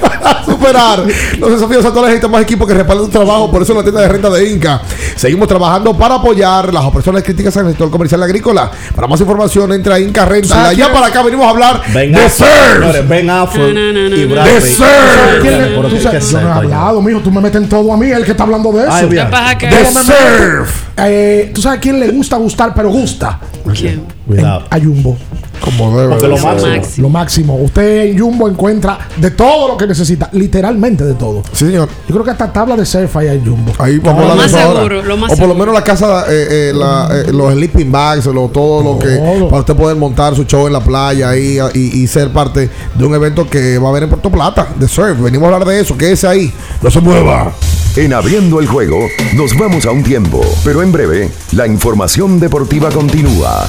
[SPEAKER 4] para superar los desafíos actuales necesita más equipo que respalden tu trabajo. Por eso en la tienda de renta de Inca seguimos trabajando para apoyar las operaciones críticas en el sector comercial agrícola. Para más información, entra a Inca Renta. De allá para acá venimos a hablar
[SPEAKER 1] Ben
[SPEAKER 4] de
[SPEAKER 1] Affleck, Ben Affleck y. Brad
[SPEAKER 4] De surf.
[SPEAKER 2] ¿Quién le-
[SPEAKER 1] Pero
[SPEAKER 2] tú
[SPEAKER 1] ¿qué-
[SPEAKER 2] sabes-
[SPEAKER 1] qué es
[SPEAKER 2] yo no he hablado, mijo. Tú me meten todo a mí, el que está hablando de eso.
[SPEAKER 1] Ay, bien.
[SPEAKER 12] ¿Qué pasa que-
[SPEAKER 4] De surf.
[SPEAKER 2] Eh, ¿Tú sabes quién le gusta gustar, pero gusta?
[SPEAKER 12] ¿Quién?
[SPEAKER 1] Cuidado.
[SPEAKER 2] A Jumbo.
[SPEAKER 4] Como debe de
[SPEAKER 1] lo
[SPEAKER 4] ser.
[SPEAKER 1] máximo.
[SPEAKER 12] Máximo.
[SPEAKER 2] Lo máximo. Usted en Jumbo encuentra de todo lo que necesita. Literalmente de todo.
[SPEAKER 4] Sí, señor.
[SPEAKER 2] Yo creo que hasta tabla de surf hay en Jumbo.
[SPEAKER 4] Ahí vamos a de
[SPEAKER 12] más seguro, lo más
[SPEAKER 4] o por lo menos la casa, eh, eh, la, eh, los sleeping bags, lo, todo lo que para usted poder montar su show en la playa ahí, y, y ser parte de un evento que va a haber en Puerto Plata de surf. Venimos a hablar de eso, que es ahí. No se mueva.
[SPEAKER 32] En abriendo el juego, nos vamos a un tiempo, pero en breve, la información deportiva continúa.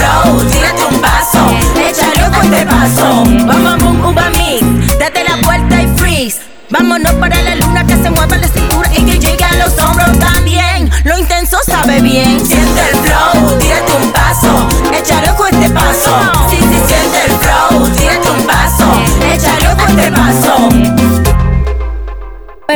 [SPEAKER 33] flow, tírate un paso, échale con este paso, bom, bom, bom, uva mix. Date la vuelta y freeze. Vámonos para la luna que se mueva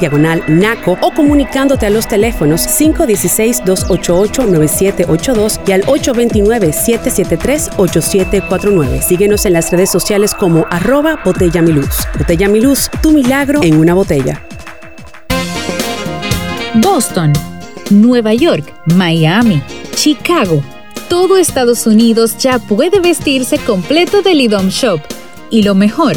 [SPEAKER 34] Diagonal Naco o comunicándote a los teléfonos 516-288-9782 y al 829-773-8749. Síguenos en las redes sociales como arroba Botella Miluz. Botella Miluz, tu milagro en una botella.
[SPEAKER 35] Boston, Nueva York, Miami, Chicago. Todo Estados Unidos ya puede vestirse completo del IDOM Shop. Y lo mejor,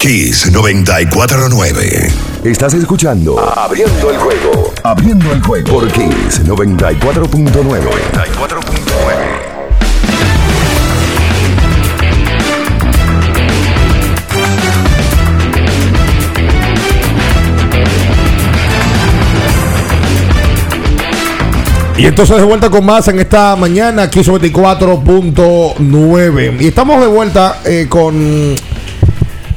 [SPEAKER 3] Kiss 949. Estás escuchando Abriendo el juego. Abriendo el juego por Kiss 94.9. 94.9.
[SPEAKER 4] Y entonces de vuelta con más en esta mañana, aquí 24.9. Y estamos de vuelta eh, con,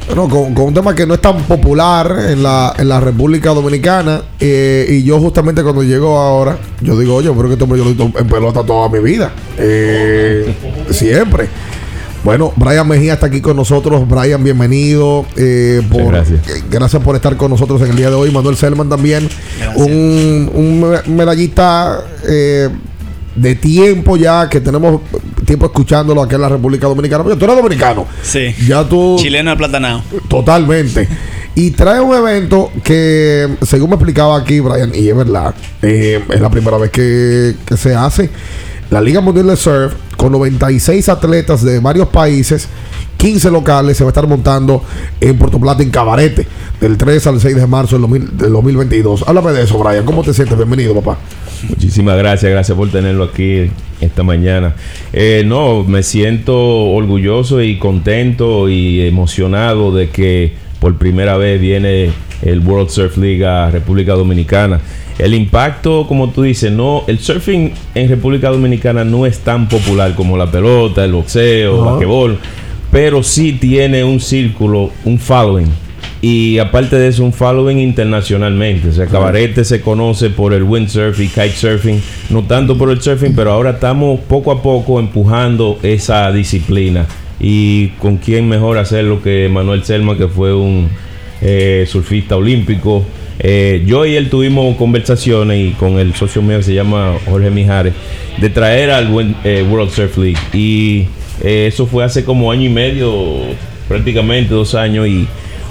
[SPEAKER 4] bueno, con, con un tema que no es tan popular en la, en la República Dominicana. eh, y yo justamente cuando llego ahora, yo digo, oye, pero que este hombre yo lo he visto en pelota toda mi vida. Eh, siempre. Bueno, Brian Mejía está aquí con nosotros. Brian, bienvenido. eh, por,
[SPEAKER 36] gracias.
[SPEAKER 4] eh, gracias por estar con nosotros en el día de hoy. Manuel Selman también. Un, un me- medallista eh, de tiempo ya, que tenemos tiempo escuchándolo aquí en la República Dominicana. Oye, tú eres dominicano.
[SPEAKER 37] Sí.
[SPEAKER 4] Ya tú.
[SPEAKER 37] Chileno de platanao.
[SPEAKER 4] Totalmente. Y trae un evento que, según me explicaba aquí Brian, y es verdad, eh, es la primera vez que, que se hace. La Liga Mundial de Surf, con 96 atletas de varios países, 15 locales, se va a estar montando en Puerto Plata, en Cabarete, del 3 al 6 de marzo del, 2000 del 2022. Háblame de eso, Brian. ¿Cómo te sientes? Bienvenido, papá.
[SPEAKER 36] Muchísimas gracias, gracias por tenerlo aquí esta mañana. Eh, no, me siento orgulloso y contento y emocionado de que por primera vez viene el World Surf League a República Dominicana. El impacto, como tú dices, no, el surfing en República Dominicana no es tan popular como la pelota, el boxeo, el basquetbol, pero sí tiene un círculo, un following. Y aparte de eso, un following internacionalmente. O sea, Cabarete se conoce por el windsurf y kitesurfing, no tanto por el surfing, pero ahora estamos poco a poco empujando esa disciplina. Y con quién mejor hacerlo que Manuel Selma, que fue un eh, surfista olímpico. Eh, yo y él tuvimos conversaciones y con el socio mío que se llama Jorge Mijares de traer al eh, World Surf League. Y eso fue hace como año y medio, prácticamente dos años. Y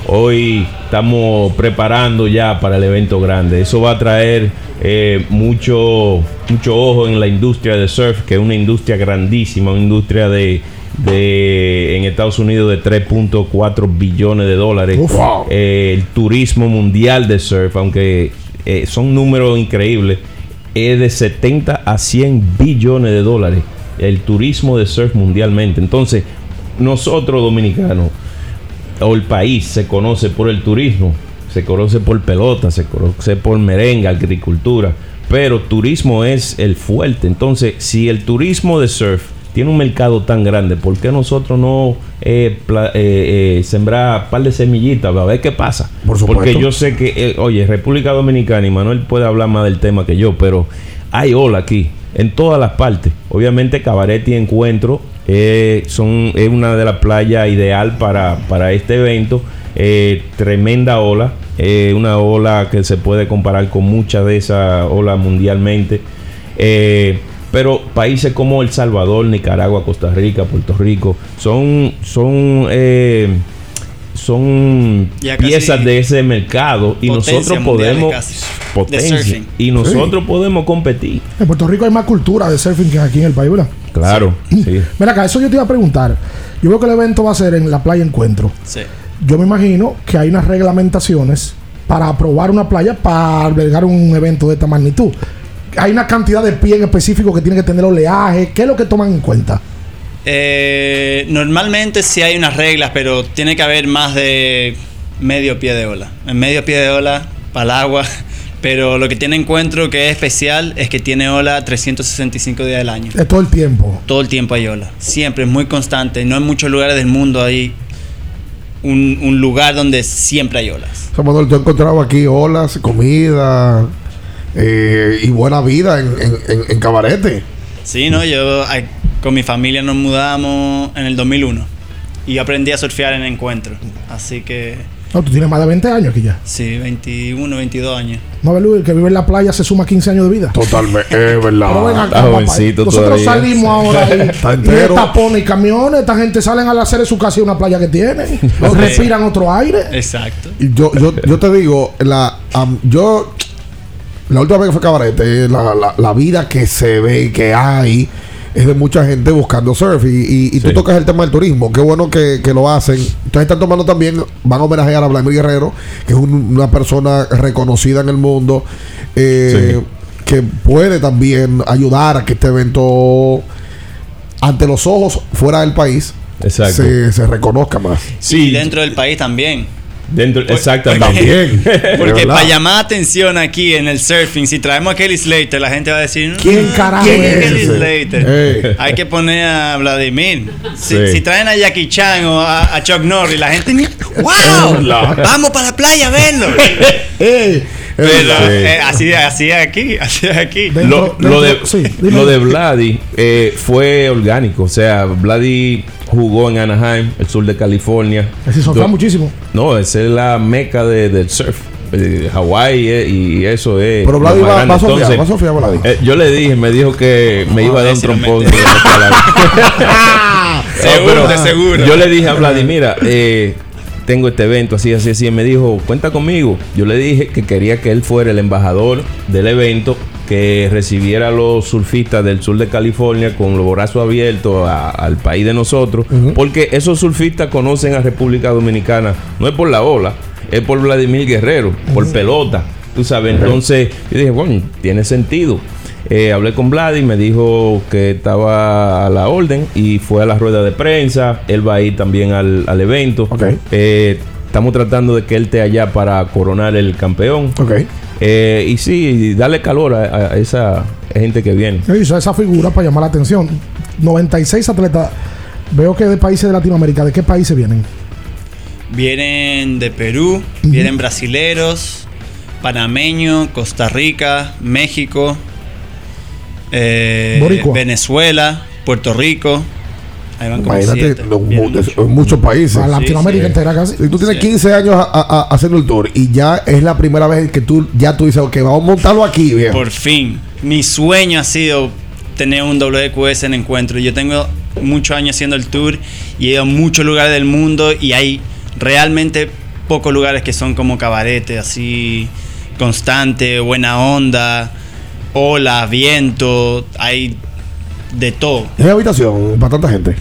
[SPEAKER 36] hoy estamos preparando ya para el evento grande. Eso va a traer eh, mucho, mucho ojo en la industria de surf, que es una industria grandísima, una industria de, de en Estados Unidos de 3.4 billones de dólares.
[SPEAKER 4] Wow.
[SPEAKER 36] Eh, el turismo mundial de surf, aunque eh, son números increíbles, es de 70 a 100 billones de dólares el turismo de surf mundialmente. Entonces, nosotros dominicanos, o el país, se conoce por el turismo, se conoce por pelota, se conoce por merengue, agricultura, pero turismo es el fuerte. Entonces, si el turismo de surf tiene un mercado tan grande, ¿por qué nosotros no eh, eh, eh, sembrar un par de semillitas? A ver qué pasa.
[SPEAKER 4] Por supuesto.
[SPEAKER 36] Porque yo sé que, eh, oye, República Dominicana, y Manuel puede hablar más del tema que yo, pero hay ola aquí, en todas las partes. Obviamente, Cabaret y Encuentro eh, son, es una de las playas ideal para, para este evento. Eh, tremenda ola, eh, una ola que se puede comparar con muchas de esas olas mundialmente. Pero países como El Salvador, Nicaragua, Costa Rica, Puerto Rico son son son piezas de ese mercado y nosotros podemos potencia y nosotros podemos competir.
[SPEAKER 2] En Puerto Rico hay más cultura de surfing que aquí en el país, ¿verdad?
[SPEAKER 36] Claro, sí.
[SPEAKER 2] Mira acá, eso yo te iba a preguntar. Yo veo que el evento va a ser en la playa Encuentro.
[SPEAKER 37] Sí.
[SPEAKER 2] Yo me imagino que hay unas reglamentaciones para aprobar una playa para albergar un evento de esta magnitud. Hay una cantidad de pie en específico que tiene que tener oleaje. ¿Qué es lo que toman en cuenta?
[SPEAKER 37] Eh, normalmente sí hay unas reglas, pero tiene que haber más de medio pie de ola. En medio pie de ola, para el agua. Pero lo que tiene encuentro que es especial es que tiene ola 365 días del año.
[SPEAKER 2] Es todo el tiempo.
[SPEAKER 37] Todo el tiempo hay ola. Siempre, es muy constante. No en muchos lugares del mundo hay un, un lugar donde siempre hay olas.
[SPEAKER 4] Manuel, tú has encontrado aquí olas, comida eh, y buena vida en, en, en- en Cabarete.
[SPEAKER 37] Sí, no, yo con mi familia nos mudamos en el 2001 y yo aprendí a surfear en encuentro. Así que
[SPEAKER 2] No, tú tienes más de 20 años aquí ya.
[SPEAKER 37] sí, 21, 22 años.
[SPEAKER 2] No, Belú, el que vive en la playa se suma 15 años de vida.
[SPEAKER 4] Totalmente, es verdad.
[SPEAKER 2] Pero ven acá, papá. Nosotros salimos ahora ahí,
[SPEAKER 4] Está
[SPEAKER 2] y de
[SPEAKER 4] entero.
[SPEAKER 2] tapones y camiones. Esta gente salen al hacer en su casa y una playa que tienen. Respiran otro aire.
[SPEAKER 37] Exacto.
[SPEAKER 4] Y yo, yo, yo te digo, la, am, yo, la última vez que fue a Cabarete, la, la, la vida que se ve, que hay, es de mucha gente buscando surf. Y, y, y tú tocas el tema del turismo. Qué bueno que, que lo hacen. Entonces están tomando también, van a homenajear a Vladimir Guerrero, que es un- una persona reconocida en el mundo, eh, que puede también ayudar a que este evento, ante los ojos fuera del país, se, se reconozca más.
[SPEAKER 37] Y dentro del país también.
[SPEAKER 36] Dentro, exactamente.
[SPEAKER 4] También.
[SPEAKER 37] Porque para llamar atención aquí en el surfing, si traemos a Kelly Slater, la gente va a decir:
[SPEAKER 2] ¿Quién
[SPEAKER 37] "Mm,
[SPEAKER 2] carajo
[SPEAKER 37] ¿quién
[SPEAKER 2] es
[SPEAKER 37] Kelly
[SPEAKER 2] ese?"
[SPEAKER 37] Slater? Hay que poner a Vladimir. Si,
[SPEAKER 36] Sí.
[SPEAKER 37] si traen a Jackie Chan o a, a Chuck Norris, la gente. ¡Wow! Vamos para la playa a verlo.
[SPEAKER 4] Ey,
[SPEAKER 37] Pero
[SPEAKER 36] Sí.
[SPEAKER 37] eh, así, así es aquí, así es aquí.
[SPEAKER 36] Lo, lo de, lo de Vladi eh, fue orgánico. O sea, Vladi jugó en Anaheim, el sur de California.
[SPEAKER 2] Surfea
[SPEAKER 36] Do-
[SPEAKER 2] muchísimo.
[SPEAKER 36] No, esa es la meca de- del surf. Eh, Hawái eh, y eso es.
[SPEAKER 4] Pero Vladi va- va a
[SPEAKER 36] Entonces,
[SPEAKER 4] va a surfear Vladi.
[SPEAKER 36] eh, yo le dije, me dijo que me iba a dar un trompón. No,
[SPEAKER 37] Seguro, de seguro.
[SPEAKER 36] Yo le dije a Vladi, mira, eh, tengo este evento, así, así, así. Y me dijo, cuenta conmigo. Yo le dije que quería que él fuera el embajador del evento, que recibiera a los surfistas del sur de California con los brazos abiertos a- al país de nosotros, porque esos surfistas conocen a República Dominicana, no es por la ola, es por Vladimir Guerrero, por pelota. Tú sabes, entonces yo dije, bueno, tiene sentido. Eh, hablé con Vlad y me dijo que estaba a la orden y fue a la rueda de prensa. Él va a ir también al, al evento. Eh, estamos tratando de que él esté allá para coronar el campeón. Eh, y sí, darle calor a, a esa gente que viene.
[SPEAKER 2] Hizo esa figura para llamar la atención. 96 atletas. Veo que de países de Latinoamérica. ¿De qué países vienen?
[SPEAKER 37] Vienen de Perú, vienen brasileros, panameños, Costa Rica, México, eh. Venezuela, Puerto Rico. Ahí van como
[SPEAKER 4] Imagínate,
[SPEAKER 37] siete.
[SPEAKER 4] en muchos países.
[SPEAKER 2] A Latinoamérica entera casi.
[SPEAKER 4] Si tú tienes 15 años a- a- a- haciendo el tour y ya es la primera vez que tú ya tú dices, ok, vamos a montarlo aquí, viejo.
[SPEAKER 37] Por fin. Mi sueño ha sido tener un WQS en encuentro. Yo tengo muchos años haciendo el tour y he ido a muchos lugares del mundo y hay realmente pocos lugares que son como cabarete, así constante, buena onda, ola, viento, hay de todo.
[SPEAKER 4] ¿Es habitación para tanta gente?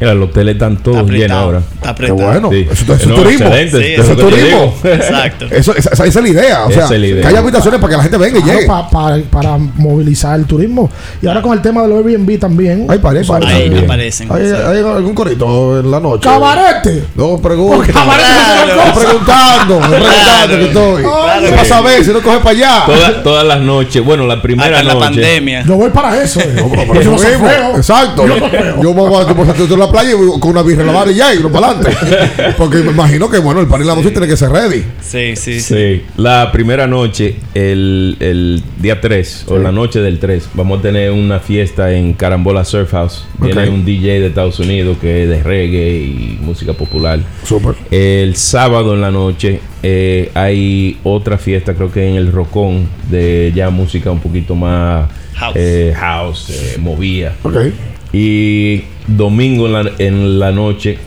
[SPEAKER 36] Mira, los hoteles están todos llenos ahora.
[SPEAKER 4] Qué bueno.
[SPEAKER 36] Sí.
[SPEAKER 4] Eso, eso es
[SPEAKER 36] No,
[SPEAKER 4] turismo.
[SPEAKER 36] excelente,
[SPEAKER 4] Sí,
[SPEAKER 36] eso
[SPEAKER 4] eso
[SPEAKER 36] es
[SPEAKER 4] es turismo.
[SPEAKER 37] Exacto.
[SPEAKER 4] Eso, esa, esa es la idea. O sea,
[SPEAKER 36] es la idea.
[SPEAKER 4] que haya habitaciones para que la gente venga y llegue.
[SPEAKER 2] Claro, pa- pa- para movilizar el turismo. Y ahora con el tema del Airbnb también. Tú sabes,
[SPEAKER 37] Ahí
[SPEAKER 2] también.
[SPEAKER 37] aparecen.
[SPEAKER 4] ¿Hay, hay algún corito en la noche?
[SPEAKER 2] ¡Cabarete!
[SPEAKER 4] No, pregunto.
[SPEAKER 2] Cabarete
[SPEAKER 4] preguntando, estoy preguntando que estoy.
[SPEAKER 2] Claro.
[SPEAKER 4] ¿Qué pasa a ver si no coge para allá?
[SPEAKER 36] Toda- todas las noches, bueno, la primera
[SPEAKER 37] Hasta en la
[SPEAKER 36] noche.
[SPEAKER 37] pandemia.
[SPEAKER 2] Yo voy para eso. eh. Yo.
[SPEAKER 4] Exacto.
[SPEAKER 2] Yo.
[SPEAKER 4] Yo me voy a yo me voy a la playa y con una birra en la mano y ya, y no para adelante. Porque me imagino que, bueno, el pan y la música tiene que ser ready.
[SPEAKER 37] Sí, sí, sí.
[SPEAKER 36] Sí, la primera noche, el, el día 3 o la noche del 3, vamos a tener una fiesta en Carambola Surf House. Viene un DJ de Estados Unidos que es de reggae y música popular.
[SPEAKER 4] Súper.
[SPEAKER 36] El sábado en la noche eh, hay otra fiesta, creo que en el Rocón, de ya música un poquito más
[SPEAKER 37] House.
[SPEAKER 36] eh, house, eh, movía.
[SPEAKER 4] Ok.
[SPEAKER 36] Y domingo en la, en la noche,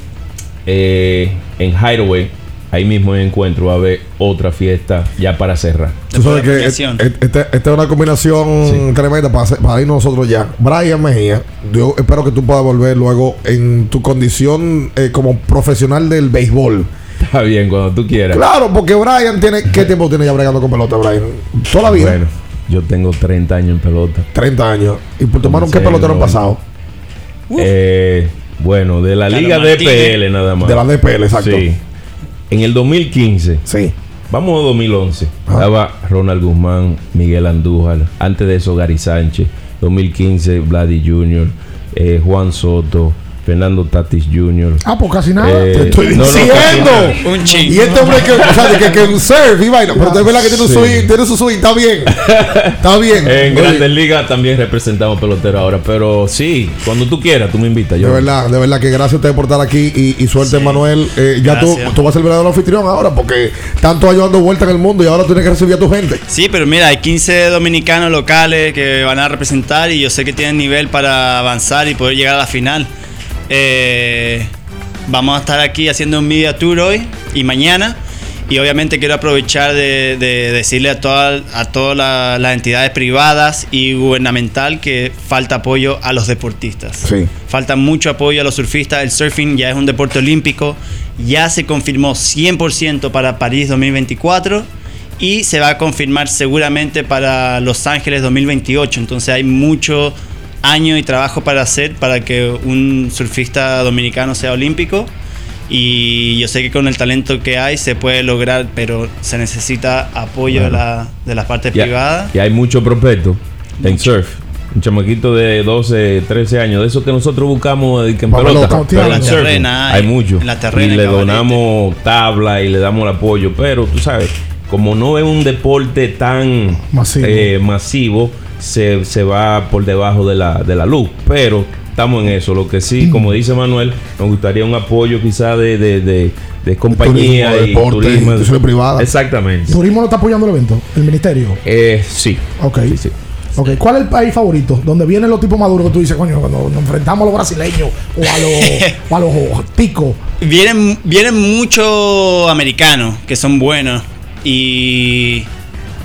[SPEAKER 36] eh, en Hideaway, ahí mismo en encuentro, va a haber otra fiesta ya para cerrar.
[SPEAKER 4] Tú sabes que et- et- esta esta es una combinación tremenda para, hacer- para ir nosotros ya. Brian Mejía, yo espero que tú puedas volver luego en tu condición eh, como profesional del béisbol.
[SPEAKER 36] Está bien, cuando tú quieras.
[SPEAKER 4] Claro, porque Brian tiene. ¿Qué tiempo tiene ya bregando con pelota, Brian? Toda la vida.
[SPEAKER 36] Bueno, yo tengo 30 años en pelota.
[SPEAKER 4] 30 años. ¿Y por tu mano qué pelotero han pasado?
[SPEAKER 36] Eh, bueno, de la Liga
[SPEAKER 37] Martínez.
[SPEAKER 36] DPL nada más.
[SPEAKER 4] De la DPL, exacto.
[SPEAKER 36] Sí. En el 2015.
[SPEAKER 4] Sí.
[SPEAKER 36] Vamos a 2011. Estaba Ronald Guzmán, Miguel Andújar. Antes de eso, Gary Sánchez. 2015, Vladi Jr., eh, Juan Soto, Fernando Tatis Jr.
[SPEAKER 2] Ah, pues casi nada.
[SPEAKER 36] Eh,
[SPEAKER 4] Te estoy
[SPEAKER 36] no, no, casi
[SPEAKER 4] diciendo.
[SPEAKER 37] Un ching.
[SPEAKER 4] y este hombre que, o sea, de que, que un surf y vaina. Pero es verdad que tiene un
[SPEAKER 36] Sí.
[SPEAKER 4] swing, tiene su swing, está bien. Está bien.
[SPEAKER 36] En
[SPEAKER 4] Oye,
[SPEAKER 36] Grandes Ligas también representamos pelotero ahora, pero sí, cuando tú quieras, tú me invitas.
[SPEAKER 4] De
[SPEAKER 36] Yo,
[SPEAKER 4] verdad, de verdad que gracias a ustedes por estar aquí y, y suerte, Manuel. Eh, ya tú, tú vas a ser el verdadero anfitrión ahora porque tanto años dando vueltas en el mundo y ahora tienes que recibir a tu gente.
[SPEAKER 37] Sí, pero mira, hay 15 dominicanos locales que van a representar y yo sé que tienen nivel para avanzar y poder llegar a la final. Eh, vamos a estar aquí haciendo un media tour hoy y mañana. Y obviamente quiero aprovechar de, de decirle a, toda- a todas la- las entidades privadas y gubernamental que falta apoyo a los deportistas.
[SPEAKER 4] Sí.
[SPEAKER 37] Falta mucho apoyo a los surfistas. El surfing ya es un deporte olímpico. Ya se confirmó 100% para París 2024 y se va a confirmar seguramente para Los Ángeles 2028. Entonces hay mucho año y trabajo para hacer para que un surfista dominicano sea olímpico. Y yo sé que con el talento que hay se puede lograr, pero se necesita apoyo de, la, de las partes privadas.
[SPEAKER 36] Y hay mucho prospecto en surf. Un chamaquito de 12, 13 años, de esos que nosotros buscamos en pelota. pero
[SPEAKER 37] En la terrena
[SPEAKER 36] hay
[SPEAKER 37] hay,
[SPEAKER 36] mucho.
[SPEAKER 37] en la terrena
[SPEAKER 36] y le
[SPEAKER 37] cabalete.
[SPEAKER 36] donamos tabla y le damos el apoyo. Pero tú sabes, como no es un deporte tan
[SPEAKER 2] Masivo.
[SPEAKER 36] eh, masivo, se, se va por debajo de la, de la luz. Pero estamos en eso. Lo que sí, como dice Manuel, nos gustaría un apoyo quizá de, de, de, de compañía
[SPEAKER 4] Turismo,
[SPEAKER 36] y
[SPEAKER 4] deporte,
[SPEAKER 36] turismo.
[SPEAKER 4] instituciones privadas.
[SPEAKER 36] Exactamente.
[SPEAKER 2] Turismo no está apoyando el evento, el ministerio.
[SPEAKER 36] Eh, sí.
[SPEAKER 2] Ok.
[SPEAKER 36] Sí, sí.
[SPEAKER 2] Ok, ¿cuál es el país favorito? Donde vienen los tipos maduros que tú dices, coño, cuando nos enfrentamos a los brasileños o a los, o a los ticos.
[SPEAKER 37] Vienen, vienen muchos americanos que son buenos y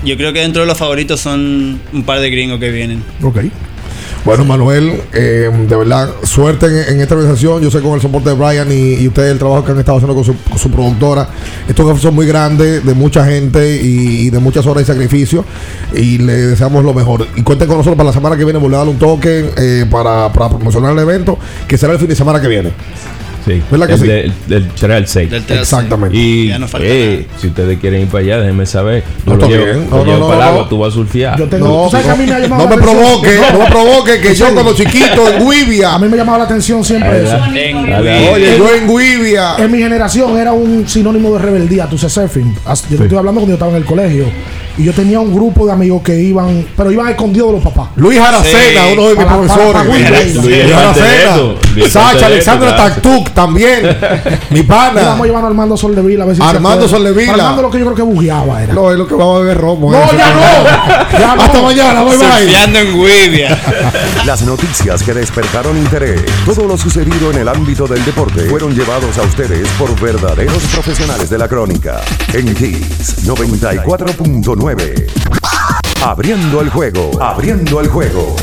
[SPEAKER 37] yo creo que dentro de los favoritos son un par de gringos que vienen.
[SPEAKER 4] Ok. Bueno, Manuel, eh, de verdad, suerte en, esta organización. Yo sé con el soporte de Brian y, ustedes el trabajo que han estado haciendo con su, con su productora. Esto es organización muy grande, de mucha gente y, y de muchas horas de sacrificio. Y le deseamos lo mejor. Y cuenten con nosotros para la semana que viene, volver a darle un toque eh, para, para promocionar el evento, que será el fin de semana que viene.
[SPEAKER 36] Sí,
[SPEAKER 4] ¿Verdad que
[SPEAKER 36] el
[SPEAKER 4] sí?
[SPEAKER 36] del, del Trail 6.
[SPEAKER 37] Del Trail
[SPEAKER 4] Exactamente.
[SPEAKER 36] Y
[SPEAKER 37] Ya no falta
[SPEAKER 36] eh, si ustedes quieren ir para allá, déjenme saber.
[SPEAKER 4] No,
[SPEAKER 36] lo llevo,
[SPEAKER 4] bien. No,
[SPEAKER 36] llevo
[SPEAKER 4] no,
[SPEAKER 36] para
[SPEAKER 4] no,
[SPEAKER 36] el agua,
[SPEAKER 4] no.
[SPEAKER 36] tú vas a surfear.
[SPEAKER 2] Yo tengo,
[SPEAKER 4] No,
[SPEAKER 2] ¿tú sabes que a mí me ha
[SPEAKER 4] no,
[SPEAKER 2] llamado
[SPEAKER 4] no me provoque, no me provoque, que yo cuando chiquito en Guivia.
[SPEAKER 2] A mí me llamaba la atención siempre eso.
[SPEAKER 4] Oye, yo en Guivia.
[SPEAKER 2] En mi generación era un sinónimo de rebeldía, tú sé surfing. Yo te estoy hablando cuando yo estaba en el colegio. Y yo tenía un grupo de amigos que iban, pero iban escondidos de los papás.
[SPEAKER 4] Luis Aracena,
[SPEAKER 37] Sí.
[SPEAKER 4] uno de mis
[SPEAKER 2] Para-
[SPEAKER 4] profesores.
[SPEAKER 2] para- para
[SPEAKER 4] Luis
[SPEAKER 2] Luis
[SPEAKER 36] Luis
[SPEAKER 4] Aracena. Sacha, Alexandra. Taktuk también. Mi pana.
[SPEAKER 2] Vamos llevando a Armando Soldevila a ver si
[SPEAKER 4] Armando. Soldevila.
[SPEAKER 2] Armando lo que yo creo que bugueaba era.
[SPEAKER 4] No, es lo que vamos a beber romo.
[SPEAKER 2] No,
[SPEAKER 4] eh.
[SPEAKER 2] ya no. Ya no.
[SPEAKER 4] Hasta mañana, bye bye.
[SPEAKER 37] en.
[SPEAKER 32] Las noticias que despertaron interés, todo lo sucedido en el ámbito del deporte, fueron llevados a ustedes por verdaderos profesionales de la crónica. En Kiss 94.9. Abriendo el juego, abriendo el juego.